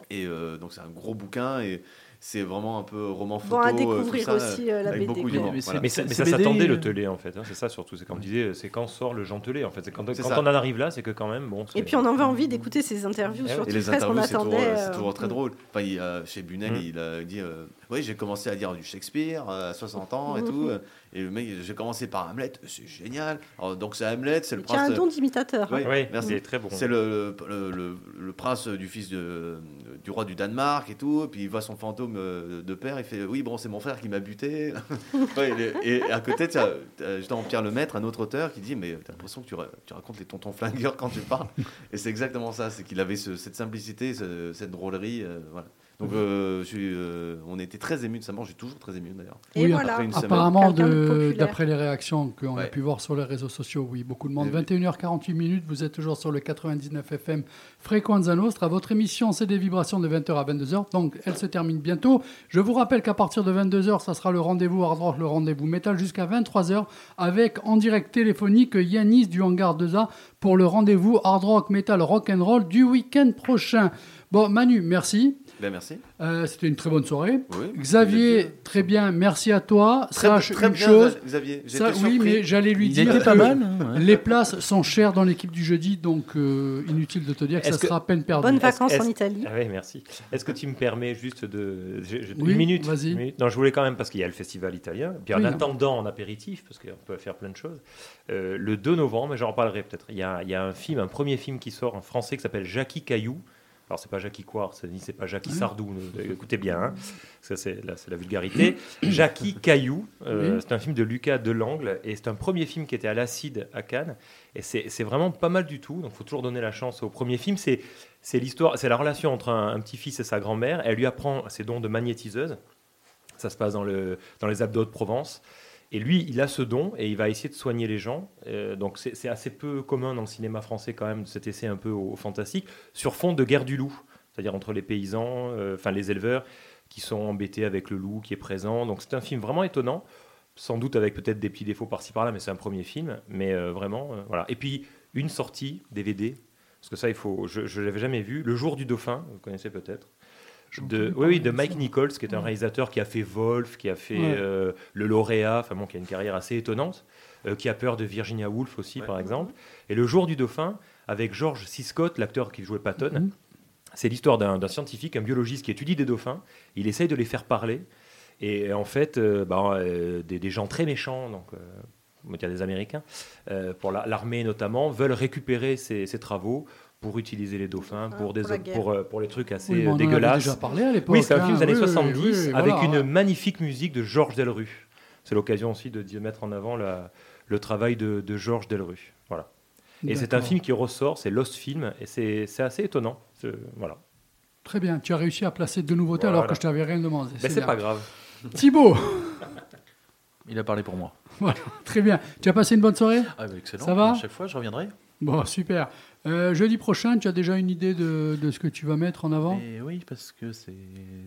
Et euh, donc c'est un gros bouquin et c'est vraiment un peu roman photo. Bon, à euh, tout découvrir ça, aussi euh, la avec BD. beaucoup. Mais voilà. Mais ça, mais ça BD, s'attendait le télé en fait, hein, c'est ça surtout. C'est comme je disais, c'est quand sort le Jean Télé en fait. C'est quand, quand on en arrive là, c'est que quand même bon. Et puis on avait envie d'écouter ces interviews, Et surtout Et les on interviews, c'est toujours, attendait. c'est euh, toujours très drôle. Enfin, il, euh, chez Bunel, Mm. il a dit euh, Oui, j'ai commencé à dire du Shakespeare à 60 ans et tout. euh, Et le mec, j'ai commencé par Hamlet, c'est génial. Alors, donc, c'est Hamlet, c'est le Qui a prince. un don d'imitateur. Ouais. Oui, merci. c'est très bon. C'est le, le, le- le prince du fils de, du roi du Danemark et tout. Et puis il voit son fantôme euh, de père. Il fait Oui, bon, c'est mon frère qui m'a buté. [laughs] Et à côté, tu as t'as justement Pierre Lemaître, un autre auteur, qui dit Mais t'as l'impression que tu, ra- tu racontes les tontons flingueurs quand tu parles. Et c'est exactement ça c'est qu'il avait ce- cette simplicité, ce- cette drôlerie. euh, voilà. Donc euh, euh, on était très émus de sa mort. J'ai toujours très ému d'ailleurs. Et Oui, voilà. après une semaine. Apparemment, d'après les réactions qu'on a pu voir sur les réseaux sociaux, oui, beaucoup de monde. Oui. 21h48 minutes, vous êtes toujours sur le 99 FM Fréquenza Nostra. Votre émission, c'est des vibrations de 20h à 22h, donc elle se termine bientôt. Je vous rappelle qu'à partir de 22h, ça sera le rendez-vous hard rock, le rendez-vous métal jusqu'à 23h avec en direct téléphonique Yanis du Hangar 2A pour le rendez-vous hard rock, metal, rock and roll du week-end prochain. Bon, Manu, merci. Ben, merci. Euh, C'était une très bonne soirée. Oui. Xavier, très bien, merci à toi. Très, Sache très une bien, chose. Xavier. Ça, oui, mais j'allais lui Il dire était pas que mal. hein, ouais. les places sont chères dans l'équipe du jeudi, donc euh, inutile de te dire que ça que- sera à peine perdu. Bonnes vacances en Italie. Ah oui, merci. Est-ce que tu me permets juste de. Oui, une minute vas-y. Non, je voulais quand même, parce qu'il y a le festival italien. Puis Oui, en non. attendant, en apéritif, parce qu'on peut faire plein de choses, euh, le 2 novembre, mais j'en reparlerai peut-être, il y, a, il y a un film, un premier film qui sort en français qui s'appelle Jackie Caillou. Alors, c'est pas Jackie Coire, c'est ni c'est pas Jackie. Sardou, [laughs] écoutez bien, hein. ça c'est là, c'est la vulgarité. [coughs] Jackie Caillou, euh, Oui. c'est un film de Lucas Delangle, et c'est un premier film qui était à l'Acide à Cannes, et c'est vraiment pas mal du tout, donc il faut toujours donner la chance au premier film. C'est c'est l'histoire, c'est la relation entre un, un petit-fils et sa grand-mère. Elle lui apprend ses dons de magnétiseuse. Ça se passe dans, le, dans les abdos de Provence. Et lui, il a ce don et il va essayer de soigner les gens. Euh, donc c'est assez peu commun dans le cinéma français quand même, cet essai un peu au, fantastique, sur fond de guerre du loup, c'est-à-dire entre les paysans, euh, enfin les éleveurs, qui sont embêtés avec le loup qui est présent. Donc c'est un film vraiment étonnant, sans doute avec peut-être des petits défauts par-ci par-là, mais c'est un premier film. Mais euh, vraiment, voilà. Et puis une sortie DVD, parce que ça, il faut, je ne l'avais jamais vu, Le jour du dauphin, vous connaissez peut-être. De, oui, oui, de Mike. Nichols, qui est un réalisateur qui a fait Wolf, qui a fait Ouais. euh, Le Lauréat, enfin bon, qui a une carrière assez étonnante, euh, qui a peur de Virginia Woolf aussi, Ouais. par exemple. Et Le jour du dauphin, avec George C. Scott, l'acteur qui jouait Patton, Mhm. c'est l'histoire d'un scientifique, un biologiste qui étudie des dauphins. Il essaye de les faire parler. Et en fait, euh, bah, des, des gens très méchants, donc on va dire des Américains, pour la- l'armée notamment, veulent récupérer ces, ces travaux pour utiliser les dauphins, Ah, pour, des, pour euh, pour les trucs assez Oui, mais on euh, dégueulasses. déjà parlé à l'époque. Oui, c'est un film hein. des années Oui, oui, 70 oui, avec voilà. une magnifique musique de Georges Delru. C'est l'occasion aussi de, de mettre en avant la- le travail de, de Georges Delru. Voilà. Et c'est un film qui ressort, c'est Lost Film, et c'est c'est assez étonnant. C'est- Voilà. Très bien, tu as réussi à placer deux nouveautés alors Voilà. que je t'avais rien demandé. Mais c'est bien. pas grave. [laughs] Thibaut, [laughs] Il a parlé pour moi. très bien. Tu as passé une bonne soirée? Ah, bah, excellent. Ça va? À chaque fois, je reviendrai. Bon, super. Euh, jeudi prochain, tu as déjà une idée de, de ce que tu vas mettre en avant? Et oui, parce que c'est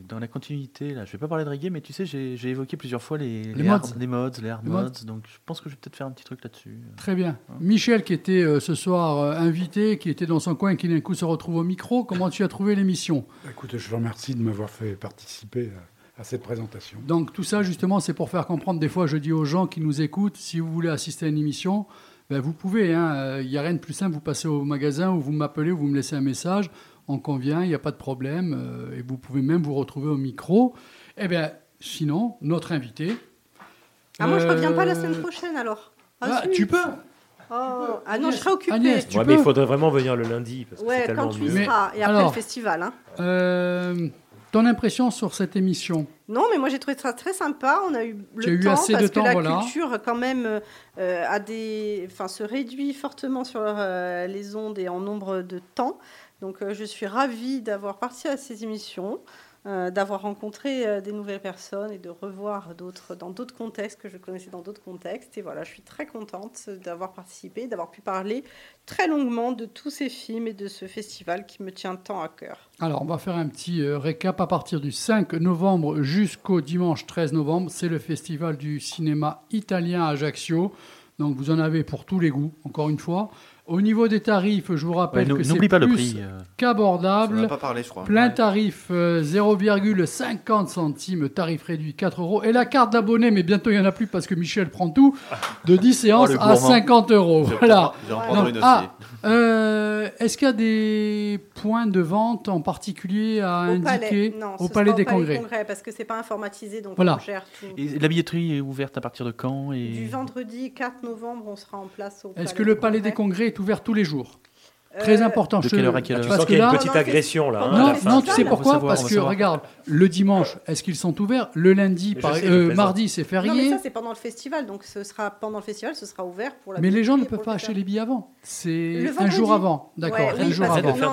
dans la continuité. Là, je vais pas parler de reggae, mais tu sais, j'ai évoqué plusieurs fois les, Les hard- mods. les mods, les hard Les mods. mods. Donc, je pense que je vais peut-être faire un petit truc là-dessus. Très bien. Michel, qui était euh, ce soir euh, invité, qui était dans son coin, qui d'un coup se retrouve au micro, comment tu as trouvé l'émission? Écoute, je vous remercie de m'avoir fait participer à, à cette présentation. Donc tout ça, justement, c'est pour faire comprendre. Des fois, je dis aux gens qui nous écoutent, si vous voulez assister à une émission, ben, vous pouvez. hein. Il n'y a rien de plus simple. Vous passez au magasin ou vous m'appelez ou vous me laissez un message. On convient, il n'y a pas de problème. euh, et vous pouvez même vous retrouver au micro. Eh bien, sinon, notre invité. Ah, moi, je reviens pas la euh, semaine prochaine alors. ah, zut. tu peux Oh. Ah non, je serai occupée. Agnès, tu Ouais, peux mais il faudrait vraiment venir le lundi, parce que c'est Ouais, tellement quand tu mieux. Mais- seras. Et après alors- le festival. Hein. Euh, Ton impression sur cette émission? Non, mais moi j'ai trouvé ça très sympa. On a eu le Tu as eu temps assez de parce temps, que la voilà. culture quand même euh, a des, enfin se réduit fortement sur euh, les ondes et en nombre de temps. Donc euh, je suis ravie d'avoir participé à ces émissions. Euh, d'avoir rencontré euh, des nouvelles personnes et de revoir d'autres dans d'autres contextes que je connaissais dans d'autres contextes. Et voilà, je suis très contente d'avoir participé, d'avoir pu parler très longuement de tous ces films et de ce festival qui me tient tant à cœur. Alors, on va faire un petit euh, récap à partir du 5 novembre jusqu'au dimanche 13 novembre. C'est le festival du cinéma italien à Ajaccio. Donc, vous en avez pour tous les goûts, encore une fois. Au niveau des tarifs, je vous rappelle Ouais, que c'est pas le plus prix. euh. Qu'abordable. pas parlé, je crois. Plein tarif, euh, 0,50 centimes, tarif réduit 4 euros. Et la carte d'abonné, mais bientôt il n'y en a plus parce que Michel prend tout, de 10 [laughs] séances Oh, à gourmand. 50 euros. Voilà. Je vais en Ouais. prendre Donc, une aussi. ah, euh, Est-ce qu'il y a des points de vente en particulier à Au indiquer palais, non, au ce Palais des Congrès parce que c'est pas informatisé, donc Voilà. on gère tout. Et la billetterie est ouverte à partir de quand et... Du vendredi 4 novembre, on sera en place au Est-ce que le Palais des Congrès est ouvert tous les jours Très Euh, important. de je- quelle heure à quelle heure Parce qu'il y a une petite agression là. hein, Non, non, tu sais pourquoi savoir, Parce que savoir. regarde, le dimanche, est-ce qu'ils sont ouverts? Le lundi, par- sais, euh, mardi, c'est Non, mais férié. ça, c'est pendant le festival, donc ce sera pendant le festival, ce sera ouvert pour la Mais les gens ne peuvent pas le acheter les billets avant. C'est un jour avant. D'accord, Ouais, un jour de avant. faire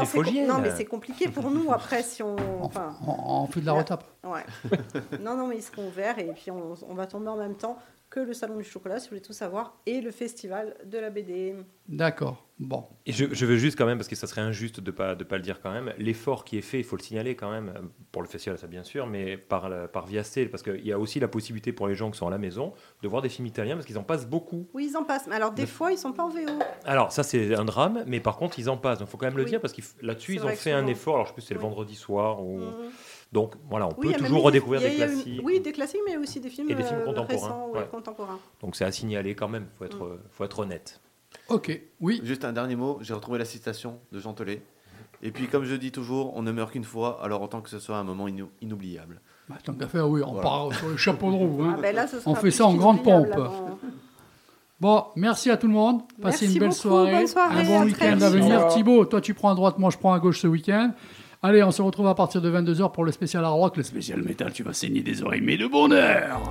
non, des mais c'est compliqué pour nous [laughs] après si on. Enfin, On, on fait de la retape. ouais. [laughs] non, non, mais ils seront ouverts et puis on, on va tomber en même temps que le salon du chocolat, si vous voulez tout savoir, et le festival de la BD. D'accord. Bon. Et je, je veux juste quand même, parce que ça serait injuste de ne pas, de pas le dire quand même, l'effort qui est fait, il faut le signaler quand même, pour le festival, ça bien sûr, mais par, par Viasté, parce qu'il y a aussi la possibilité pour les gens qui sont à la maison de voir des films italiens, parce qu'ils en passent beaucoup. Oui, ils en passent. Mais alors, des fois, ils sont pas en VO. Alors, ça, c'est un drame, mais par contre, ils en passent. Donc, il faut quand même le Oui. dire, parce que là-dessus, ils ont fait un effort. Alors, je sais plus si c'est le vendredi soir. Ou... Mhm. Donc, voilà, on Oui, peut toujours des- redécouvrir il y a- des une- classiques. Oui, des classiques, mais aussi des films, Et des films euh, contemporains, récents, ouais, ouais. contemporains. Donc, c'est à signaler quand même, il faut Mm. être, faut être honnête. Ok. Oui. Juste un dernier mot, j'ai retrouvé la citation de Jean Telet. Et puis, comme je dis toujours, on ne meurt qu'une fois, alors autant que ce soit un moment inou- inoubliable. Bah, tant qu'à faire, oui, on Voilà. part sur le chapeau de roue. hein. Ah, ben là, On fait ça en grande pompe. avant. Bon, merci à tout le monde. Passez Merci une belle beaucoup, soirée. bonne soirée, un bon week-end à venir. Thibaut, toi tu prends à droite, moi je prends à gauche ce week-end. Allez, on se retrouve à partir de 22h pour le spécial hard rock, le spécial métal. Tu vas saigner des oreilles, mais de bonheur.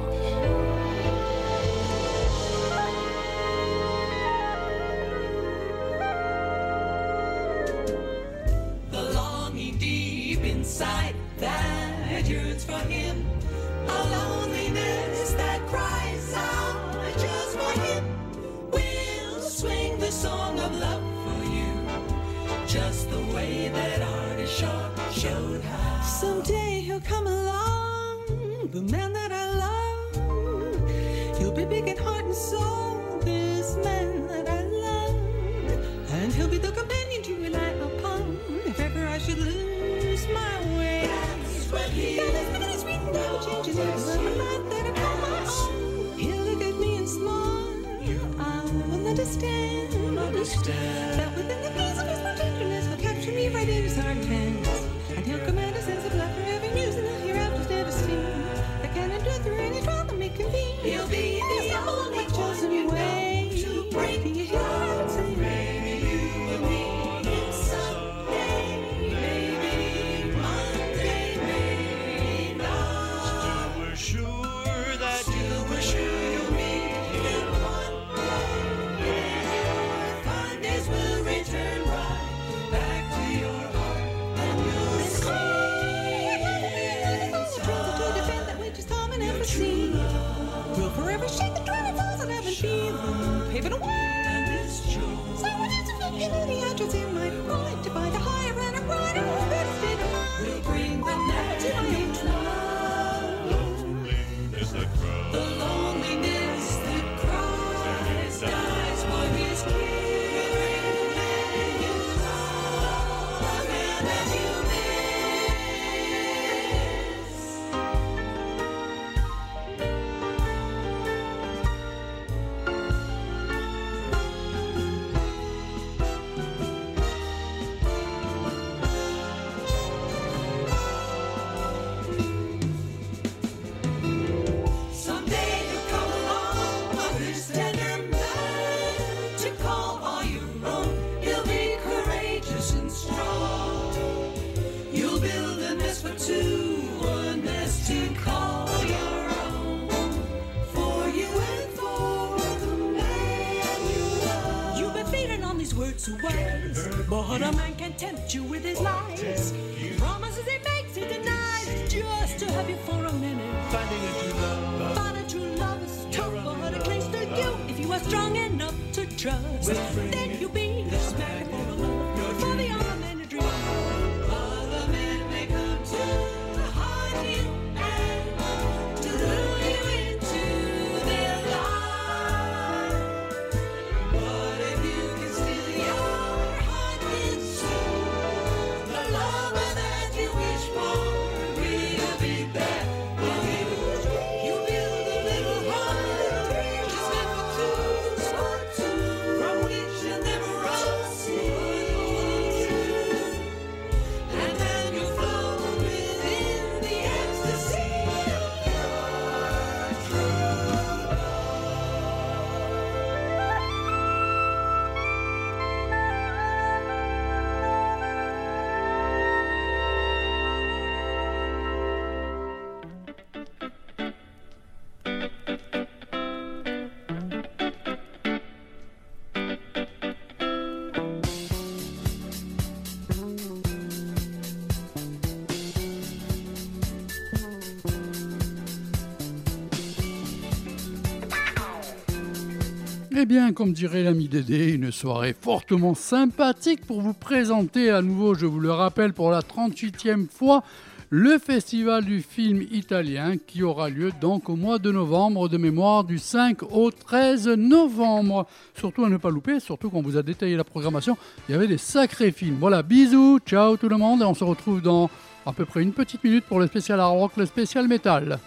The man that I love. He'll be big in heart and soul, this man that I love. And he'll be the companion to rely upon if ever I should lose my way. That's what he that is. That is written never changes, never life that I call my own. He'll look at me and smile. I will understand. Understand. That within the gaze of his you with his lies. Eh bien, comme dirait l'ami Dédé, une soirée fortement sympathique pour vous présenter à nouveau, je vous le rappelle, pour la 38e fois, le festival du film italien qui aura lieu donc au mois de novembre de mémoire du 5 au 13 novembre. Surtout à ne pas louper, surtout qu'on vous a détaillé la programmation, il y avait des sacrés films. Voilà, bisous, ciao tout le monde, et on se retrouve dans à peu près une petite minute pour le spécial hard rock, le spécial métal.